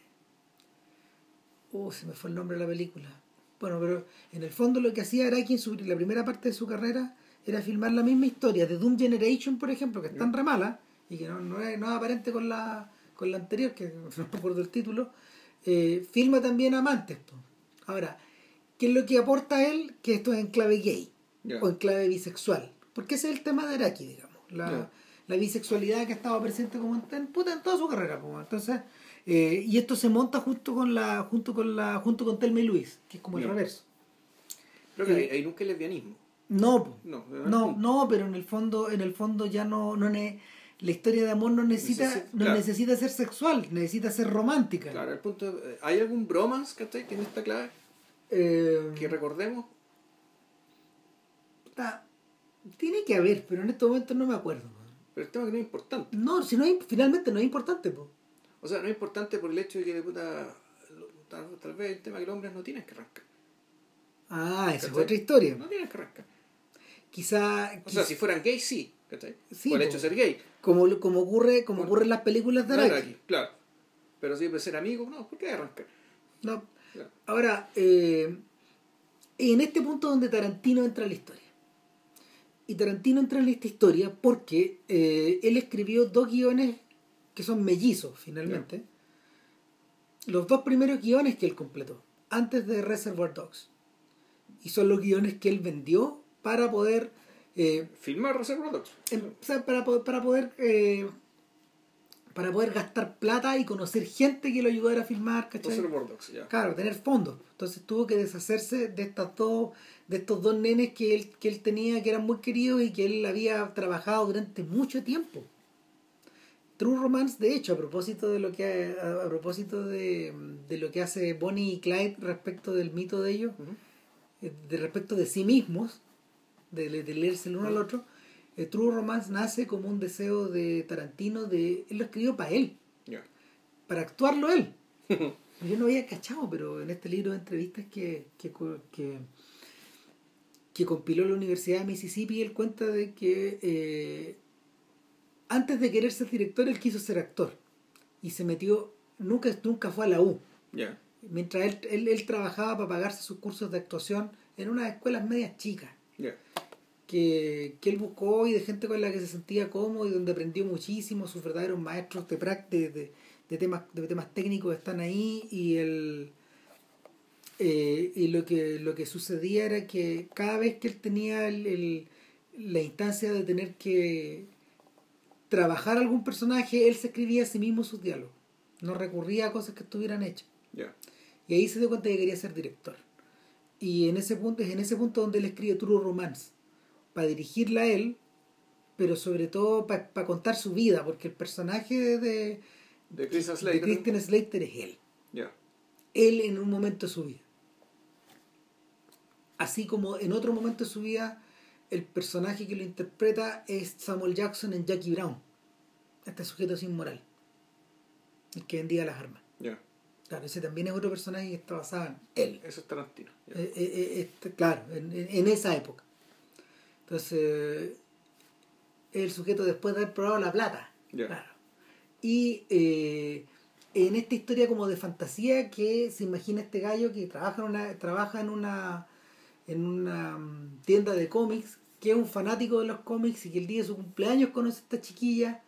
Oh se me fue el nombre de la película. Bueno pero en el fondo lo que hacía Araki en su- la primera parte de su carrera era filmar la misma historia de Doom Generation por ejemplo que es tan re mala y que no, no, es, no es aparente con la con la anterior que no me acuerdo el título eh, filma también Amantes po. ahora ¿qué es lo que aporta él? que esto es en clave gay o en clave bisexual porque ese es el tema de Araki digamos la, la bisexualidad que ha estado presente como en, en, puta, en toda su carrera po. entonces eh, y esto se monta junto con la junto con la junto con Telma y Luis que es como el reverso Creo que Eh, ahí, ahí nunca lesbianismo. no. No, no no pero en el fondo en el fondo ya no no ne- la historia de amor no necesita no claro. necesita ser sexual necesita ser romántica Claro, el punto. eh, ¿Hay algún bromance, ¿cachai? Que en esta clave Eh, que recordemos? puta, tiene que haber pero en estos momentos no me acuerdo Pero el tema que no es importante. no si no es, finalmente no es importante po. O sea, no es importante por el hecho de que, puta, lo- tal, tal vez el tema que los hombres no tienen que arrancar. ah esa es otra historia No tienen que arrancar. quizá, O sea, si fueran gays, sí, ¿cachai? Sí, por el hecho de ser gay. como como ocurre como Por- ocurre en las películas de Araki claro. Pero si de ser amigo, no, ¿por qué arrancar? No. Claro. Ahora, eh, en este punto donde Tarantino entra en la historia. Y Tarantino entra en esta historia porque eh, él escribió dos guiones que son mellizos, finalmente. Los dos primeros guiones que él completó, antes de Reservoir Dogs. Y son los guiones que él vendió para poder Eh, Filmar Reservoir Dogs. em, o sea, para, para poder eh, para poder gastar plata y conocer gente que lo ayudara a filmar, ¿cachai? Reservoir Dogs, ya. Claro, tener fondos. Entonces tuvo que deshacerse de estas dos, de estos dos nenes que él, que él tenía, que eran muy queridos y que él había trabajado durante mucho tiempo. True Romance, de hecho, a propósito de lo que a, a propósito de, de lo que hace Bonnie y Clyde respecto del mito de ellos, eh, de respecto de sí mismos, de, le- de leerse el uno al otro, eh, True Romance nace como un deseo de Tarantino de él lo escribió para él, para actuarlo él. Yo no había cachado, pero en este libro de entrevistas que, que, que, que compiló la Universidad de Mississippi, él cuenta de que eh, antes de querer ser director, él quiso ser actor. Y se metió, nunca, nunca fue a la U. Mientras él, él, él trabajaba para pagarse sus cursos de actuación en unas escuelas medias chicas. Que, que él buscó y de gente con la que se sentía cómodo y donde aprendió muchísimo, sus verdaderos maestros de, de, de, de temas, de temas técnicos están ahí y el eh, y lo que lo que sucedía era que cada vez que él tenía el, el- la instancia de tener que trabajar algún personaje, él se escribía a sí mismo sus diálogos. No recurría a cosas que estuvieran hechas. Y ahí se dio cuenta que quería ser director. Y en ese punto, es en ese punto donde él escribe True Romance, para dirigirla a él, pero sobre todo para contar su vida, porque el personaje de, de, De Christian de Slater. Christian Slater es él. Él en un momento de su vida. Así como en otro momento de su vida, el personaje que lo interpreta es Samuel Jackson en Jackie Brown. Este sujeto sin moral. El que vendía las armas. Claro, ese también es otro personaje que está basado en él. Eso es Tarantino. Eh, eh, eh, este, claro, en, en- esa época. Entonces, el sujeto después de haber probado la plata. Claro. Y eh, en esta historia como de fantasía que se imagina este gallo que trabaja en una, trabaja en una, en una mm, tienda de cómics, que es un fanático de los cómics y que el día de su cumpleaños conoce a esta chiquilla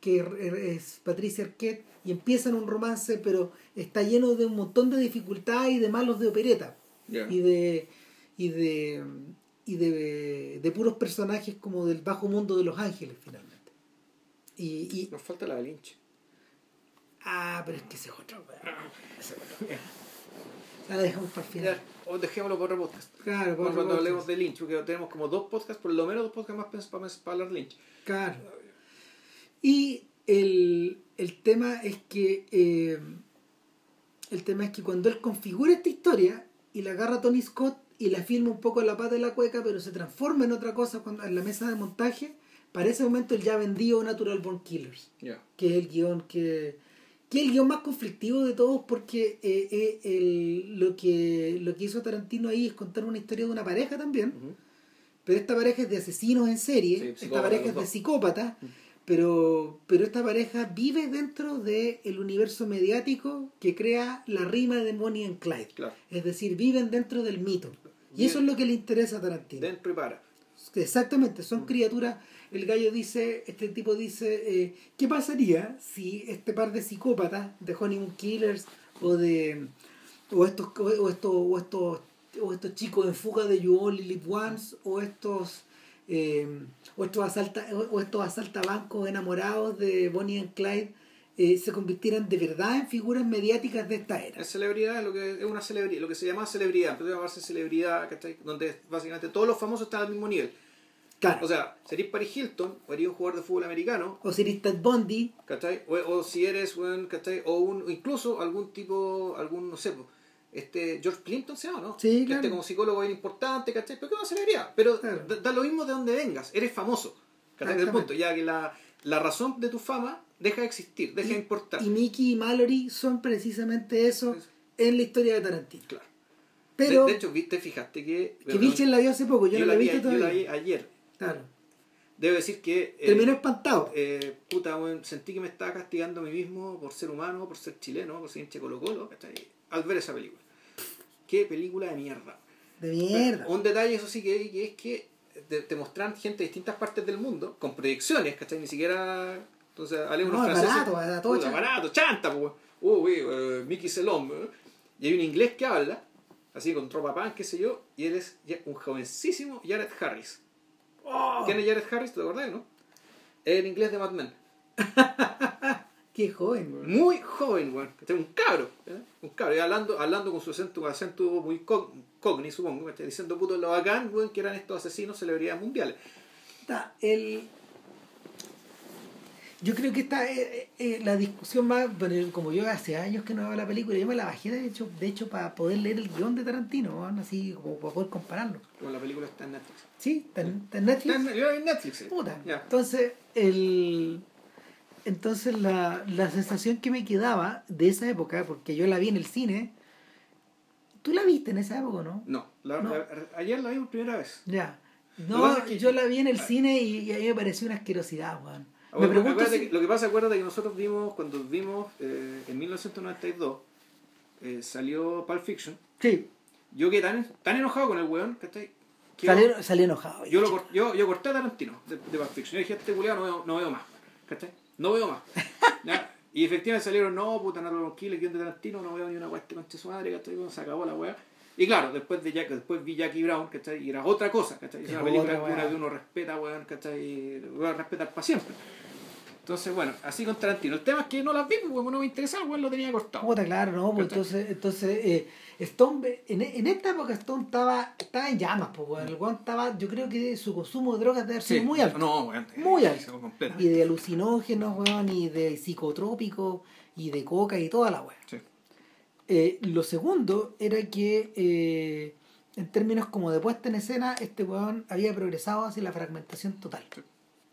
que es Patricia Arquette y empiezan un romance pero está lleno de un montón de dificultades y de malos de opereta y de y de y de, de puros personajes como del bajo mundo de los ángeles finalmente y, y Nos falta la de Lynch. ah pero es que ese es otro weón. Ese es otro weón. Ya la dejamos para el final. O dejémoslo para otro podcast. claro para Cuando, hablemos de Lynch, porque tenemos como dos podcasts, por lo menos dos podcasts más para, para hablar de Lynch. Claro. Y el, el tema es que eh, el tema es que cuando él configura esta historia y la agarra Tony Scott y la filma un poco a la pata de la cueca, pero se transforma en otra cosa cuando, en la mesa de montaje, para ese momento él ya vendió Natural Born Killers, que es el guion que, que es el guion más conflictivo de todos porque eh, eh, el- lo, que, lo que hizo Tarantino ahí es contar una historia de una pareja también. Pero esta pareja es de asesinos en serie, Sí, esta pareja es de psicópatas, pero, pero esta pareja vive dentro del el universo mediático que crea la rima de Bonnie and Clyde. Claro. Es decir, viven dentro del mito. Y Bien. eso es lo que le interesa a Tarantino. Dentro y para. Exactamente, Mm. son criaturas. El gallo dice, este tipo dice, eh, ¿qué pasaría si este par de psicópatas, de Honeymoon Killers o de o estos o, o estos o estos o estos chicos en fuga de You Only Live Once o estos eh, o estos asalta o estos asaltabancos enamorados de Bonnie and Clyde eh, se convirtieran de verdad en figuras mediáticas de esta era. Es celebridad, lo que es una celebridad, lo que se llama celebridad, empezó a llamarse celebridad, ¿cachai? Donde básicamente todos los famosos están al mismo nivel. Claro. O sea, si eres Paris Hilton, o eres un jugador de fútbol americano, o si eres Ted Bundy, ¿cachai? O, o si eres, un, ¿cachai? O, un, incluso algún tipo, algún, no sé, este George Clinton se llama, ¿no? Sí, Que claro. Este como psicólogo bien importante, ¿cachai? Pero que es una celebridad. Pero Claro. da, da lo mismo de donde vengas, eres famoso. ¿Cachai? Exactamente. punto, ya que la, la razón de tu fama deja de existir, deja de importar. Y Mickey y Mallory son precisamente eso Eso. en la historia de Tarantino. Claro. Pero de, de hecho, te fijaste que... que Vilchen la vio hace poco, yo, no la vi, visto yo la todavía. vi ayer. Claro. Debo decir que... eh, Terminó espantado. eh, puta, sentí que me estaba castigando a mí mismo por ser humano, por ser chileno, por ser hincha de Colo Colo, ¿cachai? Al ver esa película. Qué película de mierda. de mierda. Un detalle, eso sí, que, que es que te, te mostran gente de distintas partes del mundo, con proyecciones, ¿cachai? Ni siquiera... Entonces, No, unos es franceses... barato, todo puta, chanta. barato, chanta, pues. Uh, oui, eh, Mickey Selom. eh. Y hay un inglés que habla, así con tropa pan, qué sé yo, y él es un jovencísimo Jared Harris. Oh. ¿Quién es Jared Harris? ¿Te acordás, no? El inglés de Mad Men. Qué joven, weón. Muy joven, weón. Este es Un cabro. ¿eh? Un cabro. Y hablando, hablando con su acento, un acento muy co- cogni, supongo. ¿cachai? Diciendo puto lo bacán, weón, que eran estos asesinos celebridades mundiales. Está, el... Yo creo que esta eh, eh, la discusión más, bueno, como yo hace años que no veo la película, yo me la bajé de hecho, de hecho para poder leer el guion de Tarantino, así como para poder compararlo. Como la película está en Netflix. Sí, está en, Netflix. Está en, Netflix. Puta. Entonces, el entonces la, la sensación que me quedaba de esa época, porque yo la vi en el cine, ¿tú la viste en esa época o no? No, la- No. la- ayer la vi por primera vez. Ya. No, es que- yo la vi en el cine y, y a mí me pareció una asquerosidad, weón. Me Ahora, pregunto si- que- Lo que pasa, acuérdate que nosotros vimos, cuando vimos eh, en 1992, eh, salió Pulp Fiction. Sí, Yo quedé tan, tan enojado con el weón, ¿cachai? Salí, enojado. yo, lo, yo, yo corté a Tarantino de, de Pulp Fiction. Yo dije, este culiado no veo, no veo más. ¿Cachai? No veo más. ¿Ya? Y efectivamente salieron, no, puta, lo Kill, el guion de Tarantino, no veo ni una weá este conche su madre, ¿cachai? Se acabó la weá. Y claro, después de Jack, después vi Jackie Brown, ¿cachai? Y era otra cosa, ¿cachai? Es una película que uno respeta, weón, ¿cachai? Lo voy a respetar para siempre. Entonces, bueno, así con Tarantino. El tema es que no las vi, weón, no me interesaba, weón, lo tenía cortado. Puta, claro, no, pues entonces, entonces eh, Stone, en, en esta época Stone estaba, estaba en llamas, pues, weón. el weón estaba, yo creo que su consumo de drogas debe haber sido muy alto. No, weón. Muy eh, alto. completamente. Y de alucinógenos, weón, y de psicotrópicos, y de coca y toda la weón. Sí. Eh, lo segundo era que, eh, en términos como de puesta en escena, este weón había progresado hacia la fragmentación total. Sí.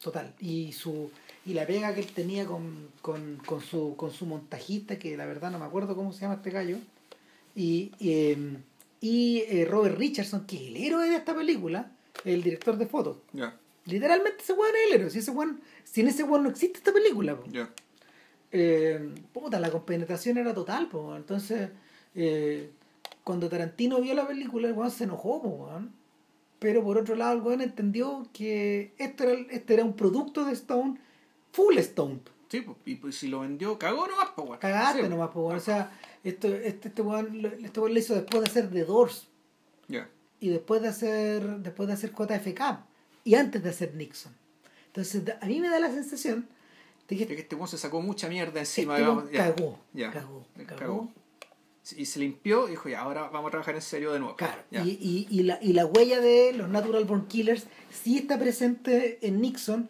Total. Y su y la pega que él tenía con, con, con su, con su montajista, que la verdad no me acuerdo cómo se llama este gallo, y, y, eh, y, eh, Robert Richardson, que es el héroe de esta película, el director de fotos. Ya, Literalmente ese weón es el héroe. Si ese weón, sin ese weón no existe esta película. po. ya. Eh, puta, la compenetración era total, po, entonces eh, cuando Tarantino vio la película, el weón se enojó, po, weón. pero por otro lado el weón entendió que esto era, este era un producto de Stone, full Stone. Sí, pues, y pues si lo vendió, cagó nomás, pues, weón. Cagaste Sí, nomás, po, weón. o sea, esto, este, este weón, lo- este lo hizo después de hacer The Doors Ya. y después de hacer después de hacer JFK y antes de hacer Nixon. Entonces a mí me da la sensación de que Es que este weón se sacó mucha mierda encima. este digamos, cagó, Ya. cagó, Le cagó. Y se limpió y dijo, ya, ahora vamos a trabajar en serio de nuevo. Claro, y, y, y, la, y la huella de los Natural Born Killers sí está presente en Nixon,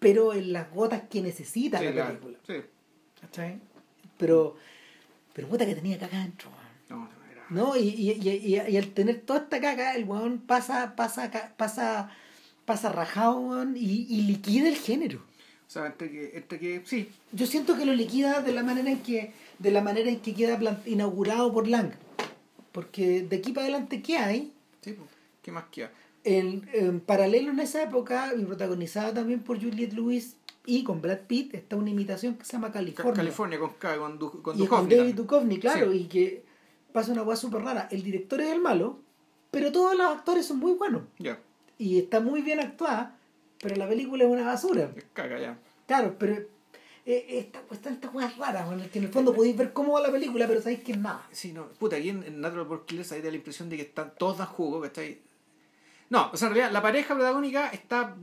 pero en las gotas que necesita Sí, la claro. película. Sí. ¿Cachai? Pero, pero puta que tenía caca dentro, weón. No, no, era. ¿no? Y, y, y, y- al tener toda esta caca, el weón pasa, pasa, pasa, pasa rajado, weón, y, liquida el género. O sea, entre que, entre que, sí, Yo siento que lo liquida de la manera en que, de la manera en que queda inaugurado por Lang. Porque de aquí para adelante, ¿qué hay? sí, pues, ¿qué más queda? En, en paralelo en esa época, y protagonizada también por Juliette Lewis y con Brad Pitt, está una imitación que se llama Ca- California. California con, con, Du- con y con David. Duchovny, claro, Sí. y que pasa una cosa súper rara. El director es el malo, pero todos los actores son muy buenos. Ya, Y está muy bien actuada, pero la película es una basura. es caga ya. Claro, pero eh, esta, están estas cosas raras, bueno, que en el fondo podéis ver cómo va la película, pero sabéis que es nada. Sí, no, puta, aquí en, en Natural Born Killers ahí da la impresión de que están todos dan jugo, ¿cachai? No, o sea, en realidad la pareja protagónica está.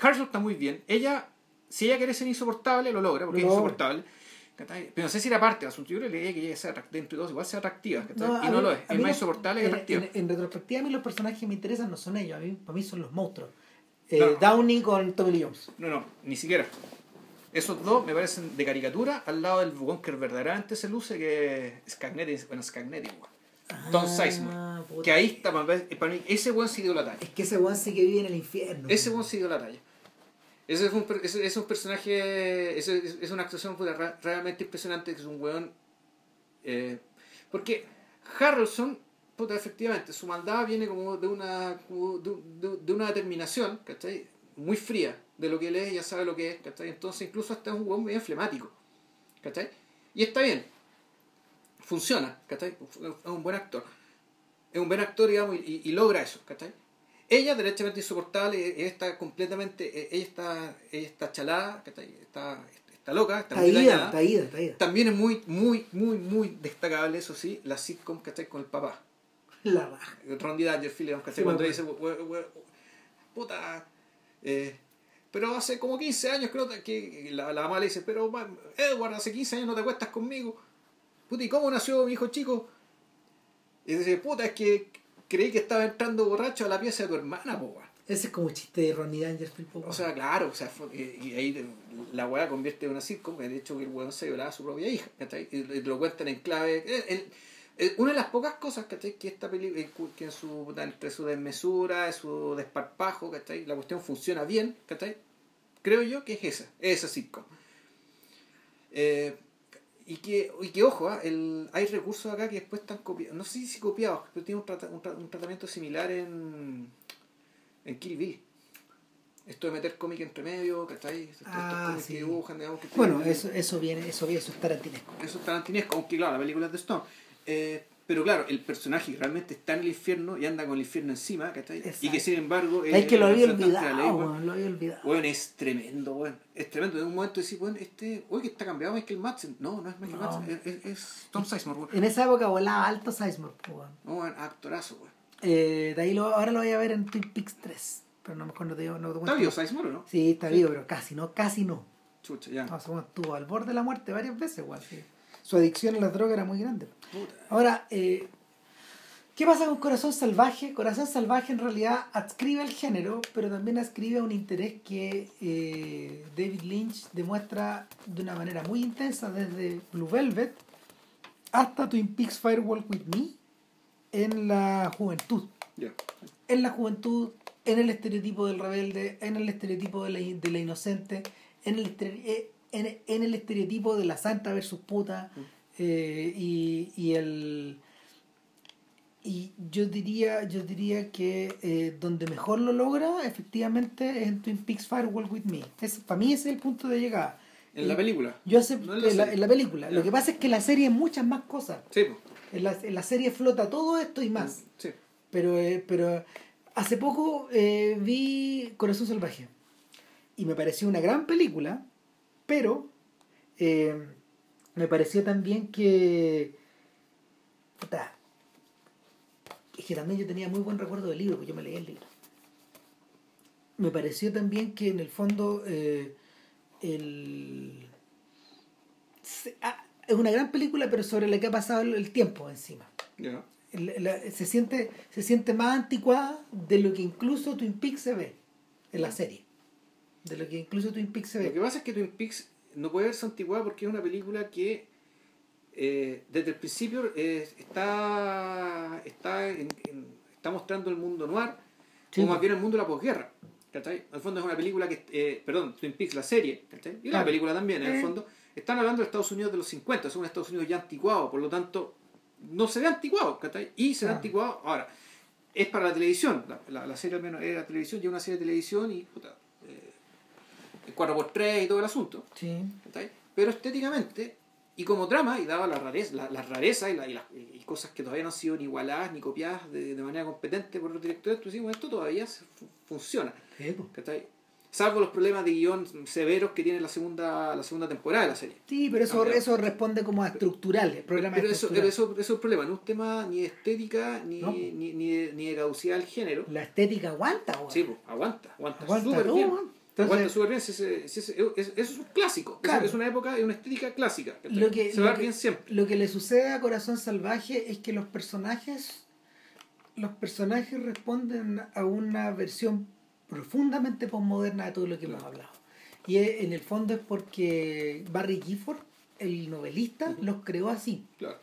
Harrison está muy bien. Ella, si ella quiere ser insoportable, lo logra, porque es insoportable. Pero no sé si era parte del asunto. Yo creo que ella que llegue a ser atrac- dentro de todo, igual sea atractiva, y no mí- lo es. Es más insoportable que atractiva. En, en retrospectiva, a mí los personajes que me interesan no son ellos, a mí, para mí son los monstruos. Eh, No. Downey con Tommy Lee Jones. No, no, ni siquiera. Esos dos me parecen de caricatura al lado del bugón que verdaderamente se luce, que es Scagnetti, bueno, Scagnetti, weón. Don Sizemore. Ah, puta. Que ahí está, para mí- ese weón sí dio la talla. Es que ese weón sí que vive en el infierno. Ese weón sí dio la talla. Ese es un, ese es un personaje, ese es, es una actuación realmente impresionante, que es un weón... eh, porque Harrelson, puta, efectivamente, su maldad viene como de una, como de, de- de una determinación, ¿cachai? Muy fría de lo que él es, ya sabe lo que es, ¿cachai? Entonces incluso hasta es un weón medio flemático, ¿cachai? Y está bien, funciona, ¿cachai? Es un buen actor. Es un buen actor, digamos, y, y logra eso, ¿cachai? Ella, derechamente insoportable, ella está completamente, eh, ella está, ella está chalada, ¿cachai? Está, está loca, está Está muy ida, dañada. está ida, está ida. También es muy, muy, muy, muy destacable, eso sí, la sitcom, ¿cachai? Con el papá. La raja. Rondy Dangerfield, ¿cachai? Sí, Cuando dice, "We- we- puta, Eh, pero hace como 15 años creo que la, la mamá le dice, pero Edward, hace 15 años no te acuestas conmigo. Puta, ¿y cómo nació mi hijo chico? Y dice, puta, es que creí que estaba entrando borracho a la pieza de tu hermana, po, Ese es como un chiste de Ronnie Dangerfield, po, O sea, claro, o sea, y, ahí la weá convierte en una sitcom, de hecho que el weón se violaba a su propia hija, ¿cachai? Y, lo cuentan en clave. una de las pocas cosas, ¿cachai? Que esta película, que en su, entre su desmesura, su desparpajo, ¿cachai? La cuestión funciona bien, ¿cachai? Creo yo que es esa, esa sitcom. Eh, y que, y que ojo, ¿ah? el, hay recursos acá que después están copiados, no sé si copiados, pero tiene un, un, tratamiento similar en, en Kill Bill. Esto de meter cómic entre medio, ¿cachai? Estos ah, sí. que dibujan, digamos, que Bueno, eso, eso viene, eso viene, eso es tarantinesco. Eso es tarantinesco, aunque claro, la película es de Stone. Eh, pero claro, el personaje realmente está en el infierno y anda con el infierno encima, ¿cachai? Y que sin embargo. Es que lo había olvidado, bueno, lo había olvidado. Bueno, es tremendo, bueno. Es tremendo. En un momento decís, bueno, este. Oye, que está cambiado Michael Madsen. No, no es Michael Madsen, es, es, Tom Sizemore, bueno. En esa época volaba alto Sizemore, bueno. No, bueno, actorazo, bueno. Eh, de ahí lo, ahora lo voy a ver en Twin Peaks 3. Pero no mejor no te digo. No ¿Está vivo Sizemore o no? Sí, está vivo, pero casi no, casi no. Chucha, ya. No, estuvo al borde de la muerte varias veces, igual. Sí. Su adicción a las drogas era muy grande. Ahora, eh ¿Qué pasa con Corazón Salvaje? Corazón Salvaje en realidad adscribe al género, pero también adscribe a un interés que eh, David Lynch demuestra de una manera muy intensa desde Blue Velvet hasta Twin Peaks Firewall With Me en la juventud. En la juventud, en el estereotipo del rebelde, en el estereotipo de la, de la inocente, en el, eh, en, el estereotipo de la santa versus puta mm. eh, y, y el y yo diría, yo diría que eh, donde mejor lo logra, efectivamente, es en Twin Peaks Firewall With Me. Es, para mí ese es el punto de llegada. ¿En la película? Yo acepto, en, la, película. Lo que pasa es que la serie es muchas más cosas. Sí. En la, en la serie flota todo esto y más. Sí. Pero, eh, pero hace poco eh, vi Corazón Salvaje. Y me pareció una gran película, pero me pareció también que es que también yo tenía muy buen recuerdo del libro, porque yo me leí el libro. Me pareció también que en el fondo eh, el... Ah, es una gran película, pero sobre la que ha pasado el, tiempo encima. se, siente, se siente más anticuada de lo que incluso Twin Peaks se ve en la serie. De lo que incluso Twin Peaks se ve. Lo que pasa es que Twin Peaks no puede verse anticuada porque es una película que eh, desde el principio eh, está, está, está mostrando el mundo noir como más bien el mundo de la posguerra. ¿cachai? Al fondo es una película que, eh, perdón, Twin Peaks, la serie, ¿cachai? y una película también, en el fondo, están hablando de Estados Unidos de los 50, es un Estados Unidos ya anticuado, por lo tanto, no se ve anticuado, ¿cachai? Y se ve anticuado, ahora, es para la televisión, la, la, serie al menos era televisión, ya una serie de televisión y, puta, eh, 4x3 y todo el asunto, sí. Pero estéticamente y como trama, y daba la rareza, la, la rareza y, y, y, cosas que todavía no han sido ni igualadas ni copiadas de, de manera competente por los directores, tú decimos, esto todavía funciona. Salvo los problemas de guion severos que tiene la segunda, la segunda temporada de la serie. Sí, pero eso, eso responde como a estructurales, problemas pero, eso, pero eso, eso, es un problema, no es un tema ni de estética ni, ni, ni, de, ni de caducidad del género. La estética aguanta, güey. Sí, pues, aguanta, aguanta, aguanta súper bien. Entonces, súper bien, eso es un clásico, es una época, es una estética clásica. Lo que, Se va bien siempre. Lo que le sucede a Corazón Salvaje es que los personajes, los personajes responden a una versión profundamente postmoderna de todo lo que hemos hablado. Y en el fondo es porque Barry Gifford, el novelista, los creó así. Claro.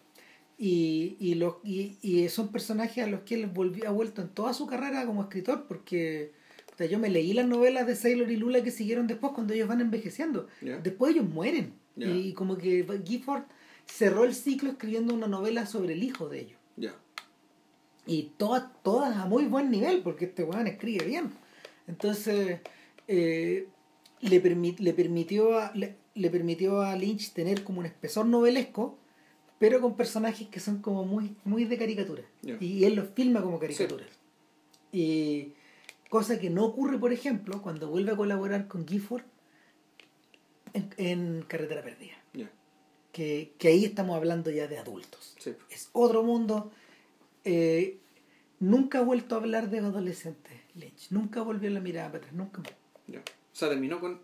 Y, y, los, y, y, son personajes a los que él volvió, ha vuelto en toda su carrera como escritor, porque o sea, yo me leí las novelas de Sailor y Lula que siguieron después cuando ellos van envejeciendo. Después ellos mueren. Y como que Gifford cerró el ciclo escribiendo una novela sobre el hijo de ellos. Y todas, todas a muy buen nivel, porque este weón escribe bien. Entonces, eh, le, le, permitió a, le, permitió a Lynch tener como un espesor novelesco, pero con personajes que son como muy, muy de caricatura. Y él los filma como caricaturas. Y Cosa que no ocurre, por ejemplo, cuando vuelve a colaborar con Gifford en, Carretera Perdida. Que, ahí estamos hablando ya de adultos. Es otro mundo. Eh, nunca ha vuelto a hablar de adolescentes, Lynch. Nunca volvió la mirada para atrás. Nunca Ya. O sea, terminó con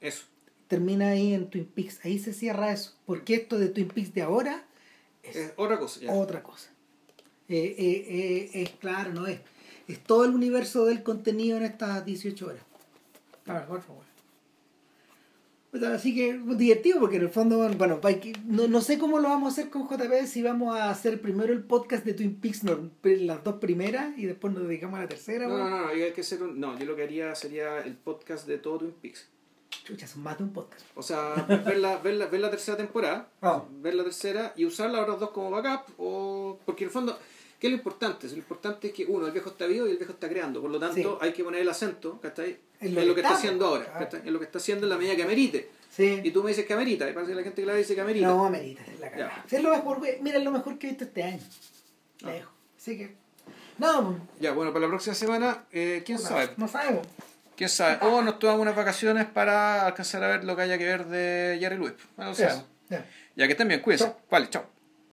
eso. Termina ahí en Twin Peaks. Ahí se cierra eso. Porque esto de Twin Peaks de ahora es Es otra cosa, ya. otra cosa. Eh, eh, es claro, no es. Es todo el universo del contenido en estas 18 horas. Favor. Pues, Así que divertido porque en el fondo, bueno, no, no sé cómo lo vamos a hacer con JP, si vamos a hacer primero el podcast de Twin Peaks, no, las dos primeras, y después nos dedicamos a la tercera. No, no, no, no, hay que hacer un... No, yo lo que haría sería el podcast de todo Twin Peaks. Chucha, son más de un podcast. O sea, ver la, ver la, ver la tercera temporada, Ah. ver la tercera y usar las otras dos como backup, o porque en el fondo, ¿qué es lo importante? Lo importante es que uno, el viejo está vivo y el viejo está creando, por lo tanto Sí. hay que poner el acento, ¿cachai? En En lo lo, que está haciendo ahora. En lo que está haciendo en la medida que amerite. Y Sí. tú me dices que amerita, y parece que la gente que la dice que amerita. No, amerita, es la. Sí, Es lo mejor. Mira, es lo mejor que he visto este año. Ah. Lejos. Así que. No, Ya, bueno, para la próxima semana, eh, ¿quién no, sabe? no sabemos. ¿Quién sabe? O nos tomamos unas vacaciones para alcanzar a ver lo que haya que ver de Jerry Lewis. Bueno, ya. ya que estén bien, cuídense. Chao. Vale, chao.